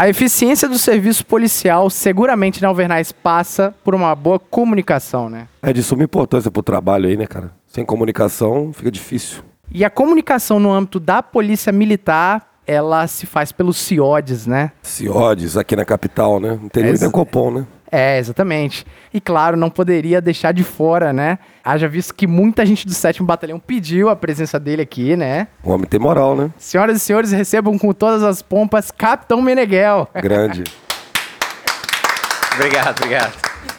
A eficiência do serviço policial seguramente na Alvernais passa por uma boa comunicação, né? É de suma importância pro trabalho aí, né, cara? Sem comunicação fica difícil. E a comunicação no âmbito da polícia militar, ela se faz pelos CIODES, né? CIODES aqui na capital, né? Não tem nem Exa- Copom, né? É, exatamente. E claro, não poderia deixar de fora, né? Haja visto que muita gente do 7 Batalhão pediu a presença dele aqui, né? O homem tem moral, né? Senhoras e senhores, recebam com todas as pompas Capitão Meneghel. Grande. Obrigado, obrigado.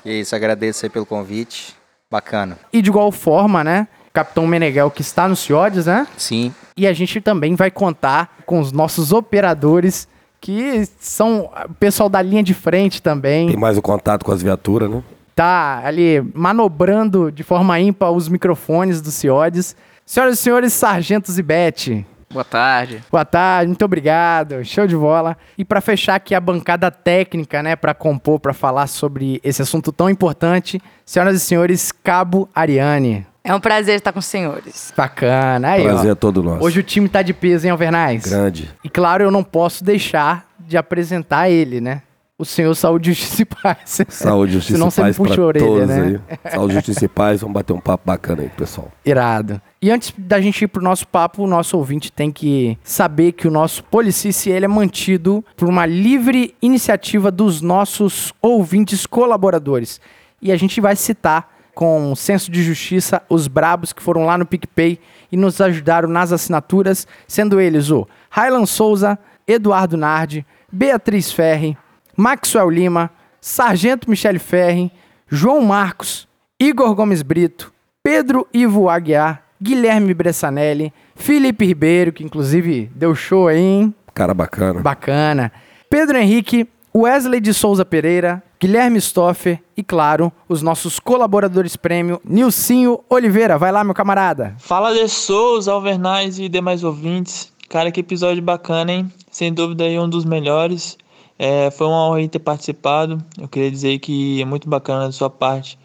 E é isso, agradeço aí pelo convite. Bacana. E de igual forma, né? Capitão Meneghel que está no CIODES, né? Sim, E a gente também vai contar com os nossos operadores, que são o pessoal da linha de frente também. Tem mais o contato com as viaturas, né? tá ali manobrando de forma ímpar os microfones do CIODES. Senhoras e senhores, sargentos e Bete, Boa tarde. boa tarde, muito obrigado, show de bola. E para fechar aqui a bancada técnica, né, para compor, para falar sobre esse assunto tão importante, senhoras e senhores, Cabo Ariane. É um prazer estar com os senhores. Bacana, aí Prazer ó. é todo nosso. Hoje o time tá de peso, hein, Alvernais? Grande. E claro, eu não posso deixar de apresentar ele, né? O senhor Saúde, Justiça e Paz. Saúde, justiça Senão e você me puxa a orelha, todos né? aí. Saúde, justiça e paz. Vamos bater um papo bacana aí, pessoal. Irado. E antes da gente ir pro nosso papo, o nosso ouvinte tem que saber que o nosso Policice ele é mantido por uma livre iniciativa dos nossos ouvintes colaboradores. E a gente vai citar com senso de justiça os brabos que foram lá no PicPay e nos ajudaram nas assinaturas, sendo eles o Raylan Souza, Eduardo Nardi, Beatriz Ferri, Maxwell Lima, Sargento Michele Ferri, João Marcos, Igor Gomes Brito, Pedro Ivo Aguiar, Guilherme Bressanelli, Felipe Ribeiro, que inclusive deu show aí, hein? Cara bacana. Bacana. Pedro Henrique, Wesley de Souza Pereira, Guilherme Stoffer e, claro, os nossos colaboradores prêmio, Nilcinho Oliveira. Vai lá, meu camarada. Fala de Souza, Alvernais e demais ouvintes. Cara, que episódio bacana, hein? Sem dúvida aí um dos melhores. É, foi uma honra ter participado. Eu queria dizer que é muito bacana da sua parte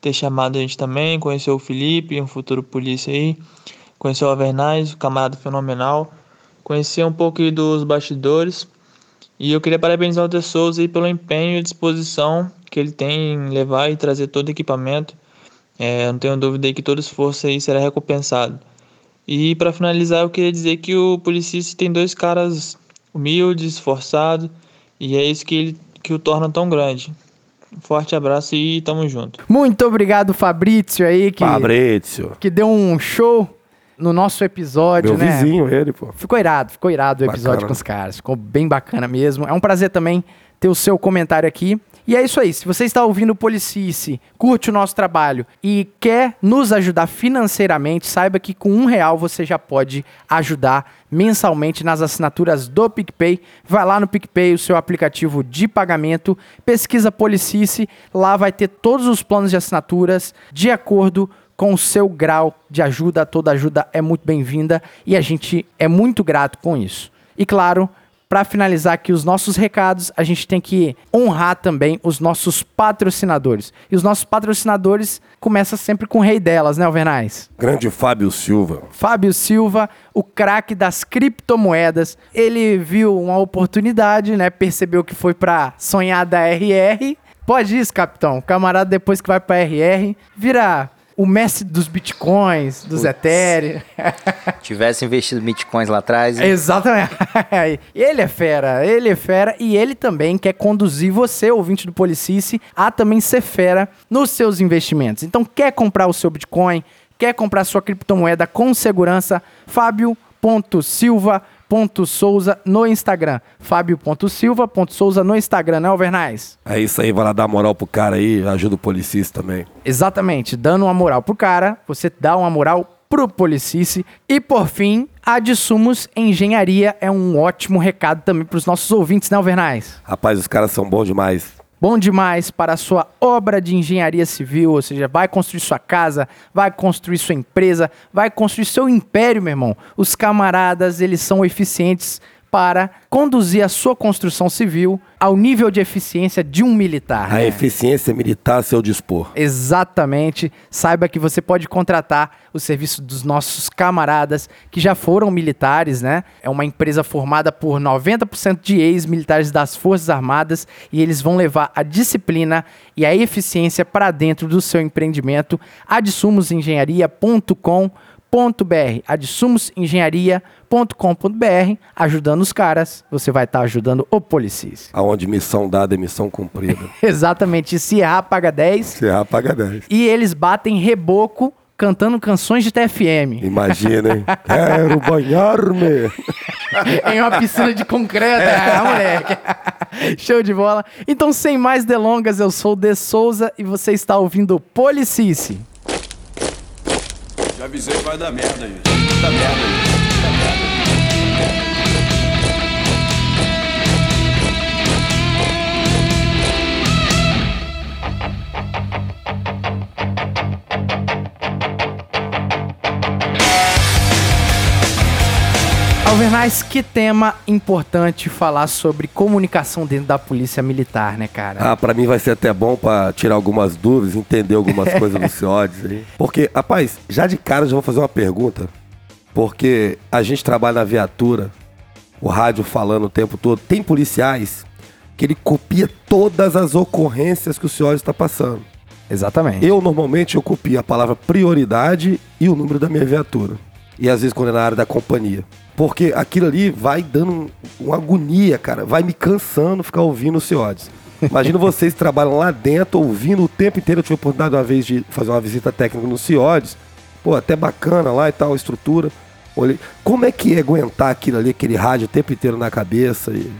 ter chamado a gente também, conhecer o Felipe, um futuro polícia aí, conhecer o Alvernais, um camarada fenomenal, conhecer um pouco dos bastidores. E eu queria parabenizar o De Souza aí pelo empenho e disposição que ele tem em levar e trazer todo o equipamento. É, não tenho dúvida aí que todo esforço aí será recompensado. E para finalizar, eu queria dizer que o Policice tem dois caras humildes, esforçados, e é isso que, ele, que o torna tão grande. Um forte abraço e tamo junto. Muito obrigado, Fabrício aí, que, Fabrício. que deu um show no nosso episódio, Meu né? vizinho, ele, pô. Ficou irado, ficou irado o episódio Bacana. com os caras. Ficou bem bacana mesmo. É um prazer também ter o seu comentário aqui. E é isso aí. Se você está ouvindo o Policice, curte o nosso trabalho e quer nos ajudar financeiramente, saiba que com um real você já pode ajudar mensalmente nas assinaturas do PicPay. Vai lá no PicPay, o seu aplicativo de pagamento, pesquisa Policice, lá vai ter todos os planos de assinaturas de acordo com o seu grau de ajuda. Toda ajuda é muito bem-vinda e a gente é muito grato com isso. E claro, para finalizar aqui os nossos recados, a gente tem que honrar também os nossos patrocinadores. E os nossos patrocinadores começam sempre com o rei delas, né, Alvernais? Grande Fábio Silva. Fábio Silva, o craque das criptomoedas. Ele viu uma oportunidade, né? Percebeu que foi pra sonhar da RR. Pode isso, capitão. O camarada, depois que vai pra RR, vira o mestre dos bitcoins, dos Ethereum. tivesse investido bitcoins lá atrás. hein? Exatamente. ele é fera, ele é fera e ele também quer conduzir você, ouvinte do Policice, a também ser fera nos seus investimentos. Então, quer comprar o seu Bitcoin, quer comprar sua criptomoeda com segurança, fábio.silva.souza no Instagram. Fábio.silva.souza no Instagram, né, Alvernais? É isso aí, vai lá dar moral pro cara aí, ajuda o policista também. Exatamente, dando uma moral pro cara, você dá uma moral pro Policice. E por fim, a de Sumos Engenharia é um ótimo recado também pros nossos ouvintes, né, Alvernais? Rapaz, os caras são bons demais. Bom demais para a sua obra de engenharia civil, ou seja, vai construir sua casa, vai construir sua empresa, vai construir seu império, meu irmão. Os camaradas, eles são eficientes para conduzir a sua construção civil ao nível de eficiência de um militar. A né? eficiência militar a seu dispor. Exatamente. Saiba que você pode contratar o serviço dos nossos camaradas que já foram militares, né? É uma empresa formada por 90% de ex-militares das Forças Armadas e eles vão levar a disciplina e a eficiência para dentro do seu empreendimento. adsumosengenharia.com.br adsumosengenharia.com.br ajudando os caras, você vai estar ajudando o Policis. Aonde missão dada é missão cumprida. Exatamente. Se errar, paga 10. Se errar, paga 10. E eles batem reboco cantando canções de TFM. Imagina, hein? Quero banhar-me. em uma piscina de concreto, ah, moleque. Show de bola. Então, sem mais delongas, eu sou o De Souza e você está ouvindo Policice. Já avisei vai dar merda, gente. Vai dar merda. Vai dar merda. Alvernais, que tema importante falar sobre comunicação dentro da polícia militar, né, cara? Ah, pra mim vai ser até bom pra tirar algumas dúvidas, entender algumas coisas do CIODES aí. Porque, rapaz, já de cara eu já vou fazer uma pergunta. Porque a gente trabalha na viatura, o rádio falando o tempo todo. Tem policiais que ele copia todas as ocorrências que o CIODES está passando. Exatamente. Eu, normalmente, eu copio a palavra prioridade e o número da minha viatura. E às vezes quando é na área da companhia. Porque aquilo ali vai dando um- uma agonia, cara. Vai me cansando ficar ouvindo o CIODES. Imagina vocês que trabalham lá dentro, ouvindo o tempo inteiro. Eu tive a oportunidade uma vez de fazer uma visita técnica no CIODES. Pô, até bacana lá e tal, a estrutura. Olhei. Como é que é aguentar aquilo ali, aquele rádio o tempo inteiro na cabeça? E...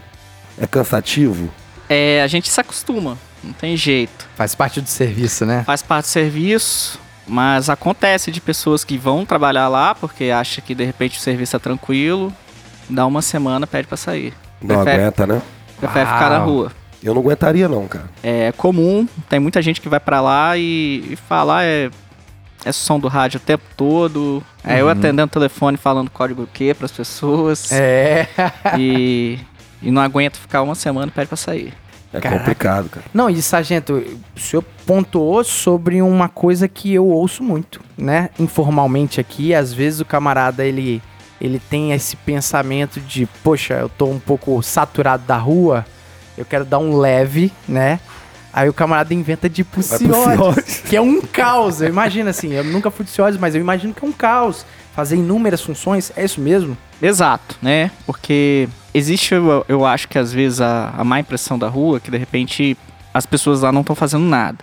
É cansativo? É, a gente se acostuma, não tem jeito. Faz parte do serviço, né? Faz parte do serviço, mas acontece de pessoas que vão trabalhar lá porque acha que de repente o serviço é tranquilo, dá uma semana, pede pra sair. Não Prefere- aguenta, né? Prefere Uau. ficar na rua. Eu não aguentaria não, cara. É comum, tem muita gente que vai pra lá e, e fala, é, é som do rádio o tempo todo. É eu atendendo o telefone falando código Q pras pessoas. É. E, e não aguenta ficar uma semana e pede pra sair. É Caraca. complicado, cara. Não, e sargento, o senhor pontuou sobre uma coisa que eu ouço muito, né? Informalmente aqui, às vezes o camarada ele ele tem esse pensamento de, poxa, eu tô um pouco saturado da rua, eu quero dar um leve, né? Aí o camarada inventa de Ciodes. que é um caos. Eu imagino assim, eu nunca fui de mas eu imagino que é um caos. Fazer inúmeras funções, é isso mesmo? Exato, né? Porque existe, eu, eu acho que às vezes a, a má impressão da rua, que de repente as pessoas lá não estão fazendo nada.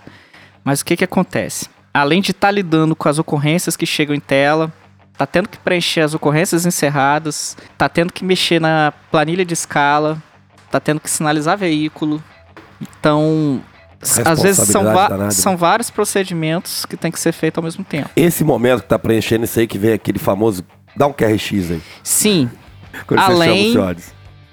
Mas o que que acontece? Além de estar lidando com as ocorrências que chegam em tela, tá tendo que preencher as ocorrências encerradas, tá tendo que mexer na planilha de escala, tá tendo que sinalizar veículo. Então, às vezes são, né? são vários procedimentos que tem que ser feito ao mesmo tempo. Esse momento que tá preenchendo isso aí, que vem aquele famoso. Dá um QRX aí. Sim, Quando Além-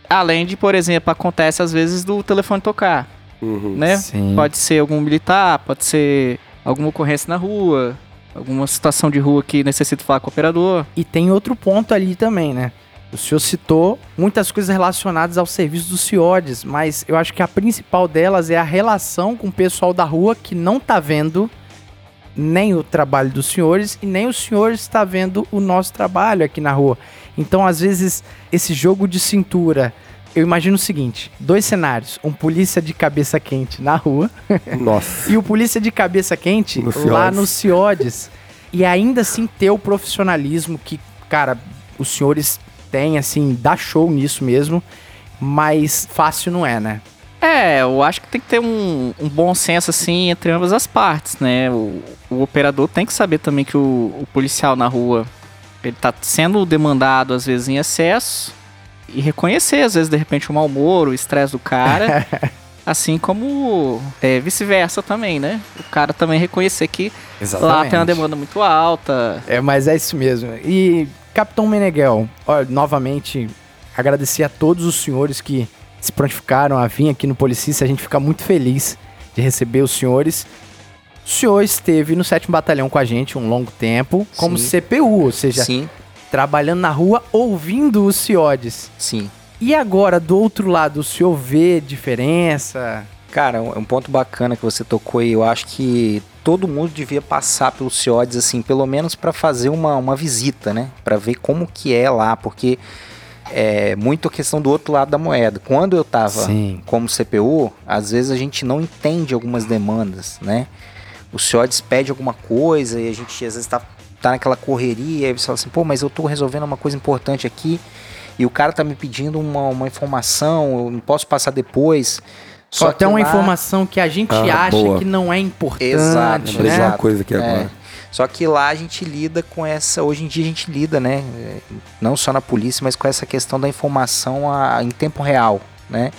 além de, por exemplo, acontece às vezes do telefone tocar. Uhum. né? Sim. Pode ser algum militar, pode ser alguma ocorrência na rua, alguma situação de rua que necessita falar com o operador. E tem outro ponto ali também, né? O senhor citou muitas coisas relacionadas ao serviço dos CIODES, mas eu acho que a principal delas é a relação com o pessoal da rua que não tá vendo nem o trabalho dos senhores e nem os senhores está vendo o nosso trabalho aqui na rua. Então, às vezes, esse jogo de cintura, eu imagino o seguinte: dois cenários, um polícia de cabeça quente na rua Nossa. e o polícia de cabeça quente No lá no Ciodes. e ainda assim ter o profissionalismo que, cara, os senhores têm, assim, dá show nisso mesmo, mas fácil não é, né? É, eu acho que tem que ter um, um bom senso, assim, entre ambas as partes, né? O, o operador tem que saber também que o, o policial na rua, ele tá sendo demandado, às vezes, em excesso, e reconhecer, às vezes, de repente, o mau humor, o estresse do cara, assim como é, vice-versa também, né? O cara também reconhecer que lá tem uma demanda muito alta, É, mas é isso mesmo. E, Capitão Meneghel, ó, novamente, agradecer a todos os senhores que se prontificaram a vir aqui no Policista. A gente fica muito feliz de receber os senhores. O senhor esteve no 7 Batalhão com a gente um longo tempo, como Sim. CPU, ou seja, Sim, trabalhando na rua, ouvindo os CIODES. sim. E agora, do outro lado, o senhor vê diferença? Cara, um, um ponto bacana que você tocou aí, eu acho que todo mundo devia passar pelo CIODES, assim, pelo menos para fazer uma, uma visita, né? Para ver como que é lá, porque é muito a questão do outro lado da moeda. Quando eu tava Sim. como CPU, às vezes a gente não entende algumas demandas, né? O CIODES pede alguma coisa e a gente às vezes tá, tá naquela correria e você fala assim, pô, mas eu tô resolvendo uma coisa importante aqui e o cara tá me pedindo uma, uma informação, eu não posso passar depois. Só tem uma lá- informação que a gente Ah, acha boa. que não é importante, Exato, né? uma coisa aqui É. agora. Só que lá a gente lida com essa. Hoje em dia a gente lida, né? é, Não só na polícia, mas com essa questão da informação a- em tempo real, né?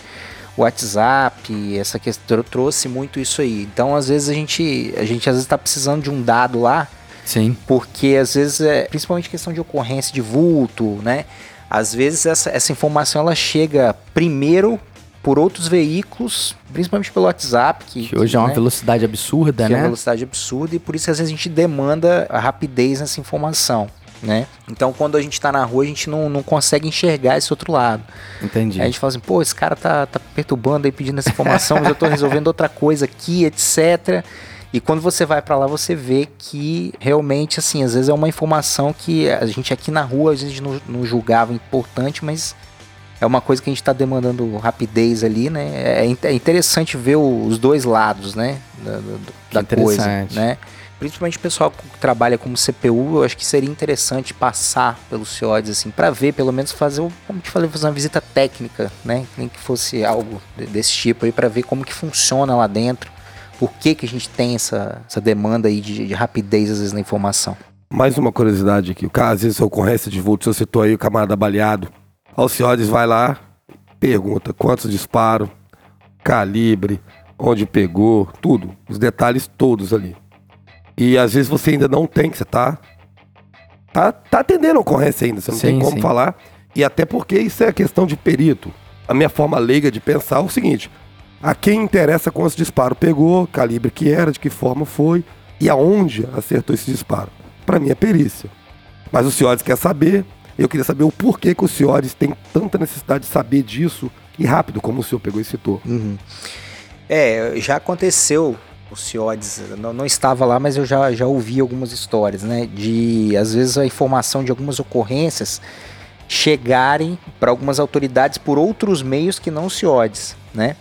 O WhatsApp, essa questão trouxe muito isso aí. Então, às vezes a gente, a gente às vezes está precisando de um dado lá, Sim. porque às vezes é principalmente questão de ocorrência de vulto, né? Às vezes essa, essa informação ela chega primeiro por outros veículos, principalmente pelo WhatsApp, que, Que hoje é uma né? velocidade absurda, que é uma né? velocidade absurda e por isso às vezes a gente demanda a rapidez nessa informação, né? Então quando a gente tá na rua a gente não, não consegue enxergar esse outro lado. Entendi. Aí a gente fala assim, pô, esse cara tá, tá perturbando aí pedindo essa informação, mas eu tô resolvendo outra coisa aqui, etc. E quando você vai pra lá você vê que realmente assim, às vezes é uma informação que a gente aqui na rua às vezes não, não julgava importante, mas é uma coisa que a gente está demandando rapidez ali, né? É, é interessante ver o- os dois lados, né? Da, da- coisa, né? Principalmente o pessoal que trabalha como CPU, eu acho que seria interessante passar pelos CIODs, assim, para ver, pelo menos fazer, como te falei, fazer uma visita técnica, né? Nem que fosse algo de- desse tipo aí, para ver como que funciona lá dentro, por que que a gente tem essa, essa demanda aí de, de rapidez, às vezes, na informação. Mais uma curiosidade aqui. O cara, às vezes, ocorrência de vulto, você citou aí o camarada baleado. Alciodes vai lá, pergunta quantos disparos, calibre, onde pegou, tudo. Os detalhes todos ali. E às vezes você ainda não tem, que você tá. Tá, tá atendendo a ocorrência ainda, você não tem Sim, como sim. falar. E até porque isso é questão de perito. A minha forma leiga de pensar é o seguinte: a quem interessa quantos disparos pegou, calibre que era, de que forma foi e aonde acertou esse disparo. Para mim é perícia. Mas o Ciores quer saber, eu queria saber o porquê que o Ciores tem tanta necessidade de saber disso e rápido, como o senhor pegou e citou. É, já aconteceu o CIODES, não, não estava lá, mas eu já, já ouvi algumas histórias, né? De, às vezes, a informação de algumas ocorrências chegarem para algumas autoridades por outros meios que não o CIODES, né?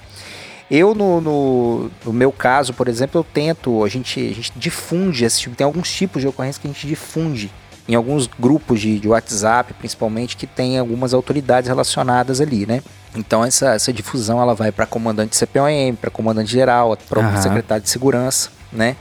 Eu, no, no, no meu caso, por exemplo, eu tento, a gente, a gente difunde esse tipo, tem alguns tipos de ocorrência que a gente difunde em alguns grupos de, de WhatsApp, principalmente, que tem algumas autoridades relacionadas ali, né? Então essa, essa difusão ela vai para comandante CPOM, para comandante geral, para o secretário de segurança, né?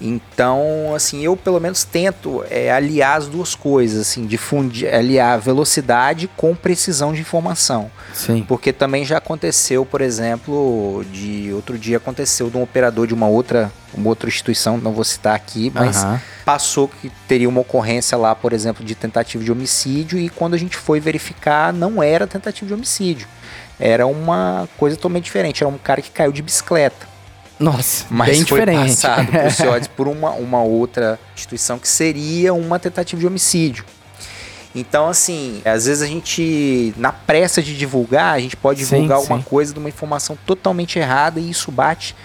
Então, assim, eu pelo menos tento é, aliar as duas coisas, assim, difundir, aliar velocidade com precisão de informação. Sim. Porque também já aconteceu, por exemplo, de outro dia aconteceu de um operador de uma outra, uma outra instituição, não vou citar aqui, mas Aham. Passou que teria uma ocorrência lá, por exemplo, de tentativa de homicídio e quando a gente foi verificar, não era tentativa de homicídio. Era uma coisa totalmente diferente, era um cara que caiu de bicicleta. Nossa, Mas bem foi diferente. passado pro CIODES por uma, uma outra instituição que seria uma tentativa de homicídio. Então, assim, às vezes a gente, na pressa de divulgar, a gente pode Sim, divulgar sim. uma coisa de uma informação totalmente errada e isso bate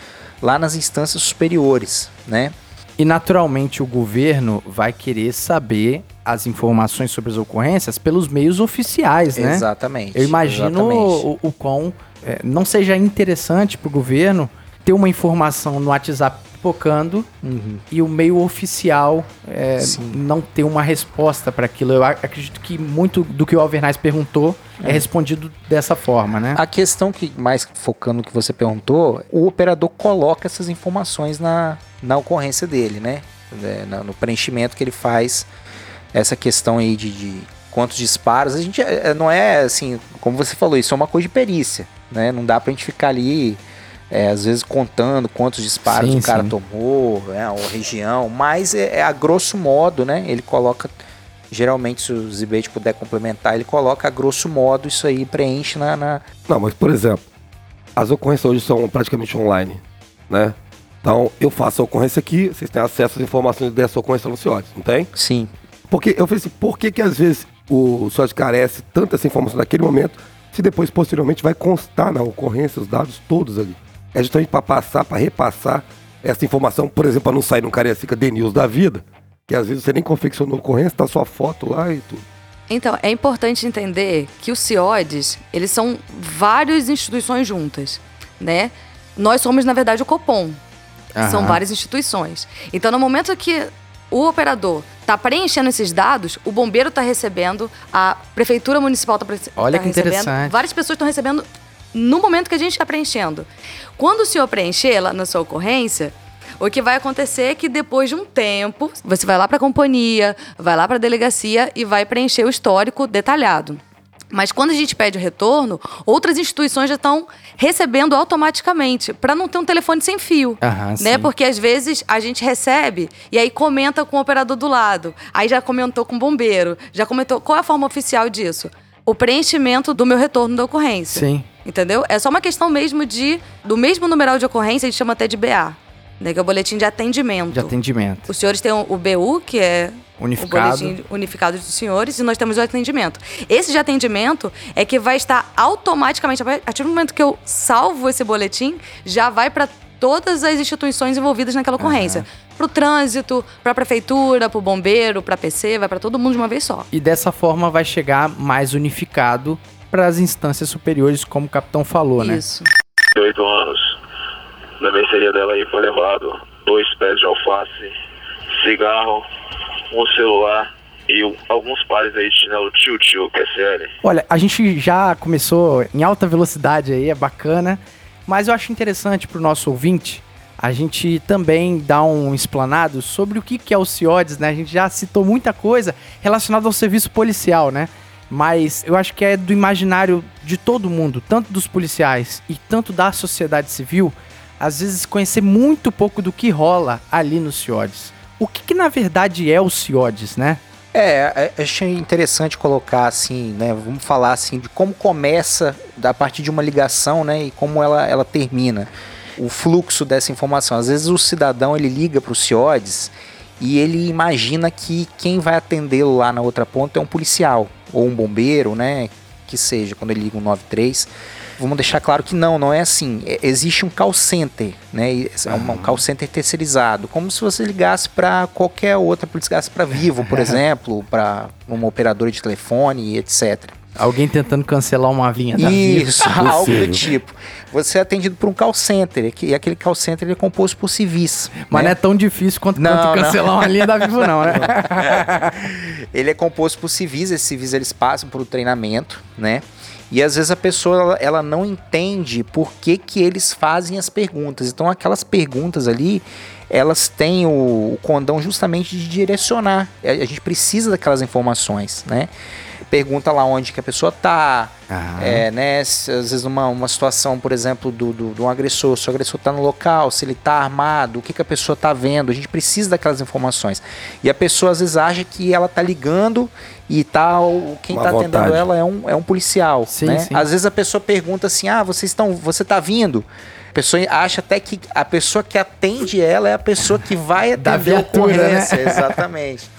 lá nas instâncias superiores, né? E naturalmente o governo vai querer saber as informações sobre as ocorrências pelos meios oficiais, né? Exatamente. Eu imagino exatamente. o, o quão é, não seja interessante para o governo ter uma informação no WhatsApp pipocando Uhum. e o meio oficial é, não ter uma resposta para aquilo. Eu ac- acredito que muito do que o Alvernaz perguntou é, respondido dessa forma, né? A questão que, mais focando no que você perguntou, o operador coloca essas informações na, na ocorrência dele, né? É, na- no preenchimento que ele faz, essa questão aí de, de quantos disparos. A gente é, é, não é assim, como você falou, isso é uma coisa de perícia, né? Não dá pra gente ficar ali. É, às vezes contando quantos disparos Sim, o cara sim. tomou, né, ou região, mas é, é a grosso modo, né? Ele coloca, geralmente, se o Zibete puder complementar, ele coloca a grosso modo isso aí, preenche na- na, Não, mas por exemplo, as ocorrências hoje são praticamente online, né? Então, eu faço a ocorrência aqui, vocês têm acesso às informações dessa ocorrência no CIODES, não tem? Sim. Porque eu falei assim, por que que às vezes o CIODES carece tanto essa informação naquele momento, se depois, posteriormente, vai constar na ocorrência os dados todos ali. É justamente para passar, para repassar essa informação, por exemplo, para não sair num Cariacica The News da vida, que às vezes você nem confeccionou a ocorrência, tá sua foto lá e tudo. Então, é importante entender que os CIODs, eles são várias instituições juntas, né? Nós somos, na verdade, o Copom. São Aham. várias instituições. Então, no momento que o operador está preenchendo esses dados, o bombeiro está recebendo, a prefeitura municipal está Olha que recebendo, interessante. várias pessoas estão recebendo no momento que a gente está preenchendo. Quando o senhor preencher lá na sua ocorrência, o que vai acontecer é que depois de um tempo, você vai lá para a companhia, vai lá para a delegacia e vai preencher o histórico detalhado. Mas quando a gente pede o retorno, outras instituições já estão recebendo automaticamente, para não ter um telefone sem fio. Aham, né? sim. Porque às vezes a gente recebe e aí comenta com o operador do lado. Aí já comentou com o bombeiro, já comentou. Qual é a forma oficial disso? O preenchimento do meu retorno da ocorrência. Sim. Entendeu? É só uma questão mesmo de. Do mesmo numeral de ocorrência, a gente chama até de BA, né? Que é o boletim de atendimento. De atendimento. Os senhores têm o BU, que é Unificado. o boletim unificado dos senhores, e nós temos o atendimento. Esse de atendimento é que vai estar automaticamente, a partir do momento que eu salvo esse boletim, já vai para todas as instituições envolvidas naquela ocorrência. Para o trânsito, para a prefeitura, para o bombeiro, para a PC, vai para todo mundo de uma vez só. E dessa forma vai chegar mais unificado para as instâncias superiores, como o capitão falou, né? Isso. 18 anos. Na mercearia dela aí foi levado dois pés de alface, cigarro, um celular e alguns pares aí de chinelo tio-tio, QSL. Olha, a gente já começou em alta velocidade aí, é bacana, mas eu acho interessante para o nosso ouvinte a gente também dar um explanado sobre o que, que é o CIODES, né? A gente já citou muita coisa relacionada ao serviço policial, né? Mas eu acho que é do imaginário de todo mundo, tanto dos policiais e tanto da sociedade civil, às vezes conhecer muito pouco do que rola ali no CIODES. O que, que na verdade é o CIODES, né? É, é, achei interessante colocar assim, né? Vamos falar assim de como começa a partir de uma ligação, né? E como ela, ela termina. O fluxo dessa informação. Às vezes o cidadão ele liga para o CIODES e ele imagina que quem vai atendê-lo lá na outra ponta é um policial ou um bombeiro, né? Que seja, quando ele liga um 93. Vamos deixar claro que não, não é assim. É- existe um call center, né? É um, um call center terceirizado, como se você ligasse para qualquer outra, ligasse para Vivo, por exemplo, para uma operadora de telefone, etc. Alguém tentando cancelar uma linha da vida. Isso, algo do tipo. Você é atendido por um call center, e aquele call center ele é composto por civis. Mas né? não é tão difícil quanto, Não, quanto não. cancelar uma linha da Vivo, não, né? Ele é composto por civis, esses civis eles passam por um treinamento, né? E às vezes a pessoa ela, ela não entende por que, que eles fazem as perguntas. Então aquelas perguntas ali, elas têm o, o condão justamente de direcionar. A, a gente precisa daquelas informações, né? Pergunta lá onde que a pessoa tá, Ah. é, né? às vezes uma, uma situação, por exemplo, do, do, de um agressor, se o agressor tá no local, se ele tá armado, o que, que a pessoa tá vendo, a gente precisa daquelas informações. E a pessoa às vezes acha que ela tá ligando e o- quem Má tá atendendo ela é um, é um policial, Sim, né? sim. Às vezes a pessoa pergunta assim, ah, vocês estão, você tá vindo? A pessoa acha até que a pessoa que atende ela é a pessoa que vai Da atender a né? ocorrência, exatamente.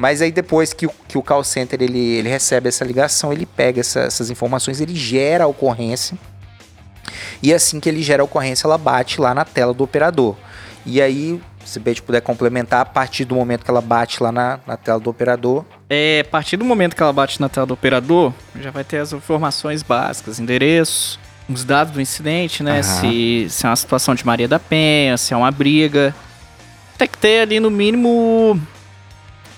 Mas aí depois que o, que o call center ele, ele recebe essa ligação, ele pega essa- essas informações, ele gera a ocorrência. E assim que ele gera a ocorrência, ela bate lá na tela do operador. E aí, se o Beth puder complementar, a partir do momento que ela bate lá na, na tela do operador, É, a partir do momento que ela bate na tela do operador, já vai ter as informações básicas, endereço, os dados do incidente, né? Aham. Se, se é uma situação de Maria da Penha, se é uma briga. Tem que ter ali no mínimo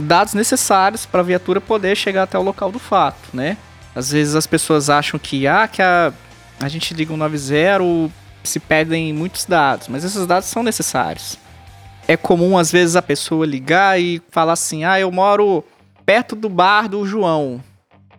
dados necessários para a viatura poder chegar até o local do fato, né? Às vezes as pessoas acham que ah, que a, a gente liga um 90 se pedem muitos dados, mas esses dados são necessários. É comum às vezes a pessoa ligar e falar assim: "Ah, eu moro perto do bar do João".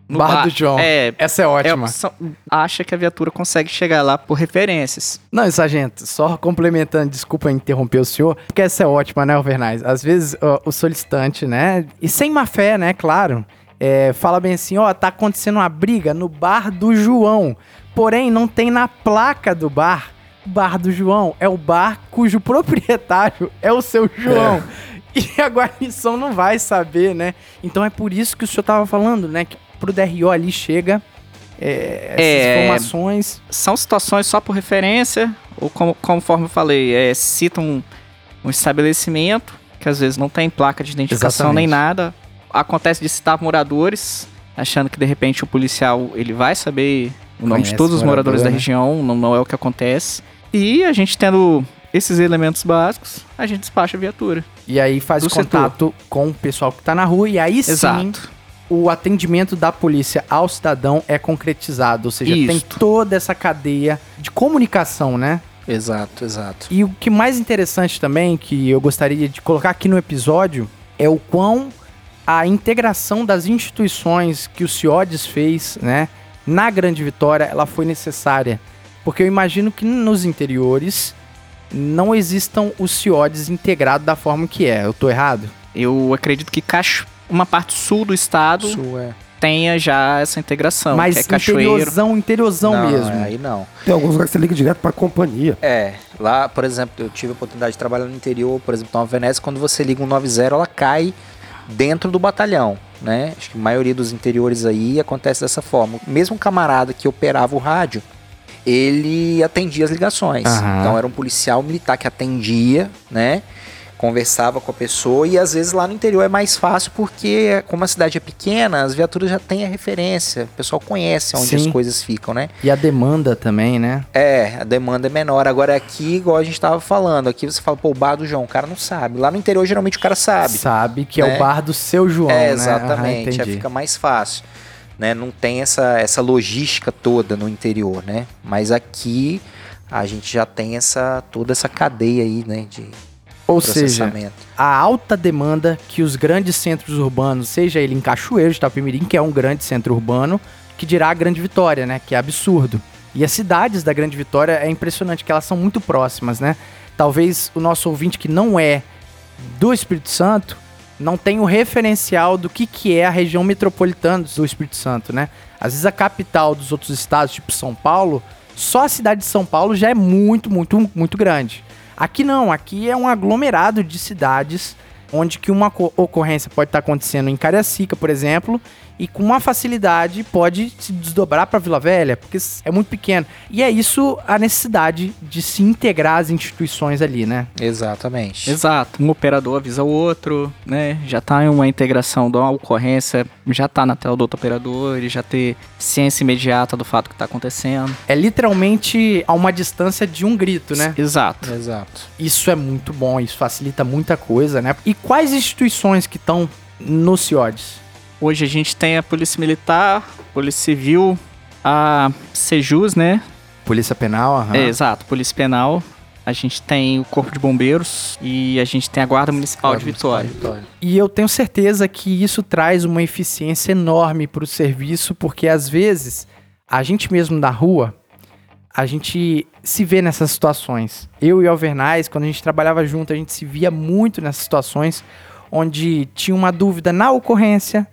No Bar do João. É, Essa é ótima. é, acha que a viatura consegue chegar lá por referências. Não, sargento, só complementando, desculpa interromper o senhor, porque essa é ótima, né, Alvernaz? Às vezes ó, o solicitante, né, e sem má fé, né, claro, é, fala bem assim, ó, tá acontecendo uma briga no bar do João, porém não tem na placa do bar, bar do João, é o bar cujo proprietário é o seu João. E a guarnição não vai saber, né? Então é por isso que o senhor tava falando, né, que pro DRO ali chega é, essas É. informações. São situações só por referência, ou como, conforme eu falei, é, citam um, um estabelecimento, que às vezes não tem placa de identificação Exatamente. nem nada. Acontece de citar moradores, achando que de repente o policial ele vai saber o nome de todos os morador, moradores da né? região, não, não é o que acontece. E a gente tendo esses elementos básicos, a gente despacha a viatura. E aí faz Do contato com o pessoal que tá na rua. E aí sim, Exato. O atendimento da polícia ao cidadão é concretizado. Ou seja, tem toda essa cadeia de comunicação, né? Exato, exato. E o que mais interessante também, que eu gostaria de colocar aqui no episódio, é o quão a integração das instituições que o CIODES fez, né, na Grande Vitória, ela foi necessária. Porque eu imagino que nos interiores não existam os CIODES integrados da forma que é. Eu tô errado? Eu acredito que Cacho, uma parte sul do estado Isso é. tenha já essa integração, Mas que é cachoeiro. interiorzão, interiorzão Não, mesmo. Aí não. Tem alguns lugares que você liga direto pra companhia. É, lá, por exemplo, eu tive a oportunidade de trabalhar no interior, por exemplo, Nova Venécia, quando você liga um 90, ela cai dentro do batalhão, né? Acho que a maioria dos interiores aí acontece dessa forma. Mesmo um camarada que operava o rádio, ele atendia as ligações. Aham. Então era um policial militar que atendia, né? Conversava com a pessoa e às vezes lá no interior é mais fácil porque, como a cidade é pequena, as viaturas já têm a referência, o pessoal conhece onde Sim. as coisas ficam, né? E a demanda também, né? É, a demanda é menor. Agora aqui, igual a gente tava falando, aqui você fala, pô, o bar do João, o cara não sabe. Lá no interior, geralmente o cara sabe. Sabe que é né? o bar do seu João, é, né? exatamente. Aham, aí entendi. fica mais fácil. Né? Não tem essa, essa logística toda no interior, né? Mas aqui a gente já tem essa toda essa cadeia aí, né? De Ou seja, a alta demanda que os grandes centros urbanos, seja ele em Cachoeiro de Itapemirim, que é um grande centro urbano, que dirá a Grande Vitória, né? Que é absurdo. E as cidades da Grande Vitória é impressionante que elas são muito próximas, né? Talvez o nosso ouvinte que não é do Espírito Santo não tenha o referencial do que, que é a região metropolitana do Espírito Santo, né? Às vezes a capital dos outros estados, tipo São Paulo, só a cidade de São Paulo já é muito, muito, muito grande. Aqui não, aqui é um aglomerado de cidades onde que uma co- ocorrência pode estar acontecendo em Cariacica, por exemplo, e com uma facilidade pode se desdobrar para Vila Velha, porque é muito pequeno. E é isso a necessidade de se integrar as instituições ali, né? Exatamente. Exato. Um operador avisa o outro, né? Já tá em uma integração de uma ocorrência, já tá na tela do outro operador, ele já ter ciência imediata do fato que tá acontecendo. É literalmente a uma distância de um grito, né? Exato. Exato. Isso é muito bom, isso facilita muita coisa, né? E quais instituições que estão no CIODES? Hoje a gente tem a Polícia Militar, Polícia Civil, a Sejus, né? Polícia Penal, aham. É, exato, Polícia Penal. A gente tem o Corpo de Bombeiros e a gente tem a Guarda Municipal de Vitória. E eu tenho certeza que isso traz uma eficiência enorme para o serviço, porque às vezes a gente mesmo da rua, a gente se vê nessas situações. Eu e o Alvernais, quando a gente trabalhava junto, a gente se via muito nessas situações onde tinha uma dúvida na ocorrência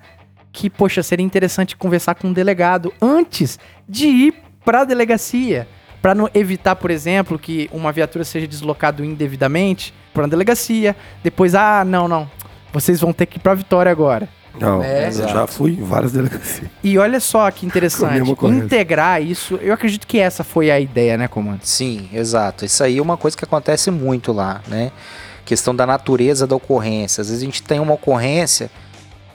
que, poxa, seria interessante conversar com um delegado antes de ir para a delegacia. Para não evitar, por exemplo, que uma viatura seja deslocada indevidamente para uma delegacia. Depois, ah, não, não. Vocês vão ter que ir para Vitória agora. Não, É. eu já fui em várias delegacias. E olha só que interessante. Integrar isso, eu acredito que essa foi a ideia, né, comando? Sim, exato. Isso aí é uma coisa que acontece muito lá, né? Questão da natureza da ocorrência. Às vezes a gente tem uma ocorrência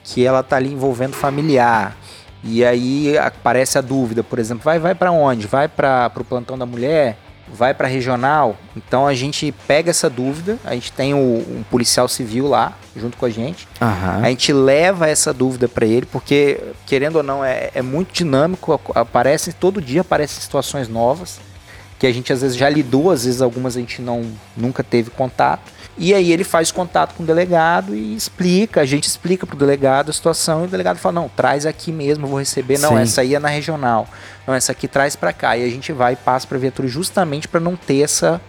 que ela tá ali envolvendo familiar. E aí aparece a dúvida, por exemplo, vai vai para onde? Vai para o plantão da mulher? Vai para regional? Então a gente pega essa dúvida, a gente tem o, um policial civil lá junto com a gente. Aham. A gente leva essa dúvida para ele, porque, querendo ou não, é, é muito dinâmico, aparece, todo dia aparecem situações novas, que a gente às vezes já lidou, às vezes algumas a gente não, nunca teve contato. E aí ele faz contato com o delegado e explica, a gente explica pro delegado a situação, e o delegado fala, não, traz aqui mesmo, eu vou receber, não, Sim. essa aí é na regional, não, essa aqui traz para cá. E a gente vai e passa pra viatura justamente para não ter essa,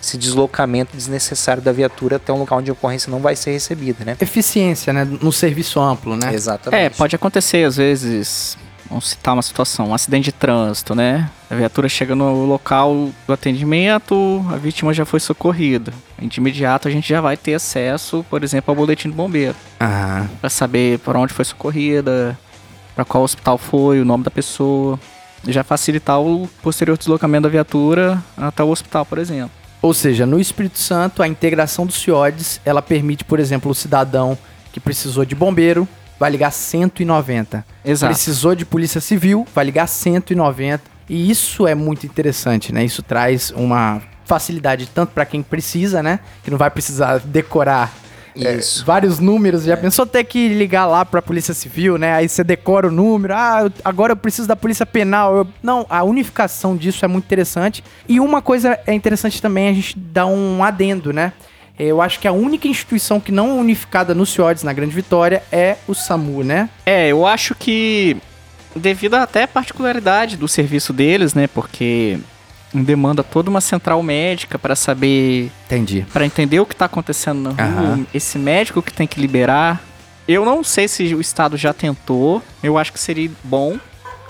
esse deslocamento desnecessário da viatura até um local onde a ocorrência não vai ser recebida, né? Eficiência, né? No serviço amplo, né? Exatamente. É, pode acontecer às vezes, vamos citar uma situação, um acidente de trânsito, né? A viatura chega no local do atendimento, a vítima já foi socorrida. De imediato a gente já vai ter acesso, por exemplo, ao boletim do bombeiro, Aham. Pra saber para onde foi socorrida, pra qual hospital foi, o nome da pessoa. já facilitar o posterior deslocamento da viatura até o hospital, por exemplo. Ou seja, no Espírito Santo, a integração dos CIODs, ela permite, por exemplo, o cidadão que precisou de bombeiro, vai ligar 190. Exato. Precisou de polícia civil, vai ligar 190. E isso é muito interessante, né? Isso traz uma facilidade tanto para quem precisa, né? Que não vai precisar decorar é, vários números. Já pensou ter que ligar lá pra Polícia Civil, né? Aí você decora o número. Ah, eu- agora eu preciso da Polícia Penal. Eu- Não, a unificação disso é muito interessante. E uma coisa é interessante também a gente dar um adendo, né? Eu acho que a única instituição que não é unificada no CIODES, na Grande Vitória, é o SAMU, né? É, eu acho que devido até à particularidade do serviço deles, né? Porque demanda toda uma central médica para saber, Entendi. para entender o que tá acontecendo na rua, Aham. esse médico que tem que liberar. Eu não sei se o estado já tentou. Eu acho que seria bom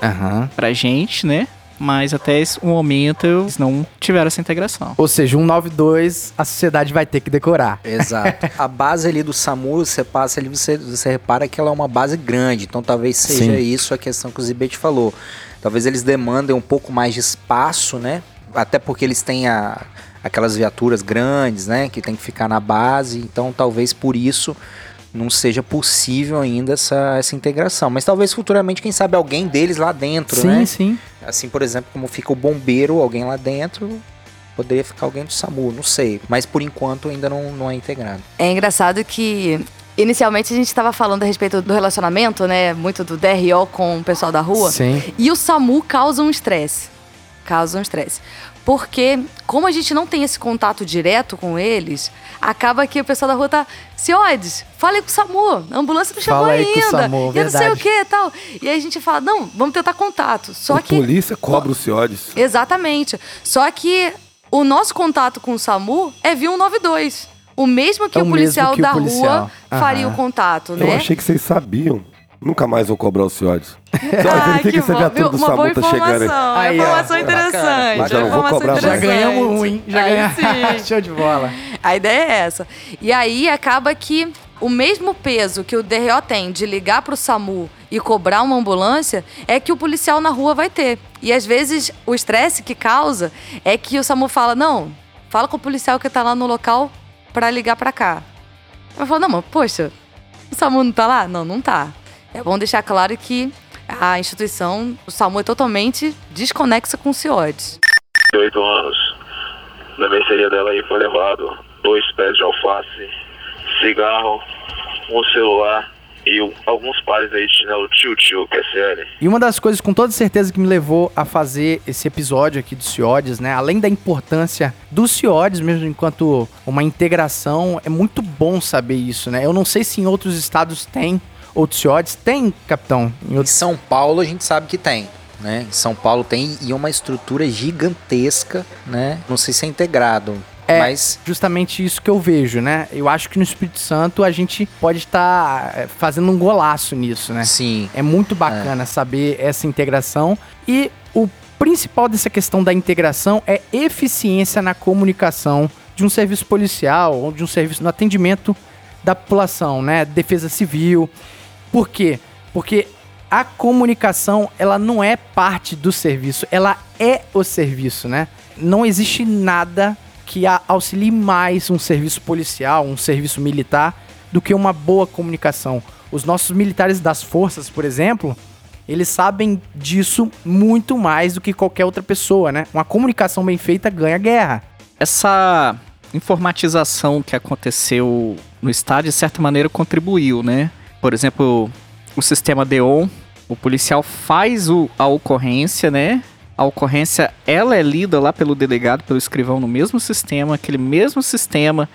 Aham. pra gente, né? Mas até esse momento eles não tiveram essa integração. Ou seja, 192 a sociedade vai ter que decorar. Exato. A base ali do SAMU, você passa ali, você, você repara que ela é uma base grande. Então talvez seja Sim. isso a questão que o Zibete falou. Talvez eles demandem um pouco mais de espaço, né? Até porque eles têm a, aquelas viaturas grandes, né? Que tem que ficar na base. Então talvez por isso não seja possível ainda essa, essa integração. Mas talvez futuramente, quem sabe, alguém deles lá dentro, sim, né? sim. Assim, por exemplo, como fica o bombeiro, alguém lá dentro, poderia ficar alguém do SAMU, não sei. Mas por enquanto ainda não, não é integrado. É engraçado que inicialmente a gente estava falando a respeito do relacionamento, né? Muito do DRO com o pessoal da rua. Sim. E o SAMU causa um estresse. Causa um estresse. Porque, como a gente não tem esse contato direto com eles, acaba que o pessoal da rua tá. Ciodes, fale com o SAMU. A ambulância não chegou Fala aí com o ainda. SAMU, e eu não sei o que e tal. E aí a gente fala, não, vamos tentar contato. Só a que. polícia cobra os CIODs. Exatamente. Só que o nosso contato com o SAMU é via 192. O mesmo que É o o mesmo policial que o da policial. rua faria Aham. o contato, Eu né? achei que vocês sabiam. Nunca mais vou cobrar os CIODs. Ah, que viatura Viu? do Uma boa SAMU tá chegando aí. informação. Aí, ó. informação É interessante. bacana. Vou informação cobrar mais. Já interessante. ganhamos um, hein? Já ganhamos. Show de bola. A ideia é essa. E aí acaba que o mesmo peso que o DRO tem de ligar pro SAMU e cobrar uma ambulância é que o policial na rua vai ter. E às vezes o estresse que causa é que o SAMU fala: não, fala com o policial que tá lá no local pra ligar pra cá. Eu falo, não, mas poxa, o SAMU não tá lá? Não, não tá. É bom deixar claro que a instituição, o SAMU é totalmente desconexa com o CIODES. 8 anos. Na mercearia dela aí foi levado dois pés de alface, cigarro, um celular e alguns pares aí de chinelo tio-tio, que é sério. E uma das coisas com toda certeza que me levou a fazer esse episódio aqui do CIODES, né? Além da importância do CIODES mesmo enquanto uma integração, é muito bom saber isso, né? Eu não sei se em outros estados tem outros CIODES. Tem, capitão? Em Em outros... São Paulo a gente sabe que tem. Né? Em São Paulo tem e uma estrutura gigantesca, né? Não sei se é integrado, É. mas Justamente isso que eu vejo, né? Eu acho que no Espírito Santo a gente pode estar é, fazendo um golaço nisso, né? sim. É muito bacana saber essa integração. E o principal dessa questão da integração é eficiência na comunicação de um serviço policial ou de um serviço no atendimento da população, né? Defesa civil. Por quê? Porque a comunicação, ela não é parte do serviço, ela é o serviço, né? Não existe nada que auxilie mais um serviço policial, um serviço militar, do que uma boa comunicação. Os nossos militares das forças, por exemplo, eles sabem disso muito mais do que qualquer outra pessoa, né? Uma comunicação bem feita ganha guerra. Essa informatização que aconteceu no estado, de certa maneira, contribuiu, né? Por exemplo, o sistema DEON, o policial faz o- a ocorrência, né? A ocorrência, ela é lida lá pelo delegado, pelo escrivão no mesmo sistema, aquele mesmo sistema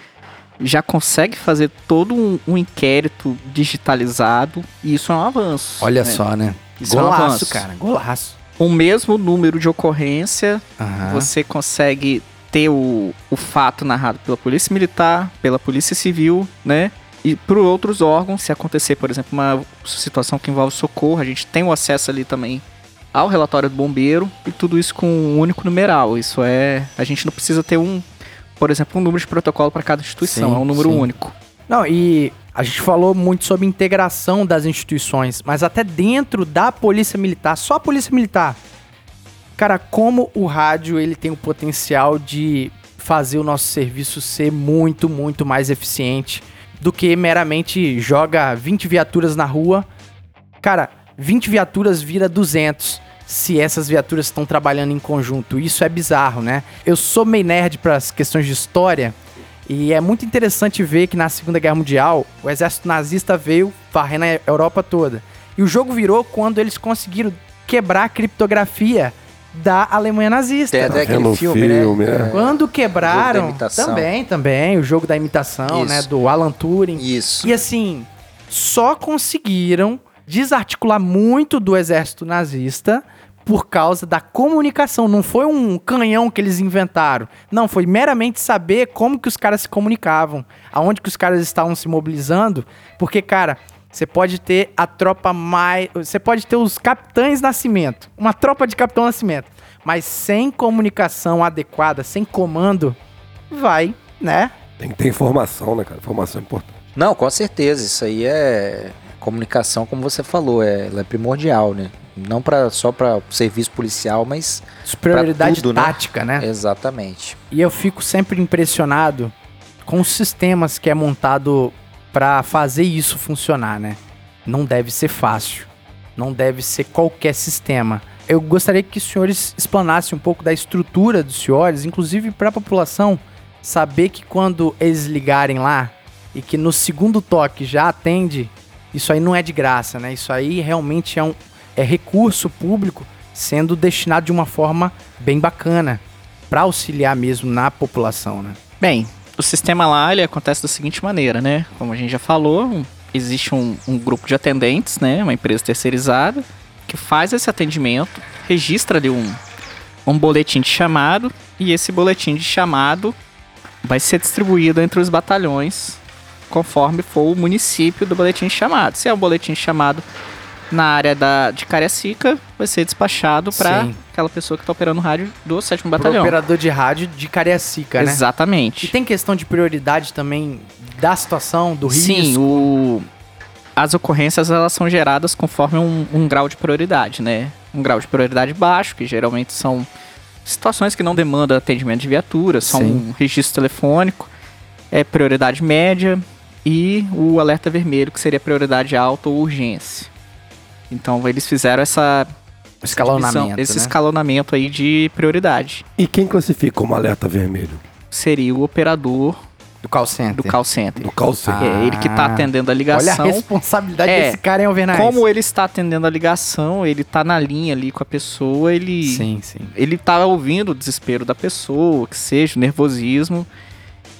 já consegue fazer todo um, um inquérito digitalizado e isso é um avanço. Olha né? só, né? Isso é um Golaço, avanço. cara. Golaço. O mesmo número de ocorrência Aham. você consegue ter o, o fato narrado pela Polícia Militar, pela Polícia Civil, né? E por outros órgãos, se acontecer, por exemplo, uma situação que envolve socorro, a gente tem o acesso ali também ao relatório do bombeiro e tudo isso com um único numeral. Isso é. A gente não precisa ter um, por exemplo, um número de protocolo para cada instituição, Sim, é um número sim. único. Não, e a gente falou muito sobre integração das instituições, mas até dentro da Polícia Militar, só a Polícia Militar, Cara, como o rádio ele tem o potencial de fazer o nosso serviço ser muito, muito mais eficiente do que meramente joga 20 viaturas na rua. Cara, 20 viaturas vira 200 se essas viaturas estão trabalhando em conjunto. Isso é bizarro, né? Eu sou meio nerd para as questões de história e é muito interessante ver que na Segunda Guerra Mundial o exército nazista veio varrendo a Europa toda. E o jogo virou quando eles conseguiram quebrar a criptografia da Alemanha nazista. Tem até aquele vendo o filme, filme, né? é. Quando Jogo da quebraram, também, também, o jogo da imitação, Isso. né, do Alan Turing. Isso. E assim, só conseguiram desarticular muito do exército nazista por causa da comunicação. Não foi um canhão que eles inventaram. Não, foi meramente saber como que os caras se comunicavam, aonde que os caras estavam se mobilizando, porque cara, você pode ter a tropa mais, você pode ter os capitães Nascimento, uma tropa de Capitão Nascimento, mas sem comunicação adequada, sem comando, vai, né? Tem que ter informação, né, cara? Informação é importante. Não, com certeza. Isso aí é comunicação, como você falou, é, ela é primordial, né? Não pra, só para serviço policial, mas Superioridade tudo, né? tática, né? exatamente. E eu fico sempre impressionado com os sistemas que é montado pra fazer isso funcionar, né? Não deve ser fácil. Não deve ser qualquer sistema. Eu gostaria que os senhores explanassem um pouco da estrutura dos senhores, inclusive para a população saber que quando eles ligarem lá e que no segundo toque já atende, isso aí não é de graça, né? Isso aí realmente é um é recurso público sendo destinado de uma forma bem bacana para auxiliar mesmo na população, né? Bem, o sistema lá ele acontece da seguinte maneira, né? Como a gente já falou, existe um, um grupo de atendentes, né? Uma empresa terceirizada que faz esse atendimento, registra ali um, um boletim de chamado e esse boletim de chamado vai ser distribuído entre os batalhões conforme for o município do boletim de chamado. Se é um boletim de chamado na área da, de Cariacica, vai ser despachado para aquela pessoa que está operando o rádio do 7 Pro Batalhão. operador de rádio de Cariacica, né? Exatamente. E tem questão de prioridade também da situação, do risco. Sim, o... as ocorrências elas são geradas conforme um, um grau de prioridade, né? Um grau de prioridade baixo, que geralmente são situações que não demandam atendimento de viatura, são um registro telefônico, é prioridade média e o alerta vermelho, que seria prioridade alta ou urgência. Então eles fizeram essa escalonamento, divisão- esse né? escalonamento aí de prioridade. E quem classifica como alerta vermelho? Seria o operador do call center. do call center. Do call center. É ele que tá Ah, atendendo a Olha a ligação. responsabilidade É, desse cara, hein, Alvernais? Como ele está atendendo a ligação, ele tá na linha ali com a pessoa, ele Sim, sim. ele tá ouvindo o desespero da pessoa, que seja o nervosismo.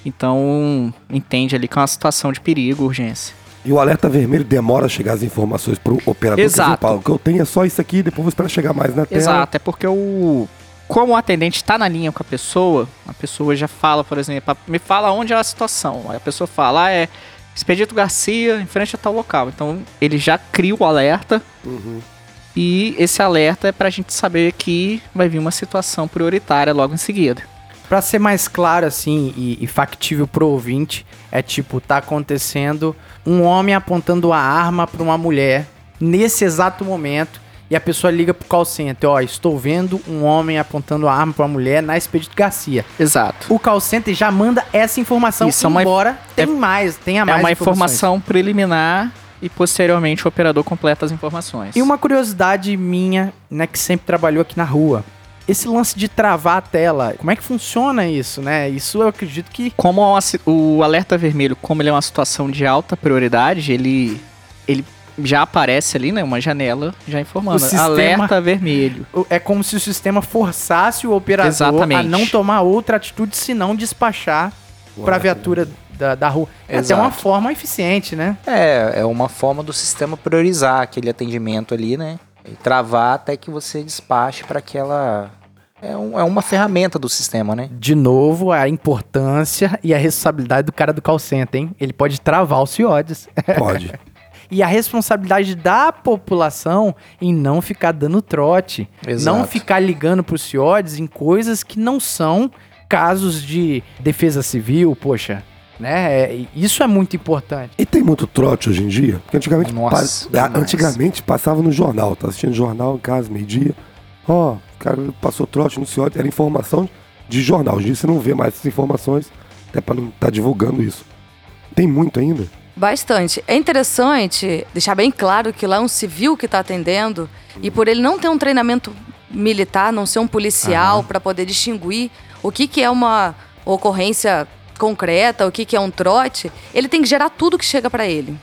Então, entende ali que é uma situação de perigo, urgência. E o alerta vermelho demora a chegar as informações pro operador. Exato. Paulo, o que eu tenho é só isso aqui, depois vou esperar chegar mais na tela. Exato, é porque o como o atendente está na linha com a pessoa, a pessoa já fala, por exemplo, me fala onde é a situação. Aí a pessoa fala, ah, é Expedito Garcia, em frente a tal local. Então, ele já cria o alerta Uhum. e esse alerta é pra gente saber que vai vir uma situação prioritária logo em seguida. Pra ser mais claro, assim, e, e factível pro ouvinte, é tipo, tá acontecendo um homem apontando a arma pra uma mulher nesse exato momento e a pessoa liga pro call center, ó, estou vendo um homem apontando a arma pra uma mulher na Expedito Garcia. Exato. O call center já manda essa informação, Isso é uma- embora tem mais, tenha É mais uma informações. informação preliminar e posteriormente o operador completa as informações. E uma curiosidade minha, né, que sempre trabalhou aqui na rua. Esse lance de travar a tela, como é que funciona isso, né? Isso eu acredito que Como é uma o alerta vermelho, como ele é uma situação de alta prioridade, ele, ele já aparece ali, né? Uma janela já informando. O sistema- Alerta vermelho. é como se o sistema forçasse o operador Exatamente. a não tomar outra atitude, senão despachar pra viatura da, da rua. É até uma forma eficiente, né? É, é uma forma do sistema priorizar aquele atendimento ali, né? E travar até que você despache para aquela. É, um- é uma ferramenta do sistema, né? De novo, a importância e a responsabilidade do cara do call center, hein? Ele pode travar os CIODs. Pode. e a responsabilidade da população em não ficar dando trote. Exato. Não ficar ligando pros CIODs em coisas que não são casos de defesa civil, poxa. Né? É, isso é muito importante. E tem muito trote hoje em dia? Porque antigamente, Nossa, pa- antigamente passava no jornal, tá assistindo jornal em casa, meio-dia. Ó, cara passou trote no CIOD, era informação de jornal. Hoje você não vê mais essas informações, até para não estar divulgando isso. Tem muito ainda. Bastante. É interessante deixar bem claro que lá é um civil que está atendendo e por ele não ter um treinamento militar, não ser um policial para poder distinguir o que, que é uma ocorrência concreta, o que, que é um trote, ele tem que gerar tudo que chega para ele.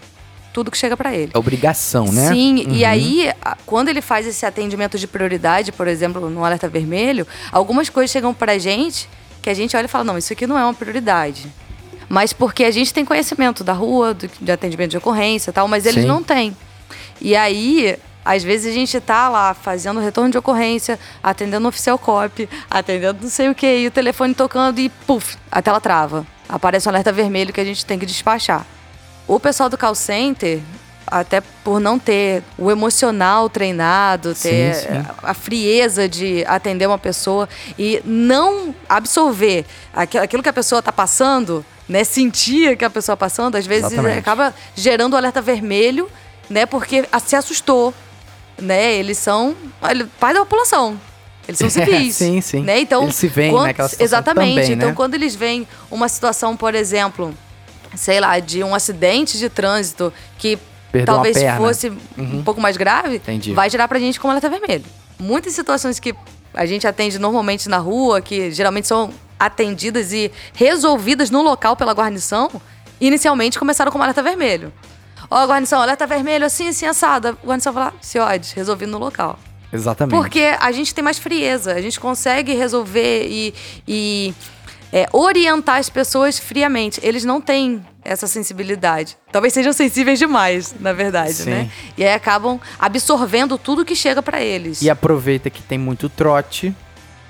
Tudo que chega para ele. É obrigação, né? Sim, e Uhum. aí, a- quando ele faz esse atendimento de prioridade, por exemplo, no alerta vermelho, algumas coisas chegam pra gente que a gente olha e fala: não, isso aqui não é uma prioridade. Mas porque a gente tem conhecimento da rua, do- de atendimento de ocorrência e tal, mas eles Sim. não têm. E aí, às vezes a gente tá lá fazendo retorno de ocorrência, atendendo o oficial cop, atendendo não sei o que, e o telefone tocando e puf, a tela trava. Aparece um alerta vermelho que a gente tem que despachar. O pessoal do call center, até por não ter o emocional treinado, ter Sim, sim. a frieza de atender uma pessoa e não absorver aqu- aquilo que a pessoa está passando, né? Sentir que a pessoa está passando, às vezes Exatamente. acaba gerando o alerta vermelho, né? Porque se assustou, né? Eles são ele- pai da população. Eles são civis. Sim, sim. Né? Então, Eles se veem quando- naquela situação Exatamente. também, então, né? quando eles veem uma situação, por exemplo, sei lá, de um acidente de trânsito que Perdeu talvez fosse um pouco mais grave, Entendi. vai gerar pra gente como alerta vermelho. Muitas situações que a gente atende normalmente na rua, que geralmente são atendidas e resolvidas no local pela guarnição, inicialmente começaram como alerta vermelho. Ó, guarnição, alerta vermelho, assim, assim, assado. A guarnição lá, CIOD, resolvido no local. Exatamente. Porque a gente tem mais frieza, a gente consegue resolver e, e, é, orientar as pessoas friamente. Eles não têm essa sensibilidade. Talvez sejam sensíveis demais, na verdade, Sim. né? E aí acabam absorvendo tudo que chega pra eles. E aproveita que tem muito trote,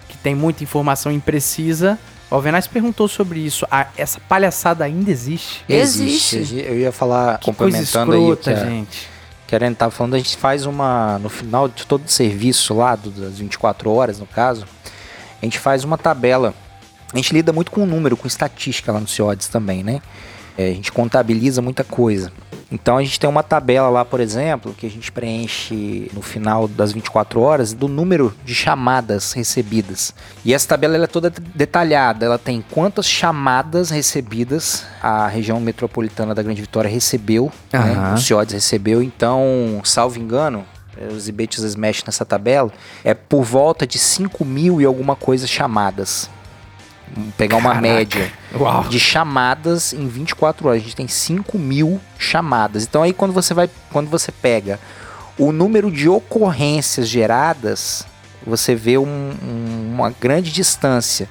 que tem muita informação imprecisa. O Alvenaz perguntou sobre isso. Ah, essa palhaçada ainda existe? Existe. Eu ia falar, Que coisa complementando aí o escrota, que a, gente. que a Arena falando, a gente faz uma. No final de todo o serviço lá, do- das 24 horas, no caso, a gente faz uma tabela. A gente lida muito com número, com estatística lá no CIODES também, né? É, a gente contabiliza muita coisa. Então a gente tem uma tabela lá, por exemplo, que a gente preenche no final das 24 horas do número de chamadas recebidas. E essa tabela ela é toda detalhada. Ela tem quantas chamadas recebidas a região metropolitana da Grande Vitória recebeu, né? Aham. o CIODES recebeu. Então, salvo engano, os Ibetes eles mexem nessa tabela, é por volta de 5 mil e alguma coisa chamadas. Pegar uma Caraca. média Uau. de chamadas em 24 horas. A gente tem 5 mil chamadas. Então aí quando você vai, quando você pega o número de ocorrências geradas, você vê um- um- uma grande distância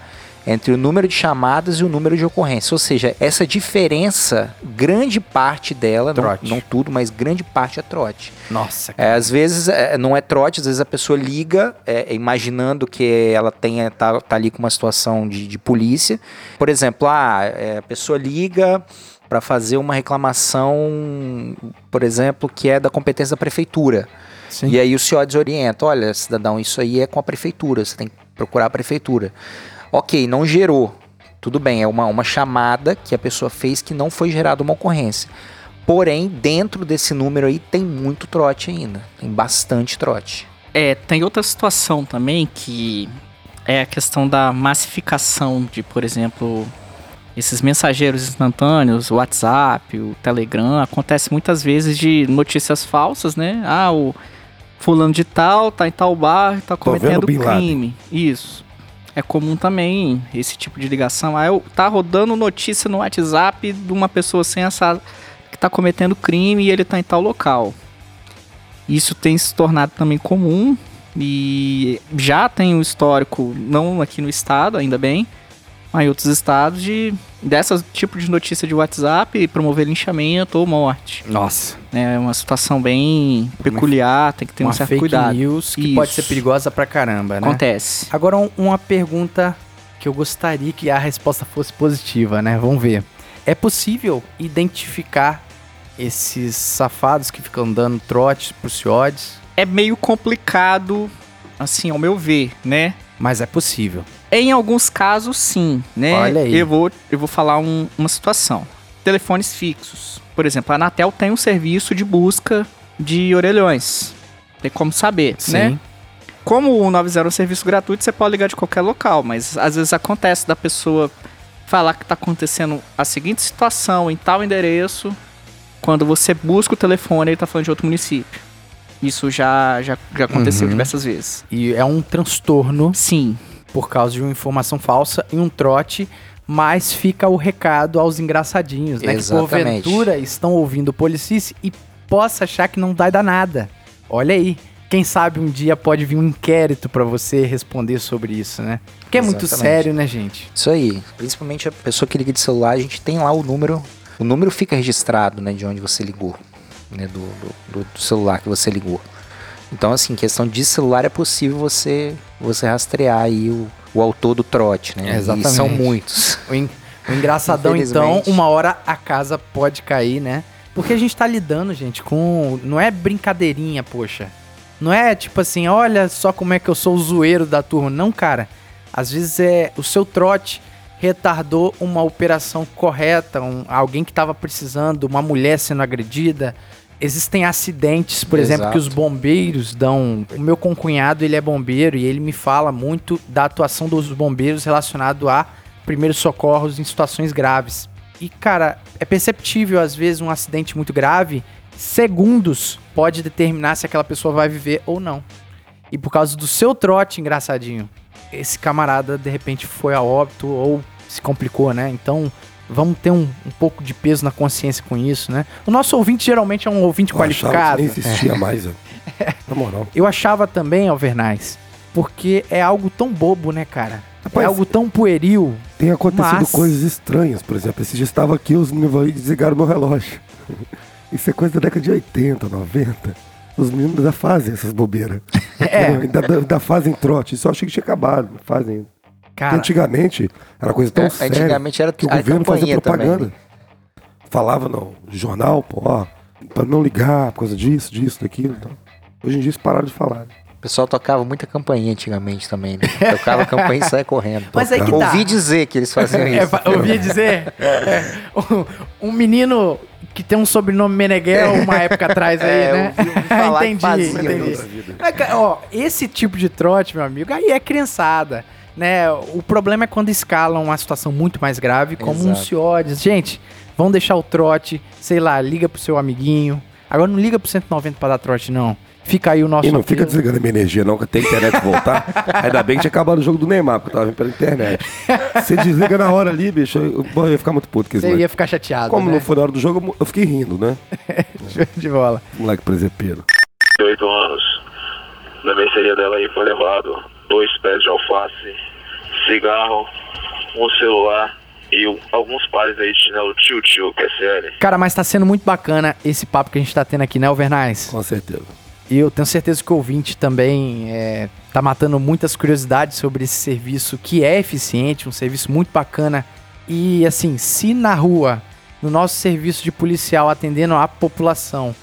entre o número de chamadas e o número de ocorrências. Ou seja, essa diferença, grande parte dela, não, não tudo, mas grande parte é trote. Nossa, É, às vezes é, não é trote, às vezes a pessoa liga é, imaginando que ela tenha tá, tá ali com uma situação de, de polícia. Por exemplo, ah, é, a pessoa liga para fazer uma reclamação, por exemplo, que é da competência da prefeitura. Sim. E aí o senhor desorienta, olha, cidadão, isso aí é com a prefeitura, você tem que procurar a prefeitura. Ok, não gerou. Tudo bem, é uma, uma chamada que a pessoa fez que não foi gerada uma ocorrência. Porém, dentro desse número aí tem muito trote ainda. Tem bastante trote. É, tem outra situação também que é a questão da massificação de, por exemplo, esses mensageiros instantâneos, o WhatsApp, o Telegram, acontece muitas vezes de notícias falsas, né? Ah, o fulano de tal tá em tal bar, tá cometendo crime. Isso. É comum também esse tipo de ligação. Ah, eu tá rodando notícia no WhatsApp de uma pessoa sem essa que tá cometendo crime e ele tá em tal local. Isso tem se tornado também comum e já tem um histórico, não aqui no estado, ainda bem, em outros estados, de dessa tipo de notícia de WhatsApp promover linchamento ou morte. Nossa. É uma situação bem peculiar, tem que ter uma um certo fake cuidado. news que pode Isso. ser perigosa pra caramba, né? Acontece. Agora, um- uma pergunta que eu gostaria que a resposta fosse positiva, né? Vamos ver. É possível identificar esses safados que ficam dando trote pros CIODs? É meio complicado, assim, ao meu ver, né? Mas é possível. Em alguns casos, sim, né? Olha aí. Eu vou, eu vou falar um- uma situação. Telefones fixos. Por exemplo, a Anatel tem um serviço de busca de orelhões. Tem como saber, Sim. né? Como o 90 é um serviço gratuito, você pode ligar de qualquer local, mas às vezes acontece da pessoa falar que tá acontecendo a seguinte situação em tal endereço, quando você busca o telefone, ele tá falando de outro município. Isso já, já, já aconteceu Uhum. diversas vezes. E é um transtorno Sim, por causa de uma informação falsa e um trote, mas fica o recado aos engraçadinhos, né? Exatamente. Que porventura estão ouvindo o Policice e possa achar que não vai dar nada. Olha aí. Quem sabe um dia pode vir um inquérito pra você responder sobre isso, né? Porque é muito Exatamente. sério, né, gente? Isso aí. Principalmente a pessoa que liga de celular, a gente tem lá o número. O número fica registrado, né, de onde você ligou. Né, do, do, do celular que você ligou. Então, assim, questão de celular é possível você, você rastrear aí o, o autor do trote, né? Exatamente. E são muitos. O, en- o engraçadão, então, uma hora a casa pode cair, né? Porque a gente tá lidando, gente, com. Não é brincadeirinha, poxa. Não é tipo assim, olha só como é que eu sou o zoeiro da turma. Não, cara. Às vezes é o seu trote retardou uma operação correta, um- alguém que tava precisando, uma mulher sendo agredida. Existem acidentes, por exemplo, que Exato. os bombeiros dão. O meu concunhado, ele é bombeiro e ele me fala muito da atuação dos bombeiros relacionado a primeiros socorros em situações graves. E, cara, é perceptível, às vezes, um acidente muito grave, segundos pode determinar se aquela pessoa vai viver ou não. E por causa do seu trote, engraçadinho, esse camarada, de repente, foi a óbito ou se complicou, né? Então, vamos ter um, um pouco de peso na consciência com isso, né? O nosso ouvinte geralmente é um ouvinte Eu qualificado. que nem existia mais, ó. Na moral. Eu achava também, Alvernais, porque é algo tão bobo, né, cara? Rapaz, é algo tão pueril. Tem acontecido Mas- coisas estranhas, por exemplo. Esse dia estava aqui, os meninos desligaram meu relógio. Isso é coisa da década de 80, 90. Os meninos ainda fazem essas bobeiras. É. Ainda, ainda- ainda fazem trote. Isso eu achei que tinha acabado. Fazem. Cara, antigamente era coisa tão É, séria antigamente era que o governo fazia propaganda. também, Falava no jornal, pô, ó, pra não ligar por causa disso, disso, daquilo. Então. Hoje em dia eles pararam de falar. né? O pessoal tocava muita campainha antigamente também, né? Tocava campainha e saia correndo. Mas aí que tá. Ouvi dizer que eles faziam é, isso. fa- ouvi dizer, é, um, um menino que tem um sobrenome Meneghel uma época atrás aí, É, né? eu ouvi- ouvi falar que entendi, fazia entendi. É, ó, esse tipo de trote, meu amigo, aí é criançada, né? O problema é quando escalam uma situação muito mais grave, como um Exato. CIODES. Gente, vão deixar o trote, sei lá, liga pro seu amiguinho. Agora não liga pro 190 pra dar trote, não. Fica aí o nosso E não fica apelo. desligando a minha energia, não, que até a internet voltar. Ainda bem que tinha acabado o jogo do Neymar, porque eu tava vendo pela internet. Você desliga na hora ali, bicho, eu, eu ia ficar muito puto com Você ia ficar chateado, Como né? não foi na hora do jogo, eu- fiquei rindo, né? Show de bola. Moleque presepeiro. 8 anos. Na mercearia dela aí foi levado dois pés de alface, cigarro, um celular e um- alguns pares aí de chinelo tio-tio, que é sério. Cara, mas tá sendo muito bacana esse papo que a gente tá tendo aqui, né, Alvernais? Com certeza. E eu tenho certeza que o ouvinte também é, tá matando muitas curiosidades sobre esse serviço que é eficiente, um serviço muito bacana. E assim, se na rua, no nosso serviço de policial atendendo a população,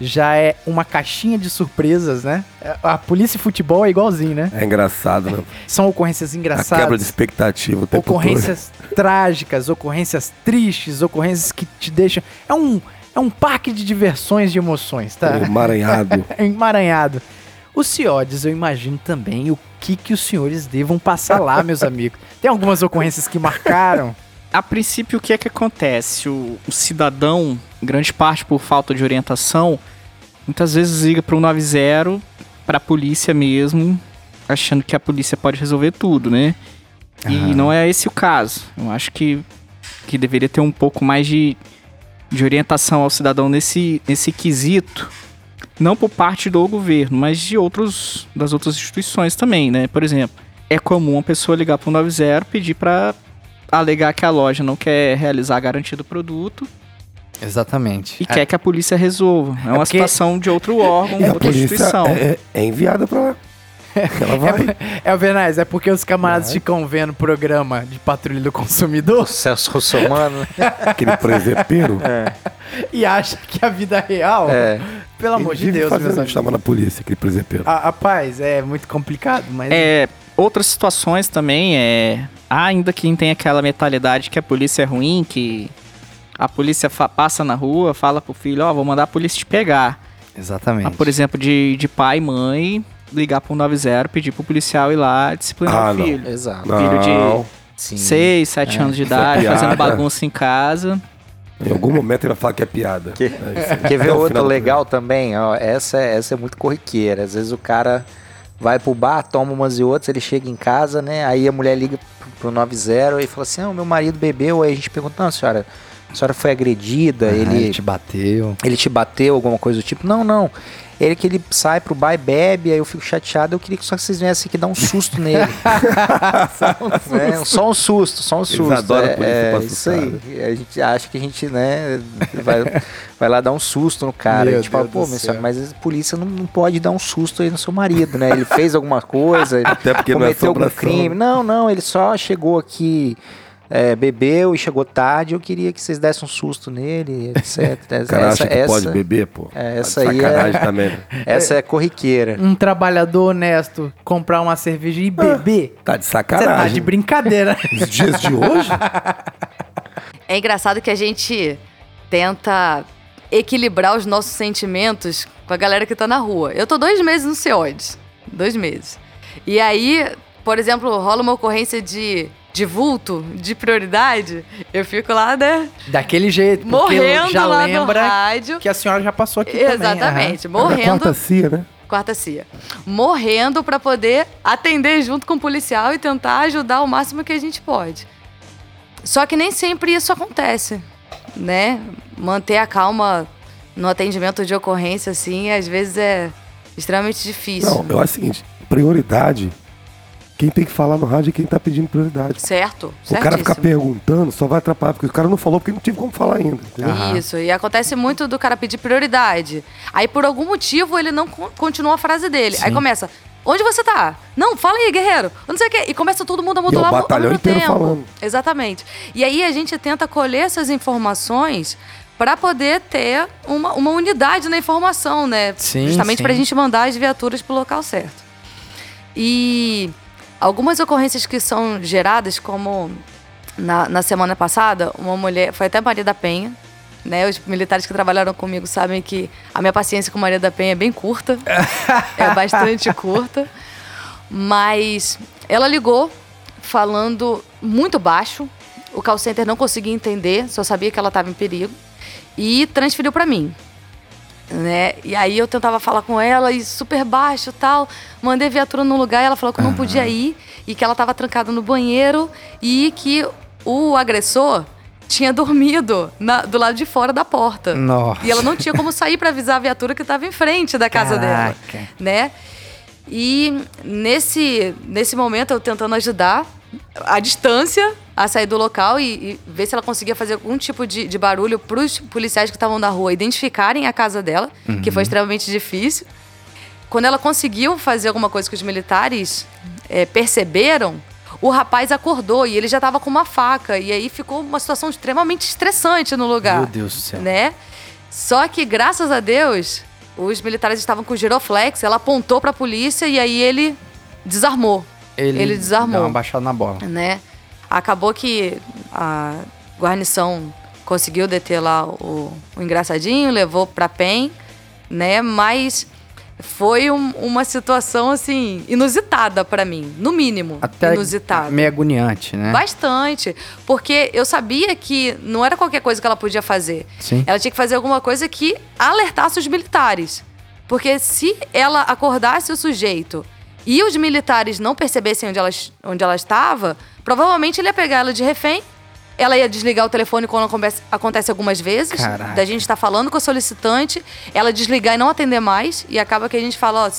já é uma caixinha de surpresas, né? A polícia e futebol é igualzinho, né? É engraçado, né? São ocorrências A quebra de engraçadas, expectativa o tempo todo. ocorrências trágicas, ocorrências tristes, ocorrências que te deixam. É um, é um parque de diversões de emoções, tá? Emaranhado. É emaranhado. Os CIODES, eu imagino também o que, que os senhores devam passar lá, meus amigos. Tem algumas ocorrências que marcaram. A princípio, o que é que acontece? O, o cidadão, grande parte por falta de orientação, muitas vezes liga para o 90 para a polícia mesmo, achando que a polícia pode resolver tudo, né? E não é esse o caso. Eu acho que, que deveria ter um pouco mais de, de orientação ao cidadão nesse, nesse quesito. Não por parte do governo, mas de outros das outras instituições também, né? Por exemplo, é comum a pessoa ligar para o 90 pedir para alegar que a loja não quer realizar a garantia do produto Exatamente. e quer que a polícia resolva. É, uma porque- situação de outro órgão, a outra polícia instituição. é, é- é enviada pra lá. Ela vai. É, Alvernaz, é porque os camaradas Vai. ficam vendo programa de patrulha do consumidor O Celso Russomano. Aquele presepeiro. e acham que a vida real, É. pelo amor ele de Deus, meus amigos. chamando a polícia, aquele presepeiro. Ah, rapaz, é muito complicado, mas. É, outras situações também é. Há ainda quem tem aquela mentalidade que a polícia é ruim, que a polícia passa na rua, fala pro filho, ó, vou mandar a polícia te pegar. Exatamente. Ah, por exemplo, de, de pai e mãe ligar pro 90, pedir pro policial ir lá disciplinar Ah, o não. filho. Exato. Filho de Não. Sim. 6, 7 anos de é idade, piada. fazendo bagunça em casa. Em algum momento ele vai falar que é piada. Que- É. Quer ver outro legal também? Ó, essa, é- essa é muito corriqueira. Às vezes o cara vai pro bar, toma umas e outras, ele chega em casa, né? Aí a mulher liga pro, pro 90 e fala assim: ah, o meu marido bebeu. Aí a gente pergunta: não, senhora, a senhora foi agredida? Ah, ele, te bateu. ele te bateu, alguma coisa do tipo? Não, não. Ele que ele sai pro bar e bebe, aí eu fico chateado, eu queria que só que vocês viessem aqui dar um susto nele. É, só um susto, só um susto. adoram é, é isso aí. A gente acha que a gente, né, vai, vai lá dar um susto no cara. Meu a gente fala, Deus pô, minha céu. senhora, mas a polícia não, não pode dar um susto aí no seu marido, né? Ele fez alguma coisa, Até porque não é cometeu algum crime. né? Não, não, ele só chegou aqui. É, bebeu e chegou tarde, eu queria que vocês dessem um susto nele, etc. Cara essa, acha que essa, pode beber, pô. é, essa Tá de aí é- Sacanagem também. né? essa é corriqueira. Um trabalhador honesto comprar uma cerveja e beber. Tá de Você tá sacanagem. de brincadeira. Nos dias de hoje, É engraçado que a gente tenta equilibrar os nossos sentimentos com a galera que tá na rua. Eu tô dois meses no CEOIDS. Dois meses. E aí, por exemplo, rola uma ocorrência de, de vulto, de prioridade, eu fico lá, né? Daquele jeito. Porque Morrendo já lá lembra no rádio. que a senhora já passou aqui também. Exatamente. a Morrendo. quarta cia, né? Quarta CIA. Morrendo pra poder atender junto com o policial e tentar ajudar o máximo que a gente pode. Só que nem sempre isso acontece, né? Manter a calma no atendimento de ocorrência, assim, às vezes é extremamente difícil. Não, eu acho o seguinte: prioridade. Quem tem que falar no rádio é quem tá pedindo prioridade. Certo, O cara ficar perguntando só vai atrapalhar, porque o cara não falou porque não tive como falar ainda. Isso, e acontece muito do cara pedir prioridade. Aí, por algum motivo, ele não con- continua a frase dele. Aí começa, onde você tá? Não, fala aí, guerreiro. Não sei o quê. E começa todo mundo a modular o ao mesmo inteiro tempo. falando. Exatamente. E aí a gente tenta colher essas informações para poder ter uma, uma unidade na informação, né? Sim, Justamente sim. para a gente mandar as viaturas pro local certo. E algumas ocorrências que são geradas, como na, na semana passada, uma mulher, foi até Maria da Penha, né? Os militares que trabalharam comigo sabem que a minha paciência com Maria da Penha é bem curta, é bastante curta, mas ela ligou falando muito baixo, o call center não conseguia entender, só sabia que ela estava em perigo e transferiu para mim né? E aí eu tentava falar com ela e super baixo tal. Mandei viatura no lugar e ela falou que eu não podia ir e que ela estava trancada no banheiro e que o agressor tinha dormido na- do lado de fora da porta. Nossa. E ela não tinha como sair para avisar a viatura que estava em frente da casa dela, Caraca. né? E nesse, nesse momento eu tentando ajudar à distância a sair do local e, e ver se ela conseguia fazer algum tipo de, de barulho para os policiais que estavam na rua identificarem a casa dela, que foi extremamente difícil. Quando ela conseguiu fazer alguma coisa que os militares eh, perceberam, o rapaz acordou e ele já estava com uma faca. E aí ficou uma situação extremamente estressante no lugar. Meu Deus do céu. Né? Só que, graças a Deus, os militares estavam com giroflex, ela apontou para a polícia e aí ele desarmou, Ele, Ele desarmou. Deu uma baixada na bola. né? Acabou que a guarnição conseguiu deter lá o, o engraçadinho, levou pra PEN, né? Mas foi um- uma situação, assim, inusitada pra mim, no mínimo. Até inusitada. meio agoniante, né? Bastante. Porque eu sabia que não era qualquer coisa que ela podia fazer. Sim. Ela tinha que fazer alguma coisa que alertasse os militares. Porque se ela acordasse o sujeito e os militares não percebessem onde ela, onde ela estava, provavelmente ele ia pegar ela de refém. Ela ia desligar o telefone quando acontece, algumas vezes. Caraca. Da gente estar falando com a solicitante, ela desligar e não atender mais. E acaba que a gente fala, ó,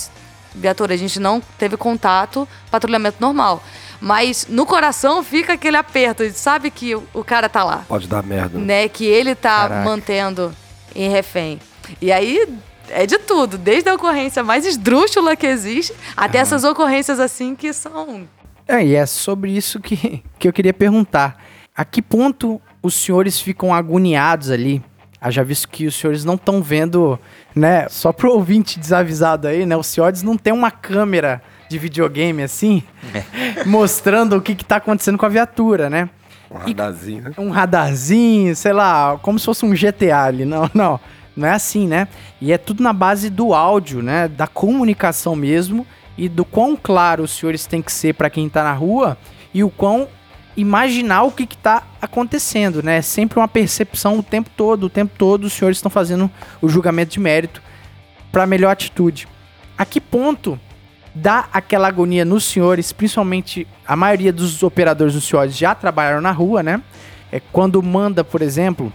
viatura, a gente não teve contato, patrulhamento normal. Mas no coração fica aquele aperto, a gente sabe que o, o cara tá lá Pode dar merda. né, que ele tá Caraca. mantendo em refém. E aí é de tudo, desde a ocorrência mais esdrúxula que existe, até essas ocorrências assim que são. É, e é sobre isso que, que eu queria perguntar. A que ponto os senhores ficam agoniados ali? Haja visto que os senhores não estão vendo, né? Só pro ouvinte desavisado aí, né? Os senhores não tem uma câmera de videogame assim, mostrando o que, que tá acontecendo com a viatura, né? Um radarzinho, né? um radarzinho, sei lá, como se fosse um GTA ali. Não, não. Não é assim, né? E é tudo na base do áudio, né? Da comunicação mesmo. e do quão claro os senhores têm que ser para quem tá na rua e o quão imaginar o que que tá acontecendo, né? É sempre uma percepção o tempo todo, o tempo todo os senhores estão fazendo o julgamento de mérito para melhor atitude. A que ponto dá aquela agonia nos senhores, principalmente a maioria dos operadores dos senhores já trabalharam na rua, né? É quando manda, por exemplo,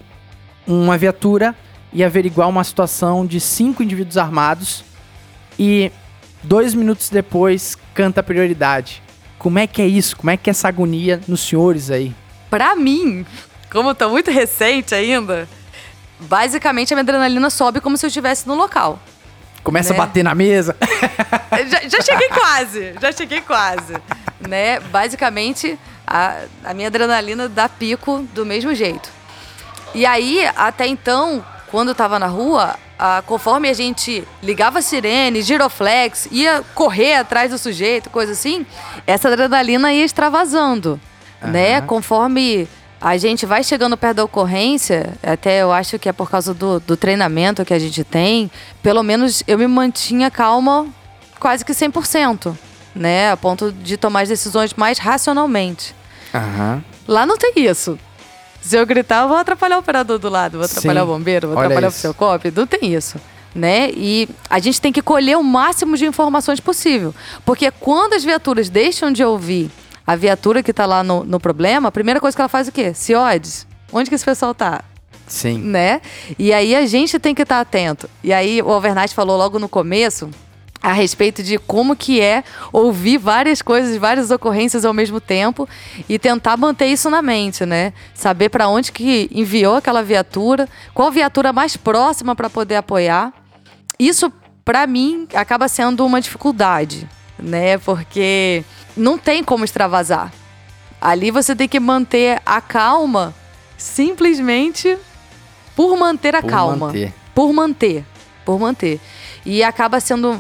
uma viatura e averiguar uma situação de cinco indivíduos armados e dois minutos depois canta a prioridade. Como é que é isso? Como é que é essa agonia nos senhores aí? Pra mim, como tá muito recente ainda, basicamente a minha adrenalina sobe como se eu estivesse no local. Começa Né? a bater na mesa. já, já cheguei quase, já cheguei quase. Né? Basicamente, a, a minha adrenalina dá pico do mesmo jeito. E aí, até então, quando eu tava na rua, ah, conforme a gente ligava a sirene, giroflex, ia correr atrás do sujeito, coisa assim, essa adrenalina ia extravasando, né? Conforme a gente vai chegando perto da ocorrência, até eu acho que é por causa do, do treinamento que a gente tem, pelo menos eu me mantinha calma quase que 100%, né? A ponto de tomar as decisões mais racionalmente. Aham. Lá não tem isso. Se eu gritar, eu vou atrapalhar o operador do lado, vou atrapalhar Sim. o bombeiro, vou Olha atrapalhar isso. o seu cop. Não tem isso. Né? E a gente tem que colher o máximo de informações possível. Porque quando as viaturas deixam de ouvir a viatura que tá lá no, no problema, a primeira coisa que ela faz é o quê? CIODES. Onde que esse pessoal tá? Sim. né? E aí a gente tem que estar atento. E aí o Overnight falou logo no começo a respeito de como que é ouvir várias coisas, várias ocorrências ao mesmo tempo e tentar manter isso na mente, né? Saber para onde que enviou aquela viatura, qual viatura mais próxima para poder apoiar. Isso para mim acaba sendo uma dificuldade, né? Porque não tem como extravasar. Ali você tem que manter a calma simplesmente por manter a Por calma. manter. Por manter. Por manter. E acaba sendo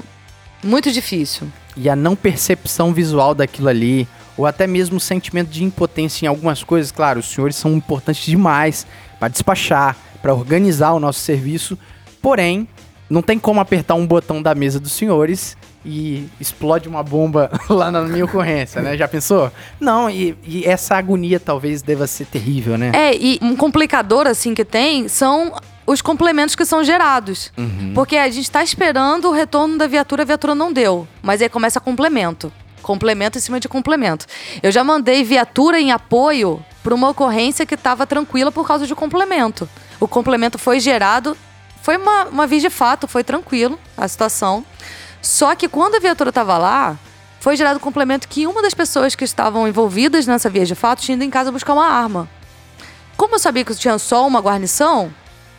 muito difícil. E a não percepção visual daquilo ali, ou até mesmo o sentimento de impotência em algumas coisas, claro, os senhores são importantes demais para despachar, para organizar o nosso serviço, porém, não tem como apertar um botão da mesa dos senhores e explode uma bomba lá na minha ocorrência, né? Já pensou? Não, e, e essa agonia talvez deva ser terrível, né? É, e um complicador assim que tem são os complementos que são gerados. Porque a gente tá esperando o retorno da viatura, a viatura não deu. Mas aí começa complemento. Complemento em cima de complemento. Eu já mandei viatura em apoio para uma ocorrência que estava tranquila por causa de complemento. O complemento foi gerado, foi uma, uma via de fato, foi tranquilo a situação. Só que quando a viatura estava lá, foi gerado um complemento que uma das pessoas que estavam envolvidas nessa via de fato tinha ido em casa buscar uma arma. Como eu sabia que tinha só uma guarnição,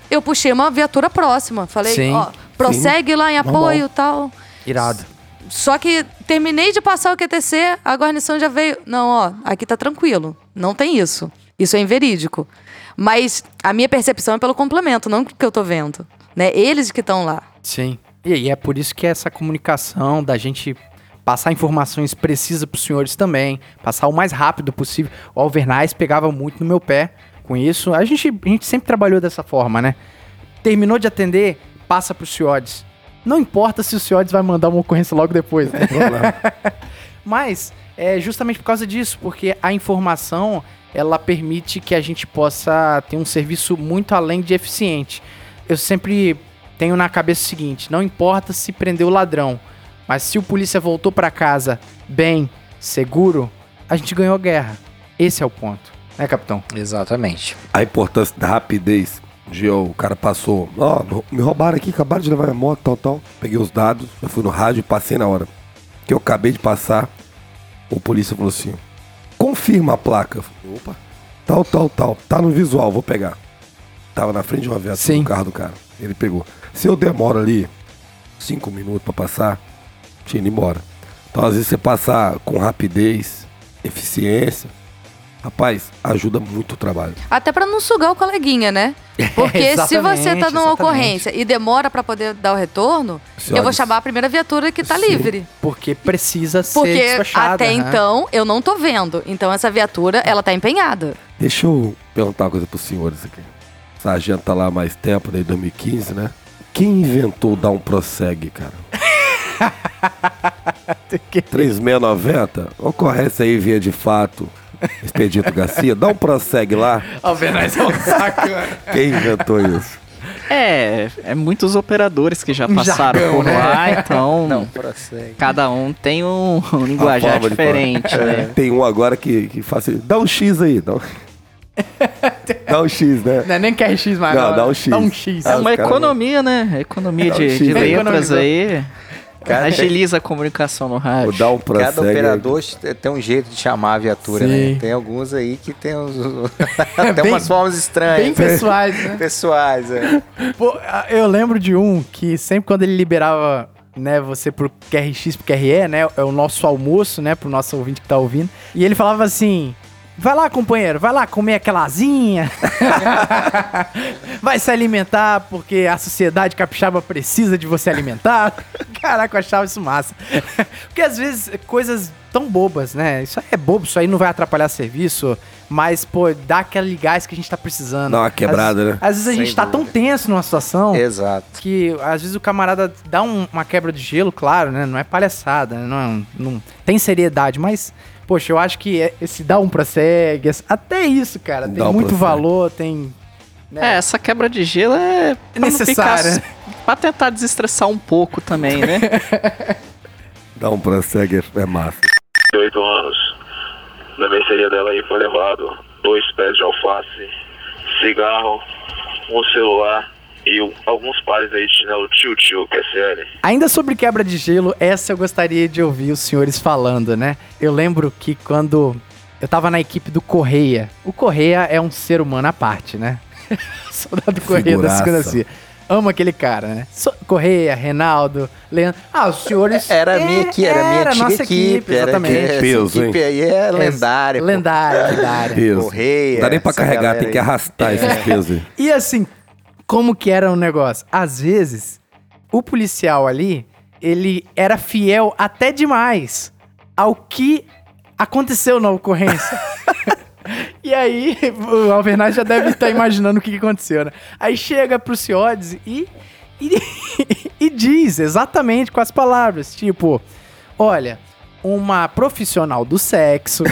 eu puxei uma viatura próxima. Falei, Sim. ó, prossegue lá em apoio e tal. Irado. Só que terminei de passar o QTC, a guarnição já veio. Não, ó, aqui tá tranquilo. Não tem isso. Isso é inverídico. Mas a minha percepção é pelo complemento, não que eu tô vendo. Né? Eles que estão lá. Sim. E é por isso que essa comunicação da gente passar informações precisas para os senhores também, passar o mais rápido possível. O Alvernais pegava muito no meu pé com isso. A gente, a gente sempre trabalhou dessa forma, né? Terminou de atender, passa para os senhores. Não importa se o senhores vai mandar uma ocorrência logo depois, né? Mas é justamente por causa disso, porque a informação ela permite que a gente possa ter um serviço muito além de eficiente. Eu sempre tenho na cabeça o seguinte: não importa se prendeu o ladrão, mas se o polícia voltou para casa bem, seguro, a gente ganhou a guerra. Esse é o ponto, né, capitão? Exatamente. A importância da rapidez. De ó, o cara passou, ó, me roubaram aqui, acabaram de levar minha moto, tal, tal. Peguei os dados, eu fui no rádio e passei na hora. Que eu acabei de passar, o polícia falou assim: confirma a placa. Eu falei, Opa, tal, tal, tal. Tá no visual, vou pegar. Tava na frente de uma viatura Sim. do carro do cara. Ele pegou. Se eu demoro ali cinco minutos pra passar, tinha ido embora. Então, às vezes, você passar com rapidez, eficiência, rapaz, ajuda muito o trabalho. Até pra não sugar o coleguinha, né? Porque se você tá numa exatamente. ocorrência e demora pra poder dar o retorno, eu vou chamar a primeira viatura que tá Sim. livre. Porque precisa ser Porque despachada. até aham. então eu não tô vendo. Então essa viatura, ela tá empenhada. Deixa eu perguntar uma coisa pros senhores aqui. O sargento tá lá há mais tempo, desde 2015, né? Quem inventou dar um prossegue, cara? 3690, ocorrência aí via de fato, Expedito Garcia, dá um prossegue lá. Alvernais é um saco. Quem inventou isso? É, é muitos operadores que já passaram jargão, por né? lá, então Não, prossegue. cada um tem um, um linguajar de diferente, né? É, Tem um agora que, que faz assim, dá um X aí, dá um, dá um X, né? Não é nem QRX mais. Não, dá um X. Dá um X. É uma economia, né? Economia Dá um de, X de aí. letras aí Cara, agiliza a comunicação no rádio. dá um. Cada operador tem um jeito de chamar a viatura, Sim. né? Tem alguns aí que tem, uns, tem Bem- umas formas Bem estranhas. pessoais, né? Pessoais, é. Pô, eu lembro de um que sempre quando ele liberava, né, você pro QRX, pro QRE, né, é o nosso almoço, né, pro nosso ouvinte que tá ouvindo, e ele falava assim, vai lá, companheiro, vai lá comer aquela asinha, vai se alimentar porque a sociedade capixaba precisa de você alimentar. Caraca, eu achava isso massa. porque às vezes coisas tão bobas, né, isso aí é bobo, isso aí não vai atrapalhar serviço, mas, pô, dá aquele gás que a gente tá precisando. Dá uma quebrada, às, né? Às vezes a Sem gente tá tão dúvida. tenso numa situação Exato. que às vezes o camarada dá um- uma quebra de gelo, claro, né? Não é palhaçada, não, é um- não tem seriedade, mas poxa, eu acho que é- esse dá um prossegue, esse- até isso, cara, tem Dá um muito valor, tem É, essa quebra de gelo é pra não necessária. ficar- pra tentar desestressar um pouco também, né? Dá um prossegue, é massa. 8 anos. Na mercearia dela aí foi levado dois pés de alface, cigarro, um celular e alguns pares aí de chinelo tio-tio, que é. Ainda sobre quebra de gelo, essa eu gostaria de ouvir os senhores falando, né? Eu lembro que quando eu tava na equipe do Correia, o Correia é um ser humano à parte, né? Soldado Correia da Figuraça. segunda CIA. Amo aquele cara, né? Correia, Reinaldo, Leandro. Ah, os senhores. Era a minha É, aqui, era a minha era a antiga nossa equipe. era exatamente. que- essa Peso, equipe aí é lendária. Lendária, lendária. Peso. Correia, Não dá nem pra essa carregar, tem que arrastar esses pesos aí. E assim, como que era o negócio? Às vezes, o policial ali, ele era fiel até demais ao que aconteceu na ocorrência. e aí, o Alvernaz já deve estar imaginando o que, que aconteceu, né? Aí chega pro Ciodes e, e, e diz exatamente com as palavras, tipo, olha, uma profissional do sexo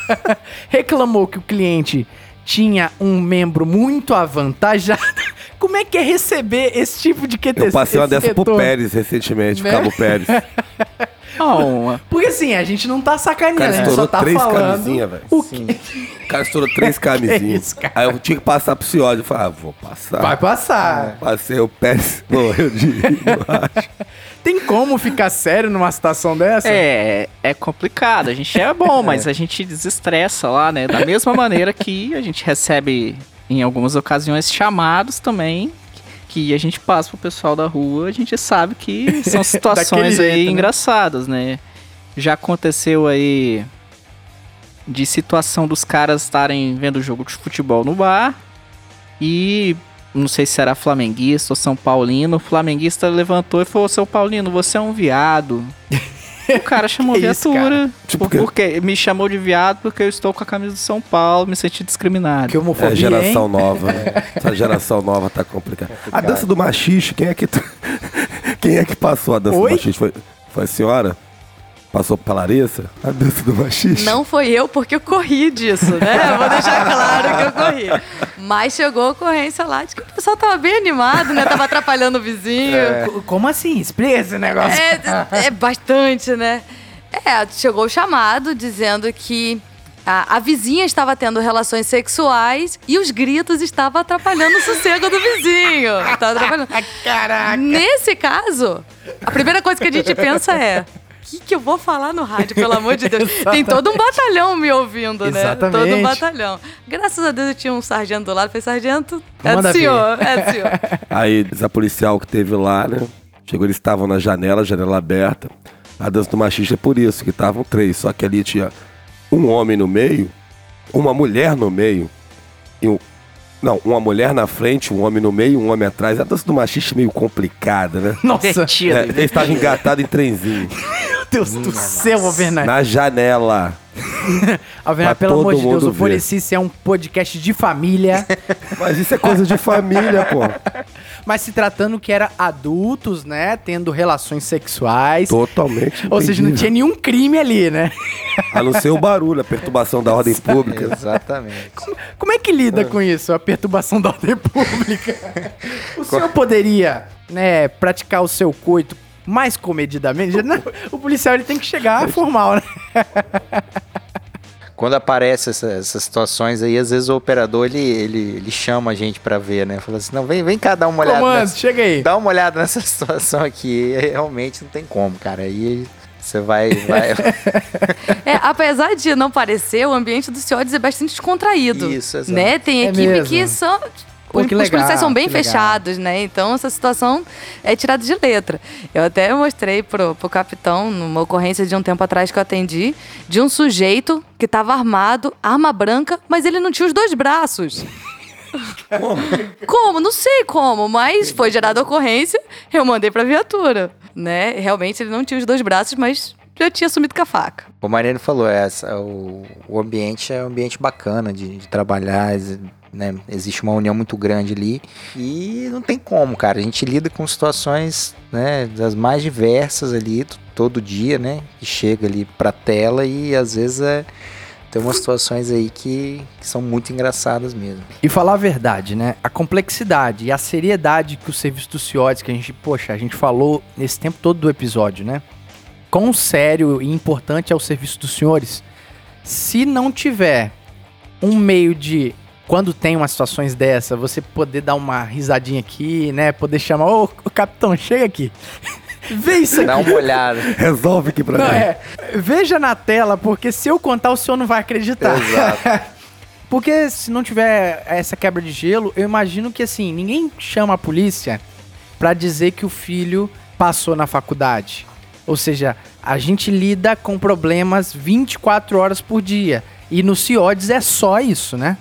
reclamou que o cliente tinha um membro muito avantajado. Como é que é receber esse tipo de QTC? Eu passei uma dessa pro retorno? Pérez recentemente, Né? pro Cabo Pérez. Não, Porque assim, a gente não tá sacaneando, a gente só estourou tá três falando. camisinhas, velho. o que O cara estourou três camisinhas. isso, cara? Aí eu tinha que passar pro Ciode. Eu falei, ah, vou passar. vai passar. Passei o Pérez, morreu de rir, eu acho. Tem como ficar sério numa situação dessa? É, é complicado. A gente é bom, mas a gente desestressa lá, né? Da mesma maneira que a gente recebe, em algumas ocasiões, chamados também. Que a gente passa pro pessoal da rua, a gente sabe que são situações aí jeito, né? engraçadas, né? Já aconteceu aí de situação dos caras estarem vendo jogo de futebol no bar e não sei se era flamenguista ou São Paulino, o flamenguista levantou e falou: Seu Paulino, você é um viado. O cara chamou Que isso, viatura. Tipo que- porque me chamou de viado porque eu estou com a camisa do São Paulo, me senti discriminado. Que homofobia, É geração hein? nova. né? Essa geração nova tá complicada. A dança do machixe, quem é que. quem é que passou a dança Oi? do machixe? Foi, foi a senhora? Passou pra Larissa? A dança do machixe? Não foi eu, porque eu corri disso, né? Eu vou deixar claro que eu corri. Mas chegou a ocorrência lá de que o pessoal tava bem animado, né? Tava atrapalhando o vizinho. Co- Como assim? Explica esse negócio. É, é bastante, né? É, chegou o chamado dizendo que a, a vizinha estava tendo relações sexuais e os gritos estavam atrapalhando o sossego do vizinho. Tava atrapalhando. Caraca. Nesse caso, a primeira coisa que a gente pensa é. O que, que eu vou falar no rádio, pelo amor de Deus? Tem todo um batalhão me ouvindo, né? Exatamente. Todo um batalhão. Graças a Deus eu tinha um sargento do lado. Falei, sargento, é do senhor, é do senhor. Aí, essa policial que teve lá, né? Chegou, eles estavam na janela, janela aberta. A dança do machista é por isso, que estavam três. Só que ali tinha um homem no meio, uma mulher no meio e um. Não, uma mulher na frente, um homem no meio, um homem atrás. A dança do machista é meio complicada, né? Nossa. É, ele estava engatado em trenzinho. meu Deus do céu, Alvernaz. na janela. Alvernaz, Pra pelo amor todo de Deus, mundo o. Policice é um podcast de família. Mas isso é coisa de família, pô. Mas se tratando que era adultos, né? Tendo relações sexuais. Totalmente. Ou seja, não tinha nenhum crime ali, né? A não ser o barulho, a perturbação da ordem pública. Exatamente. Como é que lida com isso, a perturbação da ordem pública? O senhor poderia, né, praticar o seu coito mais comedidamente? Não, o policial ele tem que chegar formal, né? Quando aparece essa- essas situações aí, às vezes o operador ele, ele, ele chama a gente pra ver, né? Fala assim: não, vem, vem cá dar uma olhada. Comando, nessa- chega aí. Dá uma olhada nessa situação aqui. E realmente não tem como, cara. Aí você vai. vai... É, apesar de não parecer, o ambiente do CIODES é bastante descontraído. Isso, exato. né? Tem É equipe mesmo. que são. Pô, os que os legal, policiais são bem que legal. fechados, né? Então essa situação é tirada de letra. Eu até mostrei pro, pro capitão, numa ocorrência de um tempo atrás que eu atendi, de um sujeito que estava armado, arma branca, mas ele não tinha os dois braços. Como? Não sei como, mas foi gerada a ocorrência, eu mandei pra viatura, né? Realmente ele não tinha os dois braços, mas já tinha sumido com a faca. O Mariano falou, é, essa, o, o ambiente é um ambiente bacana de, de trabalhar, né? Existe uma união muito grande ali e não tem como, cara. A gente lida com situações, né, das mais diversas ali todo dia, né? Que chega ali pra tela e às vezes é, tem umas situações aí que, que são muito engraçadas mesmo. E falar a verdade, né? A complexidade e a seriedade que o serviço do CIODES, que a gente, poxa, a gente falou nesse tempo todo do episódio, né? Quão sério e importante é o serviço dos senhores. Se não tiver um meio de, quando tem umas situações dessa, você poder dar uma risadinha aqui, né? Poder chamar, ô, ô, capitão, chega aqui. Vê isso aqui. Dá uma olhada. Resolve aqui pra Não, mim. é, veja na tela, porque se eu contar, o senhor não vai acreditar. Exato. porque se não tiver essa quebra de gelo, eu imagino que assim, ninguém chama a polícia pra dizer que o filho passou na faculdade. Ou seja, a gente lida com problemas 24 horas por dia. E no CIODES é só isso, né?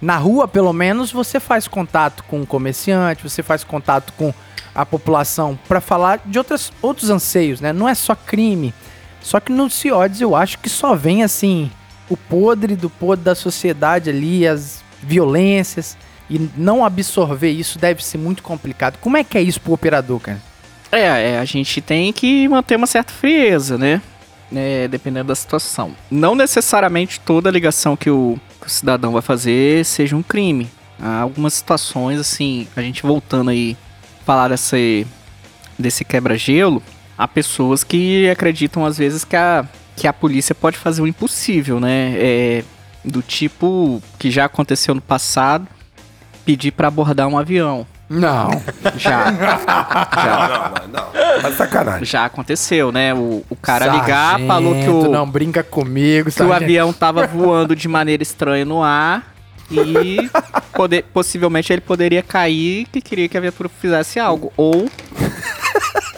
Na rua, pelo menos, você faz contato com o comerciante, você faz contato com a população para falar de outras, outros anseios, né? Não é só crime. Só que no CIODES eu acho que só vem assim o podre do podre da sociedade ali, as violências. E não absorver isso deve ser muito complicado. Como é que é isso pro operador, cara? É, é, a gente tem que manter uma certa frieza, né? É, dependendo da situação. Não necessariamente toda ligação que o, que o cidadão vai fazer seja um crime. Há algumas situações, assim, a gente voltando aí, falar desse, desse quebra-gelo, há pessoas que acreditam às vezes que a, que a polícia pode fazer o impossível, né? É, do tipo que já aconteceu no passado, pedir para abordar um avião. Não. Já. já. Não, não, não. Mas sacanagem. Já aconteceu, né? O, o cara ligar, Sargento, falou que o, Não, brinca comigo, que o avião tava voando de maneira estranha no ar e poder- possivelmente ele poderia cair que queria que a viatura fizesse algo. Ou.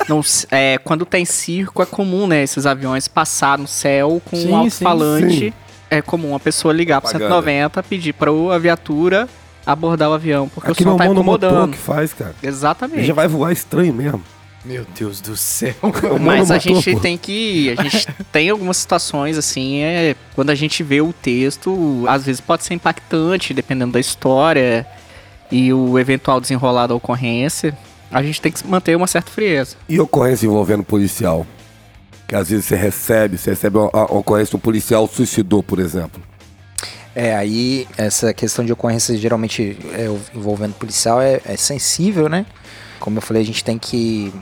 Não, é, quando tem circo é comum, né? Esses aviões passar no céu com Sim, um alto-falante. É comum a pessoa ligar pro Propaganda. 190, pedir pra a viatura abordar o avião, porque Aqui o som tá incomodando. que faz, cara. Ele Exatamente. já vai voar estranho mesmo. Meu Deus do céu. Mas a gente pô. tem que. A gente tem algumas situações, assim, é. Quando a gente vê o texto, às vezes pode ser impactante, dependendo da história e o eventual desenrolar da ocorrência. A gente tem que manter uma certa frieza. E ocorrência envolvendo policial? Que às vezes você recebe, você recebe uma, uma ocorrência de um policial suicidou, por exemplo. É, aí essa questão de ocorrência geralmente é, envolvendo policial é, é sensível, né? Como eu falei, a gente tem que,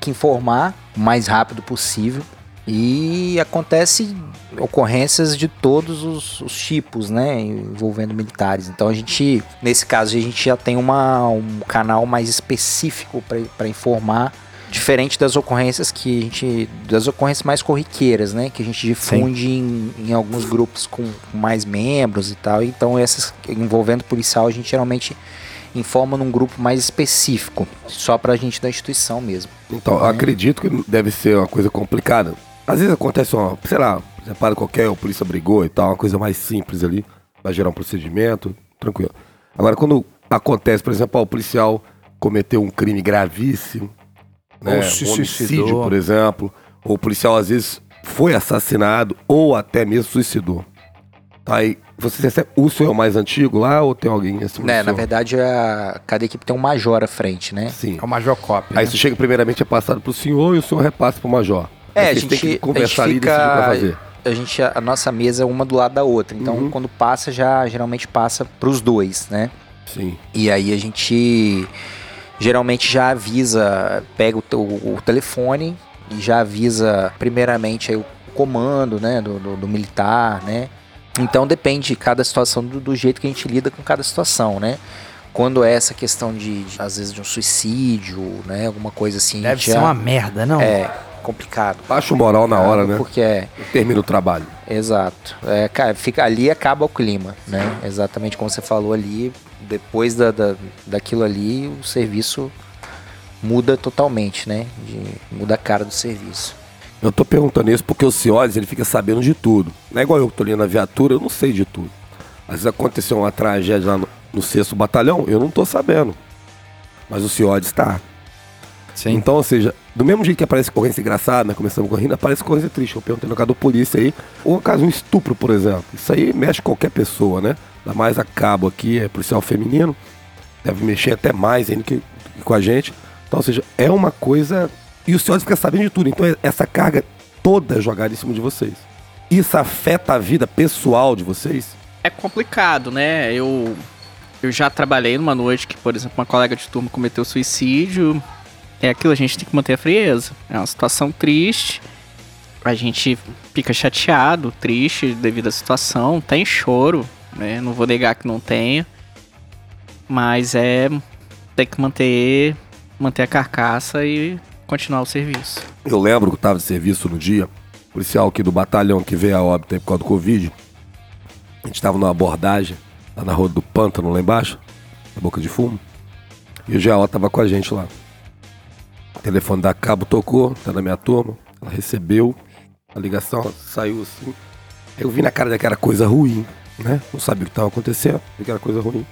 que informar o mais rápido possível. E acontece ocorrências de todos os, os tipos, né? Envolvendo militares. Então a gente, nesse caso, a gente já tem uma, um canal mais específico para informar. Diferente das ocorrências que a gente. das ocorrências mais corriqueiras, né? Que a gente difunde em, em alguns grupos com mais membros e tal. Então, essas envolvendo policial, a gente geralmente informa num grupo mais específico, só pra gente da instituição mesmo. Então, eu acredito que deve ser uma coisa complicada. Às vezes acontece uma, sei lá, você para qualquer, a polícia brigou e tal, uma coisa mais simples ali, vai gerar um procedimento, tranquilo. Agora, quando acontece, por exemplo, ó, o policial cometeu um crime gravíssimo, né, Ou se um homicídio, por exemplo, ou o policial às vezes foi assassinado ou até mesmo suicidou. Tá aí, Você recebe, o senhor é o mais antigo lá ou tem alguém assim? Né, na verdade, a, cada equipe tem um major à frente, né? Sim. É o Major Cop. Aí isso chega primeiramente é passado pro senhor e o senhor repassa pro major. É, a gente, têm que conversar a ali e decidir o que vai fica, fazer. a gente, a nossa mesa é uma do lado da outra. Então, Uhum. quando passa, já geralmente passa pros dois, né? Sim. E aí a gente geralmente já avisa, pega o, o- o telefone e já avisa primeiramente aí o comando, né, do, do- do militar, né. Então depende de cada situação do, do jeito que a gente lida com cada situação, né. Quando é essa questão de, de, às vezes de um suicídio, né, alguma coisa assim, a Deve gente ser já- uma merda, não? é complicado. Baixa o moral na hora, né? Porque é, Termina o trabalho. Exato. É, cara, fica ali acaba o clima, né? Exatamente como você falou ali. Depois da, da, daquilo ali, o serviço muda totalmente, né? De, muda a cara do serviço. Eu tô perguntando isso porque o Ciodes, ele fica sabendo de tudo. Não é igual eu que tô ali na viatura, eu não sei de tudo. Às vezes aconteceu uma tragédia lá no, no sexto batalhão, eu não tô sabendo. Mas o Ciodes tá. Sim. Então, ou seja, do mesmo jeito que aparece ocorrência engraçada, né? Começamos correndo, aparece ocorrência triste. Eu perguntei no caso polícia aí, ou no caso um estupro, por exemplo. Isso aí mexe qualquer pessoa, né? Ainda mais a cabo aqui, é policial feminino. Deve mexer até mais ainda que, que com a gente. Então, ou seja, é uma coisa. E o senhor fica sabendo de tudo. Então, é- essa carga toda é jogada em cima de vocês. Isso afeta a vida pessoal de vocês? É complicado, né? Eu, eu já trabalhei numa noite que, por exemplo, uma colega de turma cometeu suicídio. É aquilo, a gente tem que manter a frieza. É uma situação triste. A gente fica chateado, triste devido à situação. Tem choro, né? Não vou negar que não tenha. Mas é. Tem que manter, manter a carcaça e continuar o serviço. Eu lembro que eu tava de serviço no dia, policial aqui do batalhão que veio a óbito aí por causa do Covid. A gente tava numa abordagem lá na rua do Pântano, lá embaixo, na boca de fumo. E o GAO tava com a gente lá. O telefone da Cabo tocou, tá na minha turma. Ela recebeu a ligação, saiu assim. Eu vi na cara dela que era coisa ruim, né? Não sabia o que tava acontecendo, vi que era coisa ruim.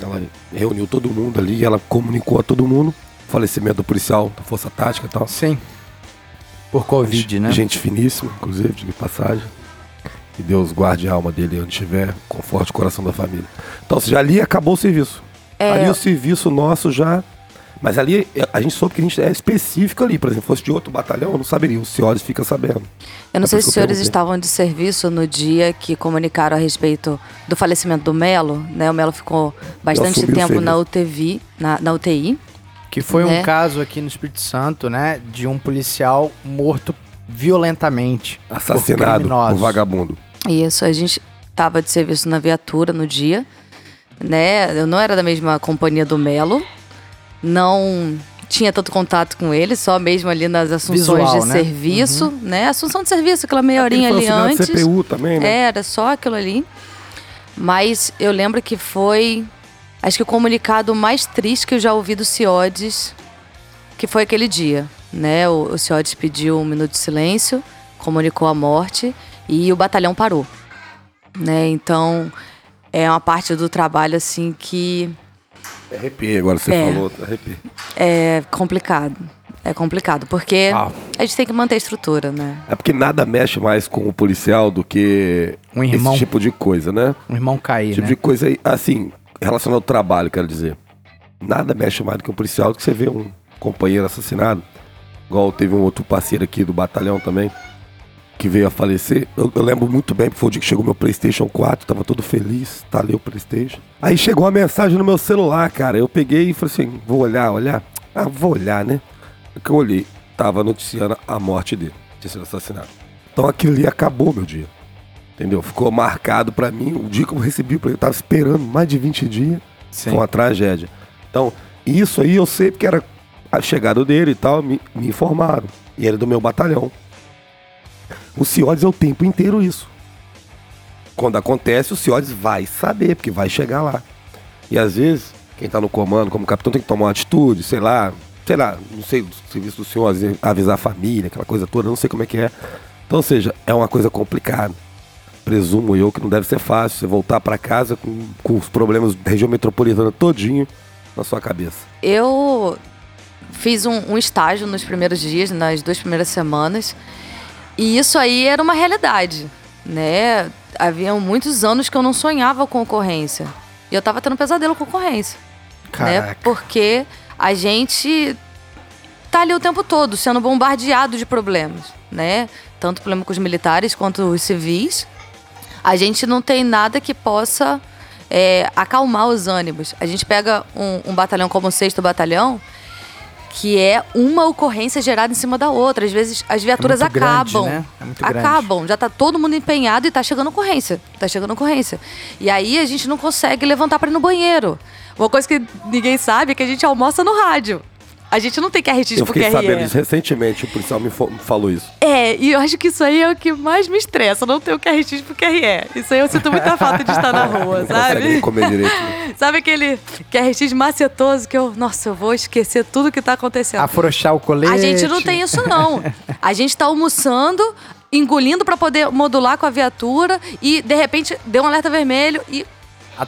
Ela reuniu todo mundo ali, ela comunicou a todo mundo. Falecimento do policial da Força Tática e tal. Sim. Por Covid, né? Gente finíssima, inclusive, de passagem. Que Deus guarde a alma dele onde estiver, conforte o coração da família. Então, seja, ali acabou o serviço. É. Ali o serviço nosso já. Mas ali a gente soube que a gente é específico ali. Por exemplo, fosse de outro batalhão, eu não saberia. O Ciodes fica sabendo. Eu não É sei por se os senhores estavam de serviço no dia que comunicaram a respeito do falecimento do Melo, né? O Melo ficou bastante tempo na. UTI, na, na UTI. Que foi um né? caso aqui no Espírito Santo, né? De um policial morto violentamente. por Assassinado, um criminosos. vagabundo. Isso, a gente tava de serviço na viatura no dia, né? Eu não era da mesma companhia do Melo, não tinha tanto contato com ele, só mesmo ali nas assunções Visual, de né? serviço, né? Assunção de serviço, aquela meia horinha Aquele ali auxiliar de antes. CPU também, né? Era só aquilo ali. Mas eu lembro que foi, acho que o comunicado mais triste que eu já ouvi do Ciodes, que foi aquele dia, né? O, o Ciodes pediu um minuto de silêncio, comunicou a morte e o batalhão parou, né? Então é uma parte do trabalho assim que Arrepiei agora você É. falou. Arrepiei. é complicado. É complicado, porque Ah. a gente tem que manter a estrutura, né? É porque nada mexe mais com o policial do que Um irmão. esse tipo de coisa, né? Um irmão cair, tipo né? de coisa aí, assim, relacionado ao trabalho, quero dizer. Nada mexe mais do que um policial do que você vê um companheiro assassinado. Igual teve um outro parceiro aqui do batalhão também, que veio a falecer. Eu, eu lembro muito bem, porque foi o dia que chegou meu PlayStation 4, tava todo feliz, tá ali o PlayStation. Aí chegou uma mensagem no meu celular, cara. Eu peguei e falei assim: vou olhar, olhar. Ah, vou olhar, né? O que eu olhei, tava noticiando a morte dele, tinha sido assassinado. Então aquilo ali acabou meu dia. Entendeu? Ficou marcado pra mim o dia que eu recebi, eu tava esperando mais de 20 dias. Sim. Foi uma tragédia. Então, isso aí eu sei porque era a chegada dele e tal, me, me informaram. E é do meu batalhão. O Ciodes é o tempo inteiro isso. Quando acontece, o Ciodes vai saber, porque vai chegar lá. E às vezes, quem tá no comando, como capitão, tem que tomar uma atitude, sei lá, sei lá, não sei, o serviço do senhor, avisar a família, aquela coisa toda, não sei como é que é. Então, ou seja, é uma coisa complicada. Presumo eu que não deve ser fácil você voltar para casa com, com os problemas da região metropolitana todinho na sua cabeça. Eu fiz um, um estágio nos primeiros dias, nas duas primeiras semanas, e isso aí era uma realidade, né? haviam muitos anos que eu não sonhava com ocorrência. E eu tava tendo pesadelo com ocorrência. Né? Caraca. Porque a gente tá ali o tempo todo sendo bombardeado de problemas, né? Tanto problema com os militares quanto os civis. A gente não tem nada que possa é, acalmar os ânimos. A gente pega um, um batalhão como o sexto batalhão, que é uma ocorrência gerada em cima da outra. Às vezes as viaturas grande, acabam. né? É muito grande. acabam. Já tá todo mundo empenhado e tá chegando ocorrência. Tá chegando ocorrência. E aí a gente não consegue levantar para ir no banheiro. Uma coisa que ninguém sabe é que a gente almoça no rádio. A gente não tem QRX Eu pro fiquei sabendo QRE. disso recentemente, o policial me, falou isso. É, e eu acho que isso aí é o que mais me estressa, não ter o QRX pro QRE. Isso aí eu sinto muita falta de estar na rua, Não consegue nem sabe? comer direito. né? Sabe aquele QRX macetoso que eu, nossa, eu vou esquecer tudo que tá acontecendo. Afrouxar o colete. A gente não tem isso, não. A gente tá almoçando, engolindo pra poder modular com a viatura e, de repente, deu um alerta vermelho e,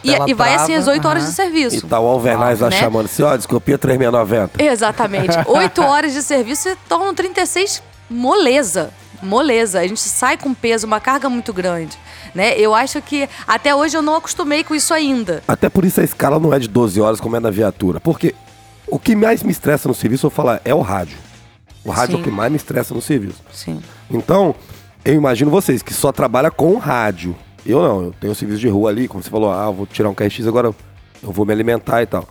e, e vai trava, assim as 8 horas aham. de serviço. E tá o Alvernaz lá Né? chamando assim, ó, desculpia 3690. Exatamente. Oito horas de serviço se tornam 36 moleza. Moleza. A gente sai com peso, uma carga muito grande. Né? Eu acho que até hoje eu não acostumei com isso ainda. Até por isso a escala não é de 12 horas como é na viatura. Porque o que mais me estressa no serviço, eu vou falar, é o rádio. O rádio é Sim. o que mais me estressa no serviço. Sim. Então, eu imagino vocês que só trabalham com rádio. Eu não, eu tenho um serviço de rua ali, como você falou, ah, vou tirar um KX agora, eu vou me alimentar e tal.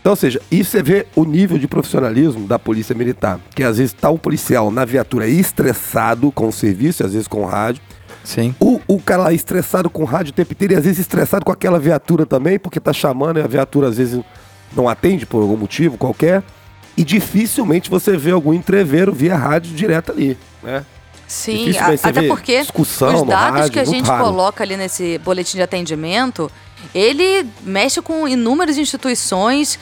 Então, ou seja, isso você vê o nível de profissionalismo da polícia militar. Que às vezes tá o policial na viatura estressado com o serviço, às vezes com o rádio. Sim. O, o cara lá estressado com o rádio o tempo inteiro e às vezes estressado com aquela viatura também, porque tá chamando e a viatura às vezes não atende por algum motivo qualquer. E dificilmente você vê algum entreveiro via rádio direto ali, né? Sim, a- até porque discussão os dados rádio, que a gente raro. coloca ali nesse boletim de atendimento, ele mexe com inúmeras instituições.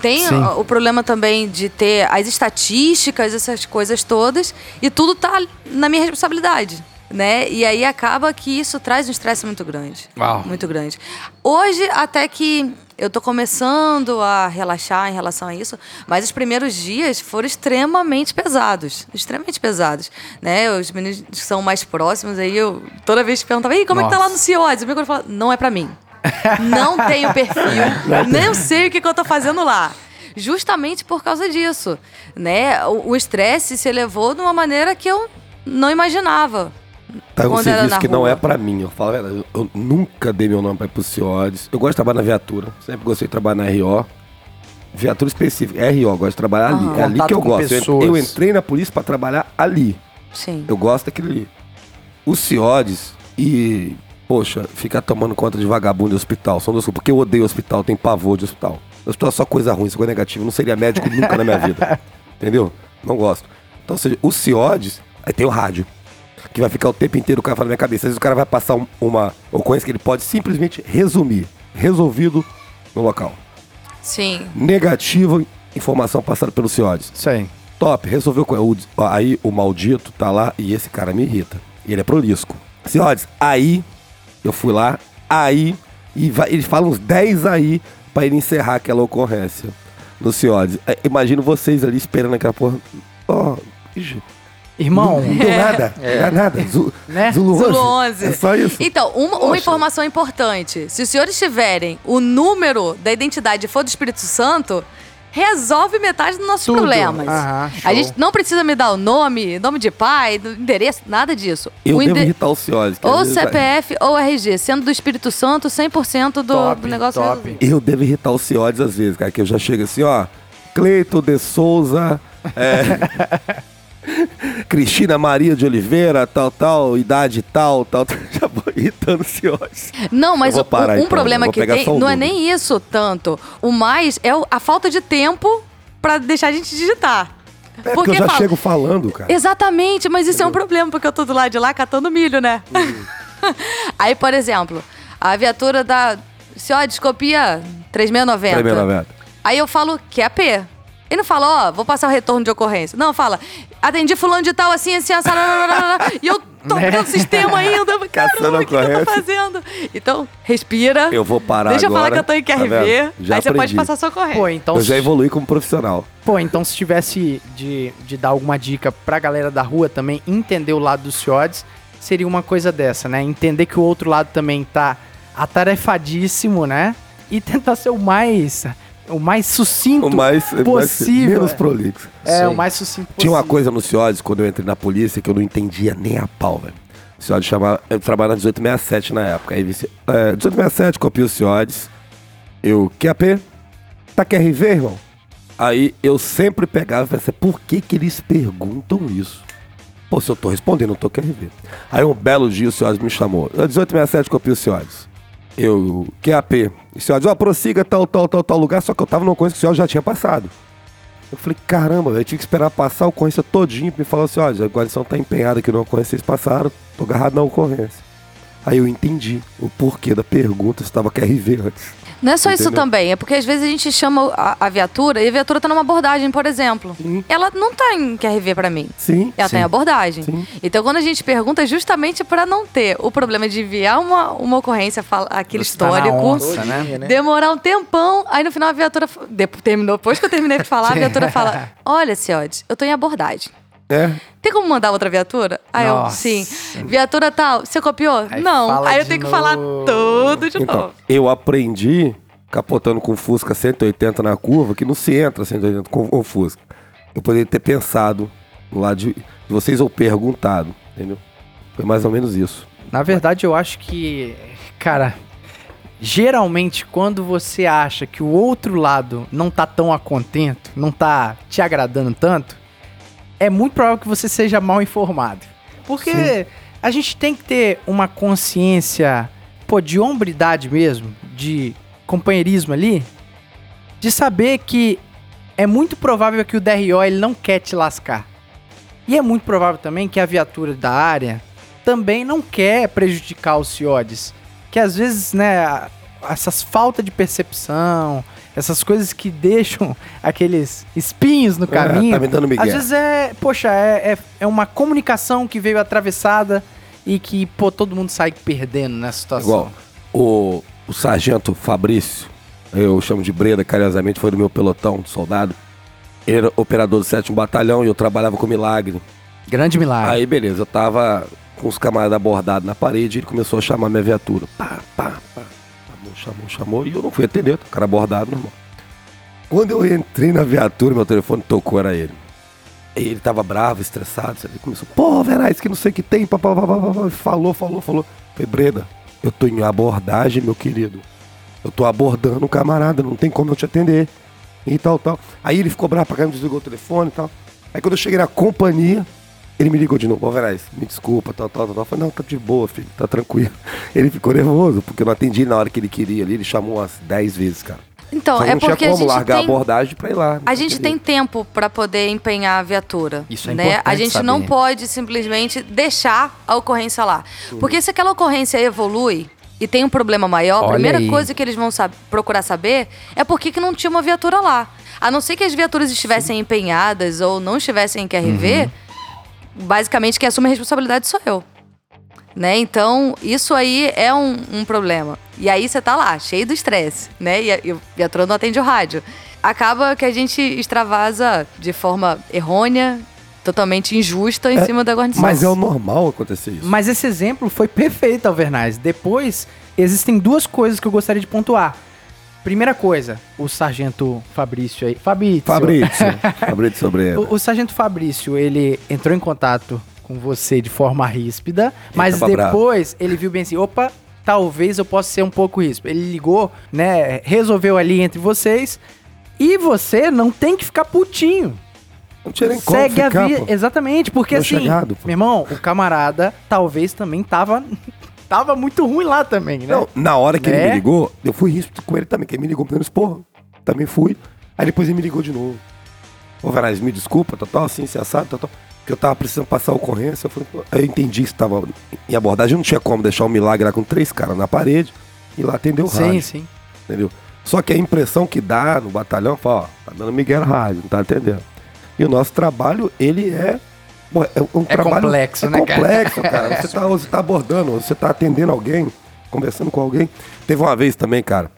Tem Sim. o o problema também de ter as estatísticas, essas coisas todas, e tudo tá na minha responsabilidade. Né? E aí acaba que isso traz um estresse muito grande. Uau. Muito grande. Hoje, até que eu tô começando a relaxar em relação a isso, mas os primeiros dias foram extremamente pesados. Extremamente pesados. Né? Os meninos que são mais próximos, aí eu toda vez perguntava, Ih, como é que tá lá no CIOS? O meu falava, não é pra mim. Não tenho perfil, nem sei o que, que eu tô fazendo lá. Justamente por causa disso. Né? O estresse se elevou de uma maneira que eu não imaginava. Tá um serviço que não rua. é pra mim. Eu falo, a verdade, eu, nunca dei meu nome pra ir pro CIODES. Eu gosto de trabalhar na viatura. Sempre gostei de trabalhar na RO. Viatura específica. RO, gosto de trabalhar ali. Aham. É ali Contato que eu com gosto. Eu, pessoas. eu entrei na polícia pra trabalhar ali. Sim. Eu gosto daquele ali. O CIODES e, poxa, ficar tomando conta de vagabundo de hospital. São duas coisas. Porque eu odeio hospital, tenho pavor de hospital. Hospital é só coisa ruim, só coisa negativa. Eu não seria médico nunca na minha vida. Entendeu? Não gosto. Então, ou seja, o CIODES, aí tem o rádio. Que vai ficar o tempo inteiro o cara falando na minha cabeça. Às vezes o cara vai passar um- uma ocorrência que ele pode simplesmente resumir. Resolvido no local. Sim. Negativo, informação passada pelo CIODES. Aí. Top, resolveu com o, aí o maldito tá lá e esse cara me irrita. E ele é prolisco. Senhores, aí eu fui lá, aí e vai, ele fala uns 10 aí pra ele encerrar aquela ocorrência no Senhores. Imagino vocês ali esperando aquela porra. Ó, ixi, Irmão, não deu nada, não dá nada. Zu, Né? Zulu, Zulu 11. 11. É só isso. Então, uma, uma informação importante. Se os senhores tiverem o número da identidade for do Espírito Santo, resolve metade dos nossos Tudo. problemas. Aham, a gente não precisa me dar o nome, nome de pai, endereço, nada disso. Eu o devo irritar o Senhores. Ou vai- CPF ou RG, sendo do Espírito Santo, 100% do, Top, do negócio top. resolvido. Eu devo irritar o Ciodes às vezes, cara, que eu já chego assim, ó. Cleito de Souza, é, Cristina Maria de Oliveira, tal, tal, idade tal, tal. Já vou irritando o Ciodes. Não, mas vou parar, um, então, problema que tem o não é nem isso tanto. O mais é o- a falta de tempo pra deixar a gente digitar. É porque eu já fala- chego falando, cara. Exatamente, mas isso é um problema, porque eu tô do lado de lá catando milho, né? Uhum. Aí, por exemplo, a viatura da. Se ó, descopia 3690. 3690. Aí eu falo que é a P. E não fala, ó, vou passar o retorno de ocorrência. Não, fala, atendi fulano de tal, assim, assim, assim, e eu tô Né? vendo o sistema ainda. Caçando Caramba, o que, que eu tô fazendo? Então, respira. Eu vou parar Deixa eu falar agora, que eu tô em tá QRV. vendo? Já aí você pode aprendi. passar sua ocorrência. pô, então, Eu já se- evolui como profissional. pô, então se tivesse de, de dar alguma dica pra galera da rua também entender o lado dos CIODs, seria uma coisa dessa, né? Entender que o outro lado também tá atarefadíssimo, né? E tentar ser o mais o mais sucinto O mais, possível. menos prolixo. é, Sim. o mais sucinto Tinha possível. uma coisa no CIODES, quando eu entrei na polícia, que eu não entendia nem a pau, velho. O CIODES chamava... Eu trabalhava na 1867 na época. Aí, vice- é, 1867, copiei o CIODES. Eu, QAP? Tá QRV, irmão? Aí eu sempre pegava e pensei, por que que eles perguntam isso? Pô, se eu tô respondendo, eu tô QRV. Aí um belo dia o CIODES me chamou. Eu, 1867, copiei o CIODES. Eu, QAP. O CIODES, ó, prossiga tal, tal, tal, tal lugar, só que eu tava numa coisa que o CIODES já tinha passado. Eu falei, caramba, eu tive que esperar passar a ocorrência todinho pra me falar assim, olha, a guarnição tá empenhada aqui na ocorrência, vocês passaram, tô agarrado na ocorrência. Aí eu entendi o porquê da pergunta se tava QRV antes. Não é só isso Entendeu? também, é porque às vezes a gente chama a, a viatura e a viatura tá numa abordagem, por exemplo. Sim. Ela não tá em QRV pra mim. Sim. Ela tá em abordagem. Sim. Então, quando a gente pergunta, é justamente pra não ter o problema de enviar uma, uma ocorrência, fala- aquele Você tá histórico, onça, né? demorar um tempão, aí no final a viatura terminou. Depois que eu terminei de falar, a viatura fala: Olha, Ciode, eu tô em abordagem. É. Tem como mandar outra viatura? Aí eu, Nossa. sim. Viatura tal, você copiou? Aí não. Aí eu tenho que falar novo. tudo de Então, novo. eu aprendi, capotando com o Fusca 180 na curva, que não se entra 180 com o Fusca. Eu poderia ter pensado no lado de, de vocês ou perguntado, entendeu? Foi mais ou menos isso. Na verdade, eu acho que, cara, geralmente quando você acha que o outro lado não tá tão a contento, não tá te agradando tanto, é muito provável que você seja mal informado. Porque a gente tem que ter uma consciência, pô, de hombridade mesmo, de companheirismo ali, de saber que é muito provável que o DRO ele não quer te lascar. E é muito provável também que a viatura da área também não quer prejudicar os CIODs. Que às vezes, né, essas falta de percepção, essas coisas que deixam aqueles espinhos no caminho. tá me dando migué. Às vezes é, poxa, é, é, é uma comunicação que veio atravessada e que, pô, todo mundo sai perdendo nessa situação. Igual, o, o sargento Fabrício, eu chamo de Breda, carinhosamente, foi do meu pelotão de soldado. Ele era operador do 7 Batalhão e eu trabalhava com Milagre. Grande milagre. Aí, beleza, eu tava com os camaradas abordados na parede e ele começou a chamar minha viatura. Pá, pá, pá. Chamou, chamou, e eu não fui atender, o cara abordado, normal. Quando eu entrei na viatura, meu telefone tocou, era ele. E ele tava bravo, estressado, ele começou, pô, Verais, que não sei o que tem, pá, pá, pá, pá, pá, pá. falou, falou, falou. Falei, Breda, eu tô em abordagem, meu querido. Eu tô abordando o camarada, não tem como eu te atender. E tal, tal. Aí ele ficou bravo pra caramba, desligou o telefone e tal. Aí quando eu cheguei na companhia, ele me ligou de novo, Verais, me desculpa, tal, tal, tal, tal. Eu falei, não, tá de boa, filho, tá tranquilo. Ele ficou nervoso, porque eu não atendi na hora que ele queria ali, ele chamou umas 10 vezes, cara. Então, Só é não tinha porque a como gente largar a tem... abordagem pra ir lá. A gente tem tempo para poder empenhar a viatura. Isso é né? A importante gente saber. não pode simplesmente deixar a ocorrência lá. Porque se aquela ocorrência evolui e tem um problema maior, a Olha primeira aí. coisa que eles vão sab- procurar saber é por que, que não tinha uma viatura lá. A não ser que as viaturas estivessem empenhadas ou não estivessem em QRV, basicamente quem assume a responsabilidade sou eu. Né? Então, isso aí é um, um problema. E aí você tá lá, cheio do estresse, né? E a, e a viatura não atende o rádio. Acaba que a gente extravasa de forma errônea, totalmente injusta em cima da guarnição. Mas é o normal acontecer isso. Mas esse exemplo foi perfeito, Alvernaz. Depois, existem duas coisas que eu gostaria de pontuar. Primeira coisa, o sargento Fabrício aí. Fabrício. Fabrício, Fabrício Sobreira. O, o sargento Fabrício, ele entrou em contato com você de forma ríspida, mas tava bravo. depois ele viu bem assim, opa, talvez eu possa ser um pouco ríspido. Ele ligou, né, resolveu ali entre vocês, e você não tem que ficar putinho. Não tinha nem como Segue ficar, a vida. Exatamente, porque Tô assim, chegado, meu irmão, o camarada talvez também tava tava muito ruim lá também, né? Não, na hora que ele Né? me ligou, eu fui ríspido com ele também, que ele me ligou dando esporro. Também fui. Aí depois ele me ligou de novo. Ô, Verais, me desculpa, tal, tal, assim, se assado, tal, tal. Que eu tava precisando passar a ocorrência. Eu, falei, eu entendi que tava em abordagem. Não tinha como deixar o milagre lá com três caras na parede e lá atender o sim, rádio. sim. Entendeu? Só que a impressão que dá no batalhão, fala, ó, tá dando Miguel rádio, não tá entendendo. E o nosso trabalho, ele é. É, um É trabalho, complexo, é né, cara? complexo, cara. Você tá, você tá abordando, você tá atendendo alguém, conversando com alguém. Teve uma vez também, cara,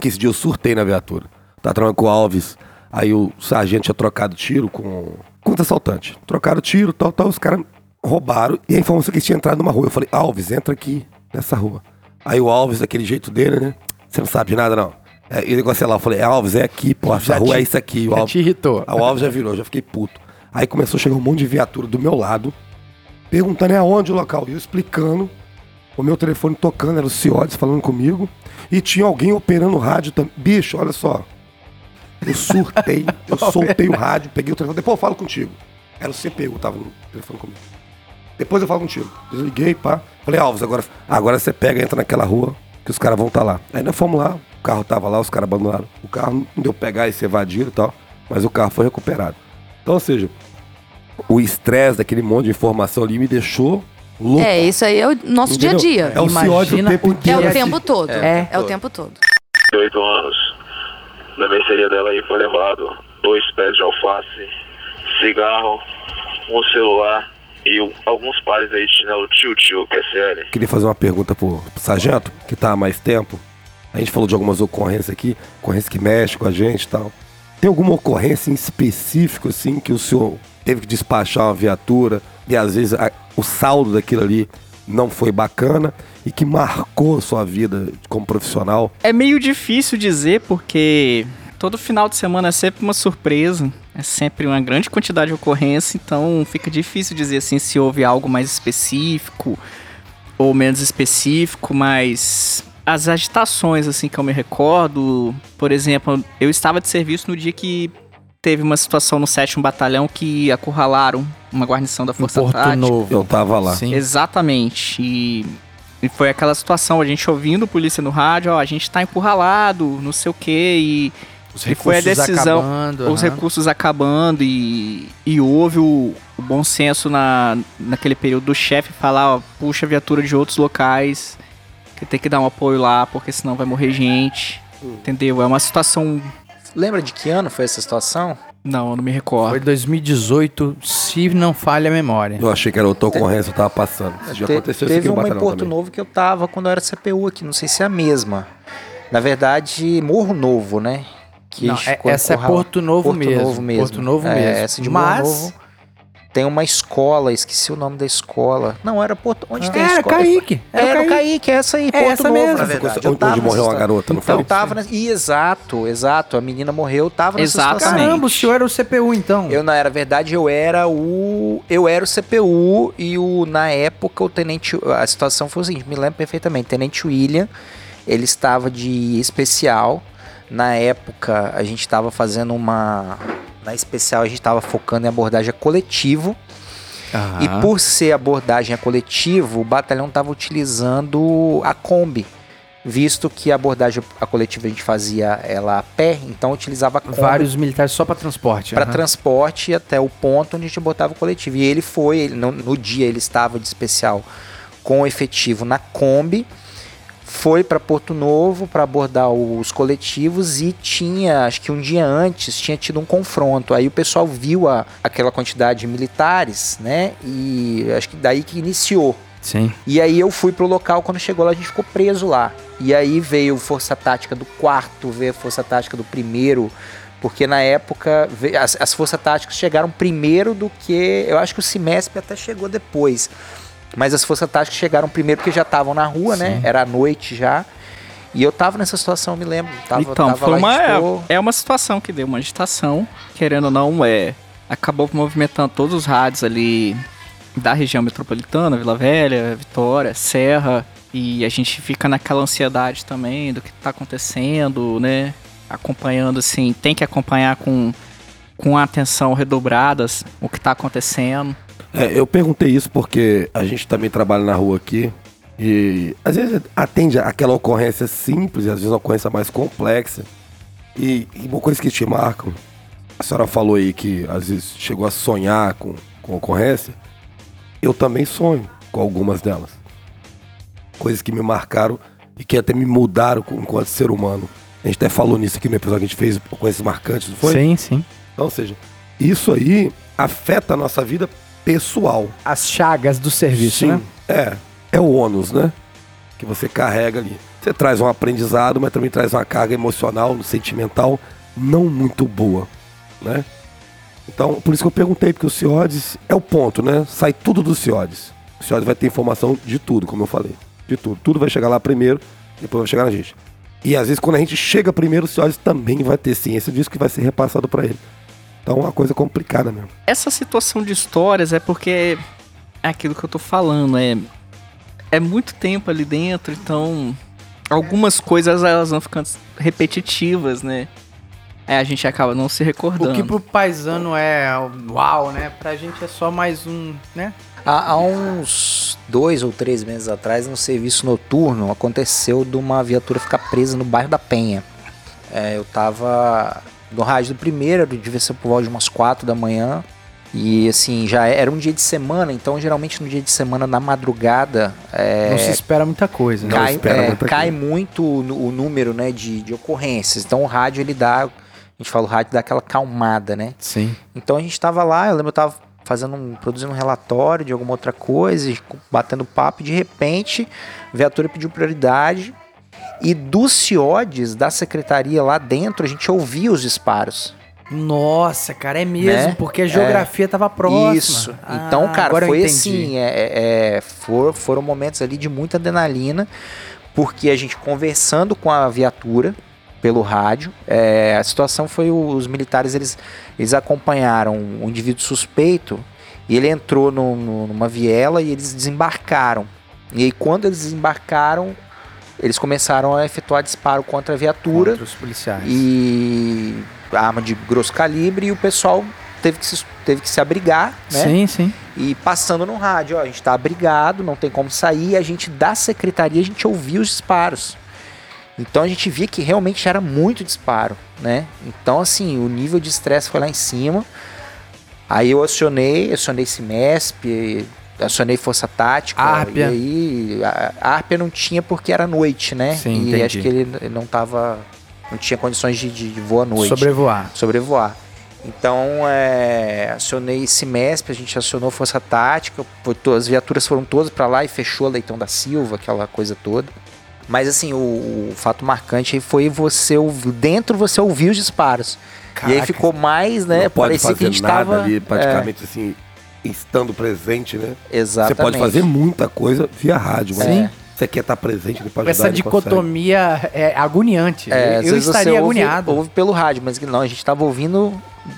que esse dia eu surtei na viatura. Tá trabalhando com o Alves, aí o sargento tinha trocado tiro com. Com outro assaltante. Trocaram tiro, tal, tal. Os caras roubaram e a informação que eles tinham entrado numa rua. Eu falei, Alves, entra aqui nessa rua. Aí o Alves, daquele jeito dele, né? Você não sabe de nada, não. É, e o negócio é lá, eu falei, Alves, é aqui, pô, essa rua te- é isso aqui. O Alves, te irritou. O Alves já virou, já fiquei puto. Aí começou a chegar um monte de viatura do meu lado, perguntando é aonde o local. E eu explicando, o meu telefone tocando, era o Ciodes falando comigo. E tinha alguém operando o rádio também. Bicho, olha só. Eu surtei, eu soltei o rádio, peguei o telefone, depois eu falo contigo. Era o CPU, tava no telefone comigo. Depois eu falo contigo. Desliguei, pá. Falei, Alves, agora, agora você pega e entra naquela rua que os caras vão estar lá. Aí nós fomos lá, o carro tava lá, os caras abandonaram. O carro não deu pegar e se evadiram e tal, mas o carro foi recuperado. Então, ou seja, o estresse daquele monte de informação ali me deixou louco. É, isso aí é o nosso dia a Entendeu? dia. É o Imagina o tempo o É inteiro. o dia- tempo todo. É. É, o tempo todo. 8 anos. Na mercearia dela aí foi levado dois pés de alface, cigarro, um celular e um- alguns pares aí de chinelo tio-tio, que é sério. Queria fazer uma pergunta pro, pro sargento, que tá há mais tempo. A gente falou de algumas ocorrências aqui, ocorrências que mexem com a gente e tal. Tem alguma ocorrência em específico, assim, que o senhor teve que despachar uma viatura e às vezes a- o saldo daquilo ali não foi bacana e que marcou sua vida como profissional? É meio difícil dizer porque todo final de semana é sempre uma surpresa. É sempre uma grande quantidade de ocorrência, então fica difícil dizer assim se houve algo mais específico ou menos específico, mas as agitações assim que eu me recordo, por exemplo, eu estava de serviço no dia que teve uma situação no 7 Batalhão que acurralaram uma guarnição da Em Força Porto Tática. Novo. Eu tava lá. Sim. Exatamente. E, e foi aquela situação, a gente ouvindo polícia no rádio, ó, a gente tá encurralado, não sei o quê, e Os E foi a decisão, acabando, os aham. recursos acabando e, e houve o, o bom senso na, naquele período do chefe falar, ó, puxa a viatura de outros locais, que tem que dar um apoio lá, porque senão vai morrer gente. Entendeu? É uma situação. Lembra de que ano foi essa situação? Não, eu não me recordo. Foi 2018, se não falha a memória. Eu achei que era outra ocorrência, eu tava passando. Isso já Te- aconteceu isso aqui teve uma em Porto também. Novo que eu tava quando eu era CPU aqui, não sei se é a mesma. Na verdade, Morro Novo, né? Que Não, é- essa é. Porto Novo Porto mesmo. Novo mesmo. Porto Novo É, mesmo. Essa de Morro Mas Novo tem uma escola, esqueci o nome da escola. Não, era Porto. Onde tem a era escola? Kaique. Era, o Kaique, essa aí, É Porto essa Novo, mesmo. na verdade. Eu onde tava morreu nessa uma situa- garota, não Então, foi? eu tava nessa... Ih, Exato, exato. A menina morreu, eu tava nessa Exatamente. situação. Caramba, o senhor era o CPU então. Eu, na era verdade, eu era o. Eu era o CPU e o. Na época, o tenente. A situação foi o seguinte, me lembro perfeitamente. Tenente William, ele estava de especial. Na época, a gente estava fazendo uma. Na especial, a gente estava focando em abordagem a coletivo. Ah. E por ser abordagem a coletivo, o batalhão estava utilizando a Kombi. Visto que a abordagem a coletiva a gente fazia ela a pé, então utilizava a Kombi Vários militares só pra transporte. para aham. transporte até o ponto onde a gente botava o coletivo. E ele foi, ele, no, no dia ele estava de especial com o efetivo na Kombi, foi para Porto Novo para abordar os coletivos e tinha, acho que um dia antes, tinha tido um confronto. Aí o pessoal viu a, aquela quantidade de militares, né? E acho que daí que iniciou. Sim. E aí eu fui pro local, quando chegou lá a gente ficou preso lá. E aí veio Força Tática do quarto, veio a Força Tática do primeiro, porque na época as, as Forças Táticas chegaram primeiro do que. Eu acho que o Cimesp até chegou depois. Mas as Forças Táticas chegaram primeiro porque já estavam na rua, né? Era à noite já. E eu tava nessa situação, eu me lembro. Tava, então, tava foi lá, uma, ficou- é uma situação que deu uma agitação, querendo ou não, é, acabou movimentando todos os rádios ali da região metropolitana, Vila Velha, Vitória, Serra, e a gente fica naquela ansiedade também do que tá acontecendo, né? Acompanhando assim, tem que acompanhar com, com atenção redobradas o que tá acontecendo. É, eu perguntei isso porque a gente também trabalha na rua aqui e às vezes atende aquela ocorrência simples e às vezes uma ocorrência mais complexa. E, e uma coisa que te marcam, a senhora falou aí que às vezes chegou a sonhar com, com ocorrência. Eu também sonho com algumas delas. Coisas que me marcaram e que até me mudaram com- enquanto ser humano. A gente até falou nisso aqui no episódio que a gente fez ocorrências marcantes, não foi? Sim, sim. Então, ou seja, isso aí afeta a nossa vida pessoal. As chagas do serviço, Sim, né? É, é o ônus, né? Que você carrega ali. Você traz um aprendizado, mas também traz uma carga emocional, sentimental, não muito boa, né? Então, por isso que eu perguntei, porque o CIODES é o ponto, né? Sai tudo do CIODES. O CIODES vai ter informação de tudo, como eu falei. De tudo. Tudo vai chegar lá primeiro, depois vai chegar na gente. E às vezes, quando a gente chega primeiro, o CIODES também vai ter ciência disso que vai ser repassado para ele. Então, é uma coisa complicada mesmo. Essa situação de histórias é porque é aquilo que eu tô falando, é é muito tempo ali dentro, então algumas coisas elas vão ficando repetitivas, né? Aí a gente acaba não se recordando. O que pro paisano é uau, né? Pra gente é só mais um, né? Há, há uns dois ou três meses atrás, no serviço noturno, aconteceu de uma viatura ficar presa no bairro da Penha. É, eu tava no rádio do primeiro, devia ser por volta de umas quatro da manhã. E assim, já era um dia de semana, então geralmente no dia de semana, na madrugada, é, Não se espera muita coisa, né? cai, espera é, muita cai muito o, o número né, de, de ocorrências. Então o rádio ele dá, a gente fala o rádio dá aquela calmada, né? Sim. Então a gente tava lá, eu lembro eu tava fazendo um, produzindo um relatório de alguma outra coisa, e batendo papo, e de repente a viatura pediu prioridade e dos CIODES da secretaria lá dentro a gente ouvia os disparos. Nossa, cara, é mesmo, Né? porque a geografia tava próxima. Isso. Ah, Então, cara, foi assim, é, é, é, for- foram momentos ali de muita adrenalina, porque a gente conversando com a viatura pelo rádio, é, a situação foi o- os militares eles, eles acompanharam um indivíduo suspeito e ele entrou no- no- numa viela e eles desembarcaram. E aí quando eles desembarcaram, eles começaram a efetuar disparo contra a viatura Contra os policiais. e arma de grosso calibre e o pessoal teve que se, teve que se abrigar, né? Sim, sim. E passando no rádio, ó, a gente tá abrigado, não tem como sair, a gente da secretaria a gente ouvia os disparos. Então a gente via que realmente era muito disparo, né? Então assim, o nível de estresse foi lá em cima. Aí eu acionei, acionei Cimesp, acionei Força Tática. Árpia. E aí a, a Árpia não tinha porque era noite, né? Sim, e entendi. acho que ele não tava. Não tinha condições de, de, de voar à noite Sobrevoar. sobrevoar. Então, é, acionei Cimesp, a gente acionou Força Tática, foi to- as viaturas foram todas para lá e fechou a Leitão da Silva, aquela coisa toda. Mas assim, o, o fato marcante aí foi você ouvir, dentro você ouvir os disparos. E aí Caraca. ficou mais, né? não pode parecia fazer que a gente nada tava ali, praticamente assim, estando presente, né? é, exatamente. Você pode fazer muita coisa via rádio, mas Sim. você quer estar presente pra ajudar, Essa dicotomia é agoniante. É, eu estaria ouve, agoniado. ouve pelo rádio, mas não, a gente tava ouvindo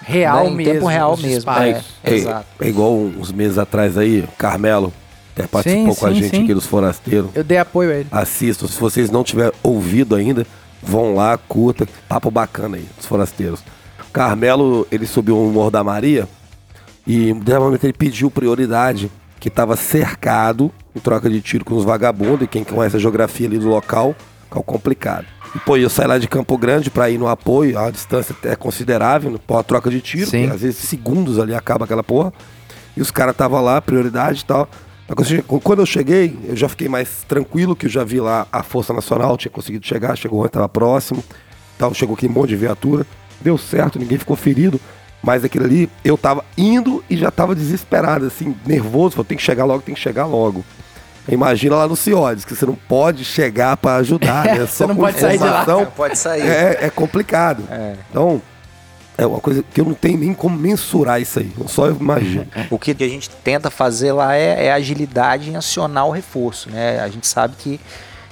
real né, em mesmo. tempo real mesmo. disparos. É, É, exato. é igual uns meses atrás aí, o Carmelo até participou Sim, com a sim, gente sim. aqui dos Forasteiros. Eu dei apoio a ele. Assistam, se vocês não tiverem ouvido ainda, vão lá, curta, papo bacana aí, dos Forasteiros. O Carmelo, ele subiu o Morro da Maria e, de momento, ele pediu prioridade, que estava cercado em troca de tiro com os vagabundos, e quem conhece a geografia ali do local, é complicado. E, pô, eu saí lá de Campo Grande para ir no apoio, a distância é considerável, pô, a troca de tiro, Sim. às vezes segundos ali acaba aquela porra. E os caras estavam lá, prioridade e tal. Quando eu cheguei- eu já fiquei mais tranquilo, que eu já vi lá a Força Nacional, tinha conseguido chegar, chegou estava próximo, tal, chegou aquele monte de viatura. Deu certo, ninguém ficou ferido. Mas aquilo ali, eu tava indo e já tava desesperado, assim, nervoso. Falei, tem que chegar logo, tem que chegar logo. Imagina lá no Ciodes, que você não pode chegar para ajudar, né? Você não com pode sair de lá. informação, Não pode sair. É, é complicado. É. Então, é uma coisa que eu não tenho nem como mensurar isso aí. Eu só imagino. O que a gente tenta fazer lá é, é agilidade em acionar o reforço, né? A gente sabe que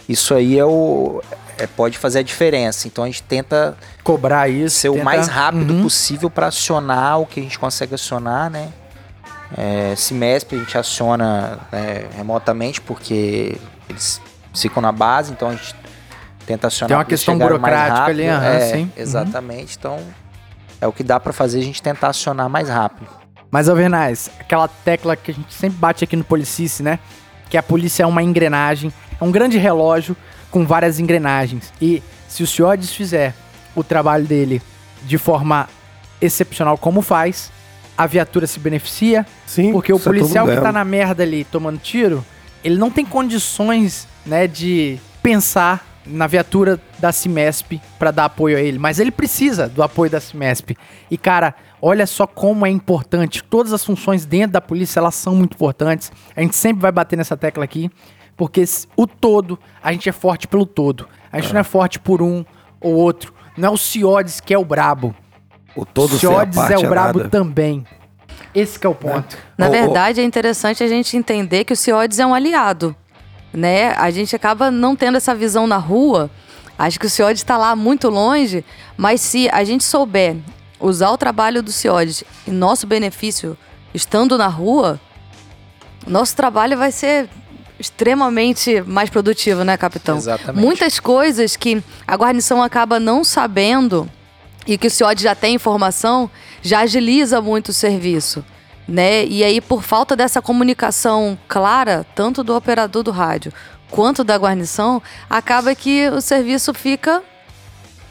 isso aí é o é, pode fazer a diferença. Então a gente tenta Cobrar isso. ser o tenta- mais rápido Uhum. possível para acionar o que a gente consegue acionar, né? É, Cimesp a gente aciona né, remotamente porque eles ficam na base, então a gente tenta acionar. Tem uma questão burocrática ali, aham, é, sim. Uhum. Exatamente. Então é o que dá para fazer a gente tentar acionar mais rápido. Mas, Alvernaz, aquela tecla que a gente sempre bate aqui no Policice, né? Que a polícia é uma engrenagem, é um grande relógio com várias engrenagens. E se o Ciodes fizer o trabalho dele de forma excepcional como faz, a viatura se beneficia, Sim, porque o é policial que mundo tá na merda ali tomando tiro, ele não tem condições, né, de pensar na viatura da Cimesp pra dar apoio a ele, mas ele precisa do apoio da Cimesp. E cara, olha só como é importante. Todas as funções dentro da polícia, elas são muito importantes. A gente sempre vai bater nessa tecla aqui, porque o todo, a gente é forte pelo todo. A gente não é forte por um ou outro. Não é o Ciodes que é o brabo. O todo sem a Ciodes parte é o brabo nada. também. Esse que é o ponto. Na verdade, é interessante a gente entender que o CIODES é um aliado, né? A gente acaba não tendo essa visão na rua. Acho que o CIODES está lá muito longe, mas se a gente souber usar o trabalho do CIODES em nosso benefício, estando na rua, nosso trabalho vai ser extremamente mais produtivo, né, capitão? Exatamente. Muitas coisas que a guarnição acaba não sabendo e que o CIOD já tem informação, já agiliza muito o serviço. Né? E aí, por falta dessa comunicação clara, tanto do operador do rádio quanto da guarnição, acaba que o serviço fica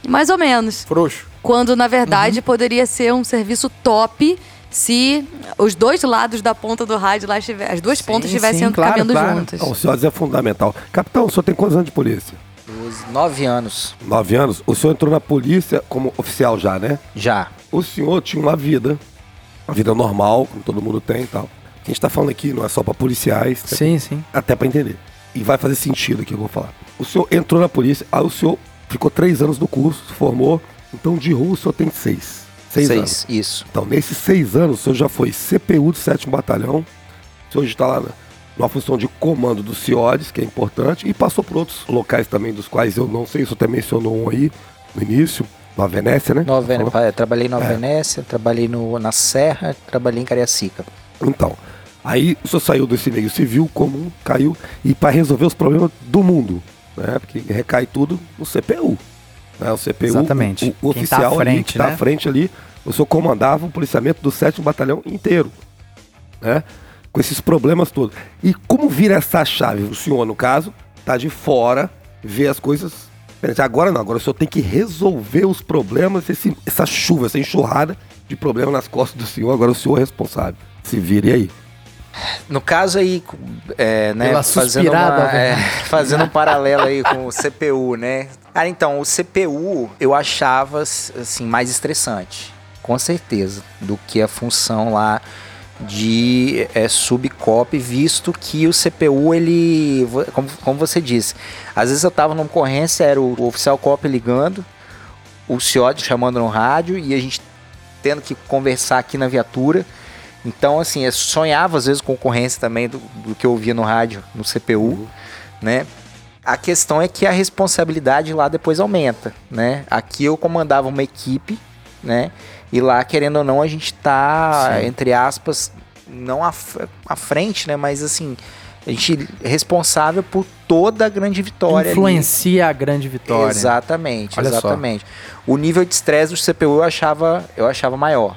mais ou menos. Frouxo. Quando, na verdade, poderia ser um serviço top se os dois lados da ponta do rádio lá estiver, as duas Sim, pontas estivessem claro, caminhando claro. juntas. Não, o Ciodes é fundamental. Capitão, o senhor tem quantos anos de polícia? Dos nove anos Nove anos? O senhor entrou na polícia como oficial já, né? já. O senhor tinha uma vida, uma vida normal, como todo mundo tem e tal. A gente tá falando aqui não é só pra policiais, Sim, sim. até pra entender. E vai fazer sentido aqui que eu vou falar. O senhor entrou na polícia, aí o senhor ficou três anos no curso, se formou, então de rua o senhor tem seis. Seis, anos. Seis, isso. Então, nesses seis anos, o senhor já foi CPU do 7 Batalhão, o senhor está lá na, numa função de comando do CIODES, que é importante, e passou por outros locais também, dos quais eu não sei, o senhor até mencionou um aí no início, na Venécia, né? Nova, Falou? pa- trabalhei na É. Venécia, trabalhei no, na Serra, trabalhei em Cariacica. Então, aí o senhor saiu desse meio civil comum, caiu, e para resolver os problemas do mundo, né? Porque recai tudo no CPU. Né? O CPU, Exatamente. o, o tá oficial ali, frente, que tá né? à frente ali, o senhor comandava o policiamento do 7 Batalhão inteiro, né? Com esses problemas todos. E como vira essa chave? O senhor, no caso, tá de fora, vê as coisas. Agora não, agora o senhor tem que resolver os problemas, esse- essa chuva, essa enxurrada de problema nas costas do senhor. Agora o senhor é responsável. Se vire aí. No caso aí, é, né, fazendo, suspirada, uma- é, velho. fazendo um paralelo aí com o CPU, né? Cara, então, o CPU eu achava, assim, mais estressante, com certeza, do que a função lá de é, subcop, visto que o CPU, ele, como, como você disse, às vezes eu tava numa ocorrência, era o, o oficial cop ligando, o CIOD chamando no rádio e a gente tendo que conversar aqui na viatura. Então, assim, eu sonhava às vezes com ocorrência também do, do que eu ouvia no rádio, no CPU, né? A questão é que a responsabilidade lá depois aumenta, né? Aqui eu comandava uma equipe, né? E lá, querendo ou não, a gente tá, Sim. entre aspas, não à, à frente, né? Mas assim, a gente é responsável por toda a grande vitória. ali. Influencia a grande vitória. Exatamente, Olha só. exatamente. O nível de estresse do CPU eu achava, eu achava maior.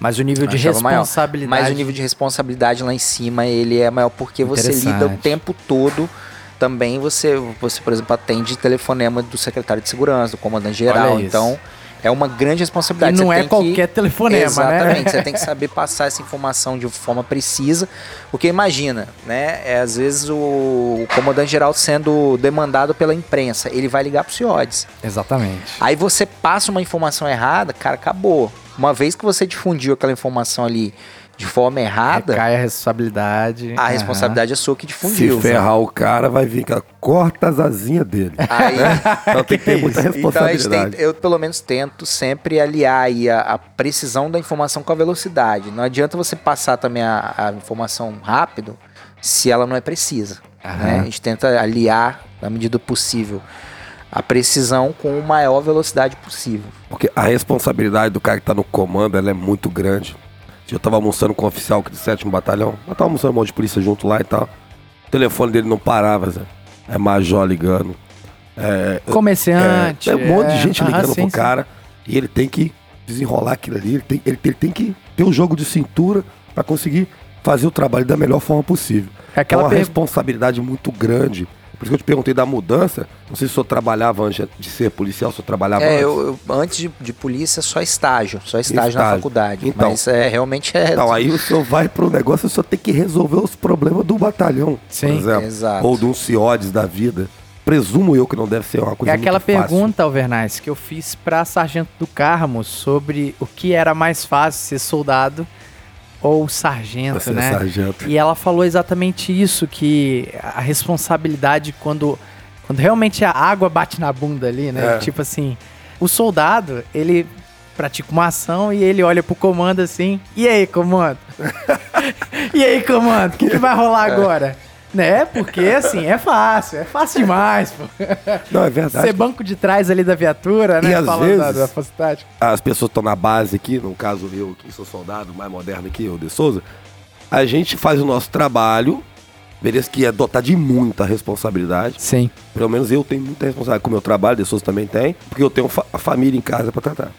Mas o nível de Achava maior. responsabilidade. Mas o nível de responsabilidade lá em cima, ele é maior porque você lida o tempo todo. Também você, você, por exemplo, atende telefonema do secretário de segurança, do comandante geral. Então, é uma grande E responsabilidade. não Você é tem que- qualquer telefonema, Exatamente, né? você tem que saber passar essa informação de forma precisa, porque imagina, né, é, às vezes o, o comandante geral sendo demandado pela imprensa, ele vai ligar pro CIODES. Exatamente. Aí você passa uma informação errada, cara, acabou. Uma vez que você difundiu aquela informação ali de forma errada, Cai a responsabilidade. a responsabilidade é sua que difundiu. Se ferrar o cara, vai vir, cara, corta as asinhas dele. Aí, Então tem que ter muita Então responsabilidade. tem, eu pelo menos tento sempre aliar aí a, a precisão da informação com a velocidade. Não adianta você passar também a, a informação rápido se ela não é precisa. né? A gente tenta aliar na medida do possível a precisão com a maior velocidade possível. Porque a responsabilidade do cara que tá no comando, ela é muito grande. Eu tava almoçando com um oficial aqui do 7 Batalhão. Eu tava almoçando um monte de polícia junto lá e tal. O telefone dele não parava, Zé. É major ligando. É, Comerciante. é, é um monte de é, gente ligando sim, pro sim. cara. E ele tem que desenrolar aquilo ali. Ele tem, ele, ele tem que ter o jogo de cintura pra conseguir fazer o trabalho da melhor forma possível. É aquela é uma per- responsabilidade muito grande. Por isso que eu te perguntei da mudança. Não sei se o senhor trabalhava antes de ser policial, se o senhor trabalhava É, antes. eu, eu- antes de, de polícia, só estágio. Só estágio, na Estágio. faculdade. Então. Mas é, realmente é. Não, aí o senhor vai pro negócio, o senhor tem que resolver os problemas do batalhão, Sim. por exemplo. Exato. Ou de um CIODES da vida. Presumo eu que não deve ser uma coisa É aquela muito fácil. pergunta, Alvernais, que eu fiz pra Sargento do Carmo sobre o que era mais fácil, ser soldado ou sargento, Você é né? sargento. E ela falou exatamente isso, que a responsabilidade quando, quando realmente a água bate na bunda ali, né? É. Tipo assim, o soldado, ele pratica uma ação e ele olha pro comando assim, e aí, comando? e aí, comando, o que, que vai rolar agora? Né? Porque assim, é fácil, é fácil demais, pô. Não, é verdade. Ser banco de trás ali da viatura, né? E às Falando da, vezes- da força tática. as pessoas estão na base aqui, no caso eu, que sou soldado mais moderno aqui, o de Souza, a gente faz o nosso trabalho, beleza? Que é dotar de muita responsabilidade. Sim. Pelo menos eu tenho muita responsabilidade com o meu trabalho, de Souza também tem, porque eu tenho fa- a família em casa para tratar.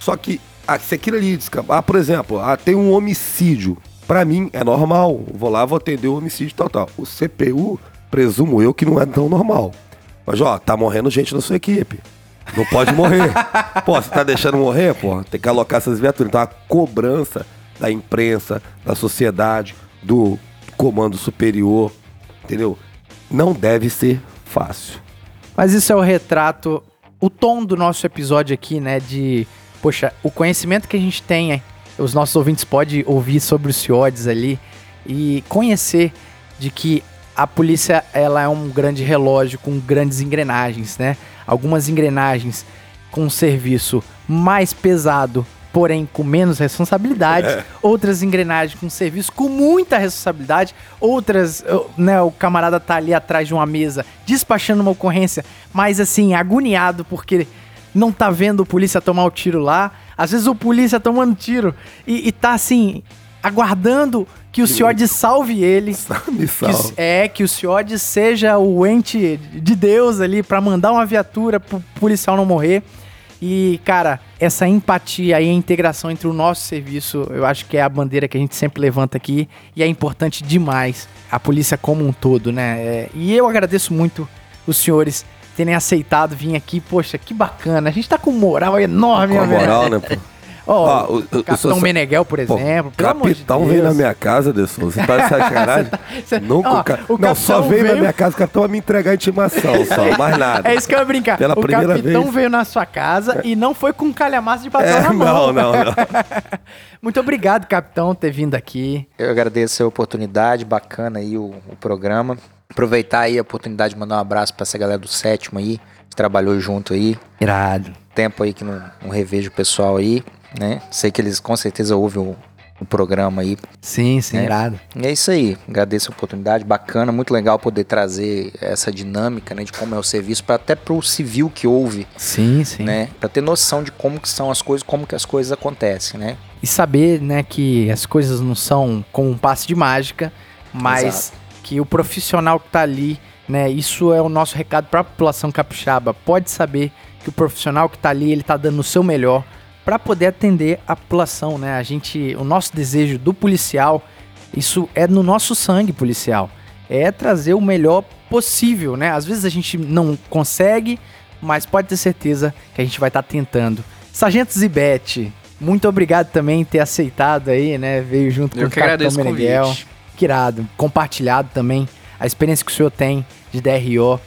Só que ah, se aquilo ali descamba, ah, por exemplo, ah, tem um homicídio. Pra mim é normal. Vou lá, vou atender o homicídio tal, tal. O CPU, presumo eu que não é tão normal. Mas ó, tá morrendo gente na sua equipe. Não pode morrer. pô, você tá deixando morrer, pô? Tem que alocar essas viaturas. Então a cobrança da imprensa, da sociedade, do comando superior, entendeu? Não deve ser fácil. Mas isso é o retrato, o tom do nosso episódio aqui, né? De, poxa, o conhecimento que a gente tem, os nossos ouvintes podem ouvir sobre os CIODs ali e conhecer de que a polícia ela é um grande relógio com grandes engrenagens, né? Algumas engrenagens com um serviço mais pesado, porém com menos responsabilidade. Outras engrenagens com serviço com muita responsabilidade. Outras, né, o camarada tá ali atrás de uma mesa despachando uma ocorrência, mas assim, agoniado porque não tá vendo o polícia tomar o tiro lá. Às vezes o polícia tomando tiro e, e tá assim, aguardando que o CIOD salve ele. Me Que, salva. o- é, que o CIOD seja o ente de Deus ali pra mandar uma viatura pro policial não morrer. E, cara, essa empatia e a integração entre o nosso serviço, eu acho que é a bandeira que a gente sempre levanta aqui e é importante demais. A polícia como um todo, né? É, e eu agradeço muito os senhores terem aceitado vir aqui. Poxa, que bacana. A gente tá com moral enorme, Com a né, velho? moral, né, pô? Ó, Ó, o- o, o- Capitão Meneghel, por Pô, exemplo. pelo amor de capitão veio Deus. na minha casa, De Souza. Você tá de sacanagem? Cê- Nunca. ó, ca- o não, só capitão veio, na veio- minha casa o capitão a me entregar a intimação, só, mais nada. É isso que eu ia brincar. Pela o primeira capitão vez. veio na sua casa e não foi com um calhamaço de papel É, na mão. não, não, não. Muito obrigado, capitão, ter vindo aqui. Eu agradeço a oportunidade, bacana aí o, o programa. Aproveitar aí a oportunidade de mandar um abraço pra essa galera do sétimo aí, que trabalhou junto aí. Irado. Tempo aí que não, não revejo o pessoal aí, né? Sei que eles com certeza ouvem o, o programa aí. Sim, sim, É. irado. E é isso aí. Agradeço a oportunidade, bacana, muito legal poder trazer essa dinâmica, né, de como é o serviço, pra, até pro civil que ouve, Sim, sim. né? Pra ter noção de como que são as coisas, como que as coisas acontecem, né? E saber, né, que as coisas não são como um passe de mágica, mas Exato. Que o profissional que tá ali, né, isso é o nosso recado pra população capixaba. Pode saber que o profissional que tá ali, ele tá dando o seu melhor para poder atender a população, né? A gente, o nosso desejo do policial, isso é no nosso sangue policial, é trazer o melhor possível, né? Às vezes a gente não consegue, mas pode ter certeza que a gente vai estar tentando. Sargento Zibete, muito obrigado também em ter aceitado aí, né? Veio junto Eu com o Capitão Meneghel. convite. Que irado. Compartilhado também a experiência que o senhor tem de DRO.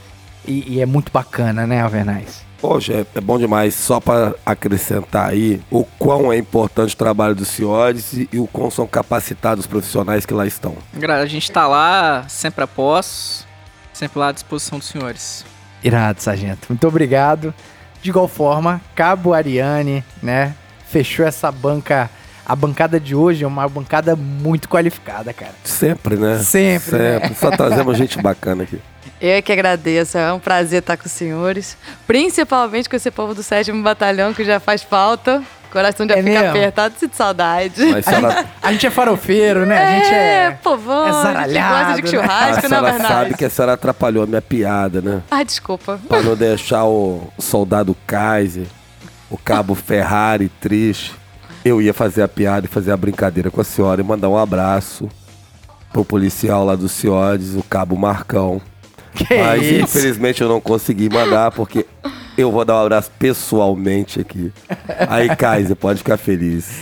E, e é muito bacana, né, Alvernais? Poxa, é, é bom demais. Só pra acrescentar aí o quão é importante o trabalho dos senhores e, e o quão são capacitados os profissionais que lá estão. A gente tá lá sempre após, sempre lá à disposição dos senhores. Irado, sargento. Muito obrigado. De igual forma, Cabo Ariane, né? Fechou essa banca. A bancada de hoje é uma bancada muito qualificada, cara. Sempre, né? Sempre, né? Sempre. Só trazemos gente bacana aqui. Eu que agradeço, é um prazer estar com os senhores. Principalmente com esse povo do sétimo batalhão que já faz falta. O coração já É fica mesmo? apertado, sinto saudade. Mas a senhora, A gente é farofeiro, né? A gente É, é. povão, é a gente zaralhado, gosta de né? a churrasco, né, senhora Bernardo? sabe que a senhora atrapalhou a minha piada, né? Ah, desculpa. Pra não deixar o soldado Kaiser, o cabo Ferrari triste. Eu ia fazer a piada e fazer a brincadeira com a senhora e mandar um abraço pro policial lá do Ciodes, o cabo Marcão. Que Mas isso? infelizmente eu não consegui mandar porque eu vou dar um abraço pessoalmente aqui. Aí, Kaiser, pode ficar feliz.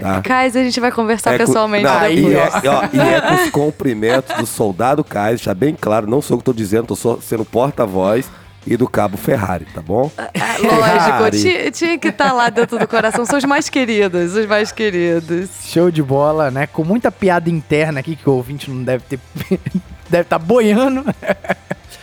Tá? Kaiser, a gente vai conversar É com- pessoalmente não, depois. e, é, ó, e é com os cumprimentos do soldado Kaiser, deixar bem claro, não sou o que tô dizendo, tô só sendo porta-voz e do cabo Ferrari, tá bom? Ah, Lógico, Ferrari. tinha, tinha que estar lá dentro do coração. São os mais queridos, os mais queridos. Show de bola, né? Com muita piada interna aqui que o ouvinte não deve ter. deve estar boiando.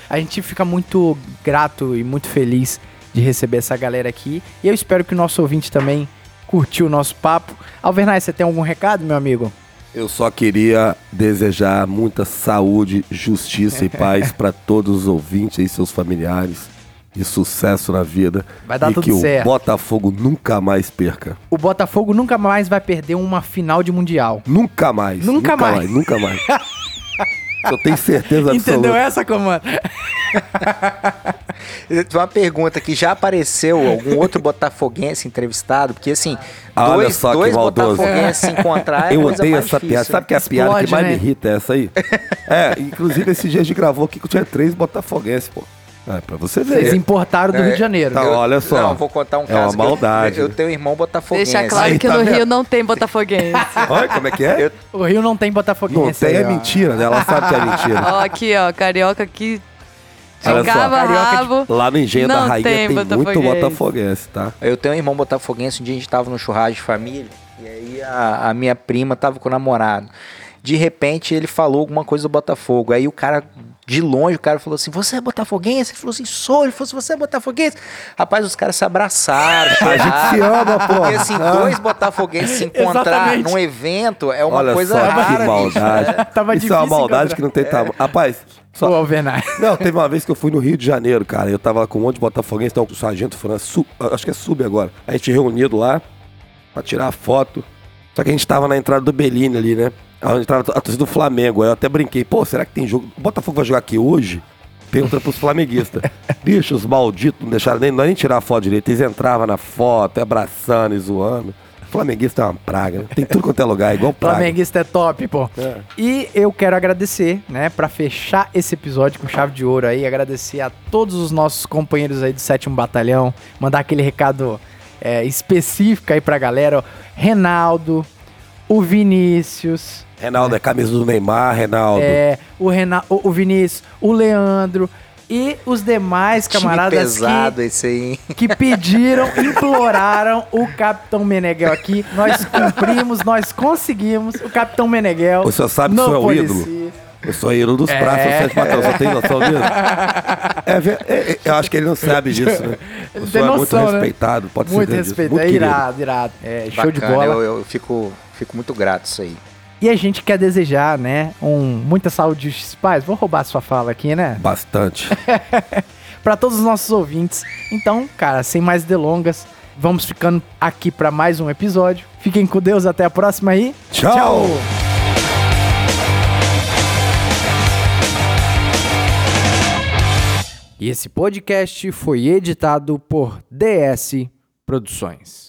A gente fica muito grato e muito feliz de de receber essa galera aqui. E eu espero que o nosso ouvinte também curtiu o nosso papo. Alvernaz, você tem algum recado, meu amigo? Eu só queria desejar muita saúde, justiça e paz para todos os ouvintes e seus familiares. E sucesso na vida. Vai dar e tudo que certo. o Botafogo nunca mais perca. O Botafogo nunca mais vai perder uma final de Mundial. Nunca mais. Nunca mais. Nunca mais. Eu tenho certeza Entendeu absoluta. essa, comando? Uma pergunta que já apareceu algum outro botafoguense entrevistado, porque assim, Ah, olha dois, só que dois botafoguenses se encontrar é Eu coisa odeio mais essa difícil, piada. Sabe que é a piada Explode, que mais né? me irrita é essa aí? é, inclusive esse dia a gente gravou aqui que tinha três botafoguenses, pô. É, pra você ver. Vocês importaram do É, Rio de Janeiro. Tá, olha só. Não, vou contar um É caso. uma que eu- maldade. Eu, tenho um irmão botafoguense. Deixa claro Aí, que tá no vendo? Rio não tem botafoguense. Olha como é que é? Eu- O Rio não tem Botafoguense. Não tem, aí, é ó. mentira, né? Ela sabe que é mentira. ó, aqui, ó, carioca aqui. Olha De só, cabo a carioca de- rabo. Lá no Engenho da Rainha tem tem, muito botafoguense. botafoguense, tá? Eu tenho um irmão botafoguense, um dia a gente tava no churrasco de família, e aí a, a minha prima tava com o namorado. De repente ele falou alguma coisa do Botafogo. Aí o cara, de longe, o cara falou assim: Você é botafoguense? Ele falou assim: Sou. Ele falou assim: Você é botafoguense? Rapaz, os caras se abraçaram. A gente se ama, pô. Porque assim, Ah. dois botafoguenses se encontrar Exatamente. num evento é uma Olha coisa só rara. que bicho. maldade. Tava Isso é uma maldade encontrar. que não tem tamanho. Rapaz, Ô, só, Alvernaz. Não, teve uma vez que eu fui no Rio de Janeiro, cara. Eu tava lá com um monte de botafoguense, então o sargento Fran, su- acho que é sub agora. A gente reunido lá pra tirar a foto. Só que a gente tava na entrada do Bellini ali, né? Onde tava a torcida do Flamengo. Aí eu até brinquei, pô, será que tem jogo? O Botafogo vai jogar aqui hoje? Pergunta pros flamenguistas. Bicho, os malditos não deixaram nem, nem tirar a foto direito. Eles entravam na foto, abraçando e zoando. Flamenguista é uma praga. né? Tem tudo quanto é lugar, igual praga. Flamenguista é top, pô. É. E eu quero agradecer, né, Pra fechar esse episódio com chave de ouro aí, agradecer a todos os nossos companheiros aí do 7 Batalhão, mandar aquele recado é, específico aí pra galera. ó. Renaldo, o Vinícius, Reinaldo é camisa do Neymar, Reinaldo. é, o, Rena, o, o Vinícius, o Leandro e os demais Time camaradas pesado esse aí, hein? que, que pediram, imploraram o Capitão Meneghel aqui. Nós cumprimos, nós conseguimos o Capitão Meneghel. O senhor sabe que no sou o ídolo? Eu sou ídolo dos É. praças, sete patrões. Você tem noção disso? É, é, é, eu acho que ele não sabe disso, né? O senhor tem é noção, muito né? respeitado, pode Muito ser muito é querido. irado, irado. É, show de Bacana, bola. Eu, eu fico, fico muito grato isso aí. E a gente quer desejar, né, um, muita saúde e paz. Vou roubar sua fala aqui, né? Bastante. Pra todos os nossos ouvintes. Então, cara, sem mais delongas, vamos ficando aqui pra mais um episódio. Fiquem com Deus, até a próxima aí. Tchau. E esse podcast foi editado por DS Produções.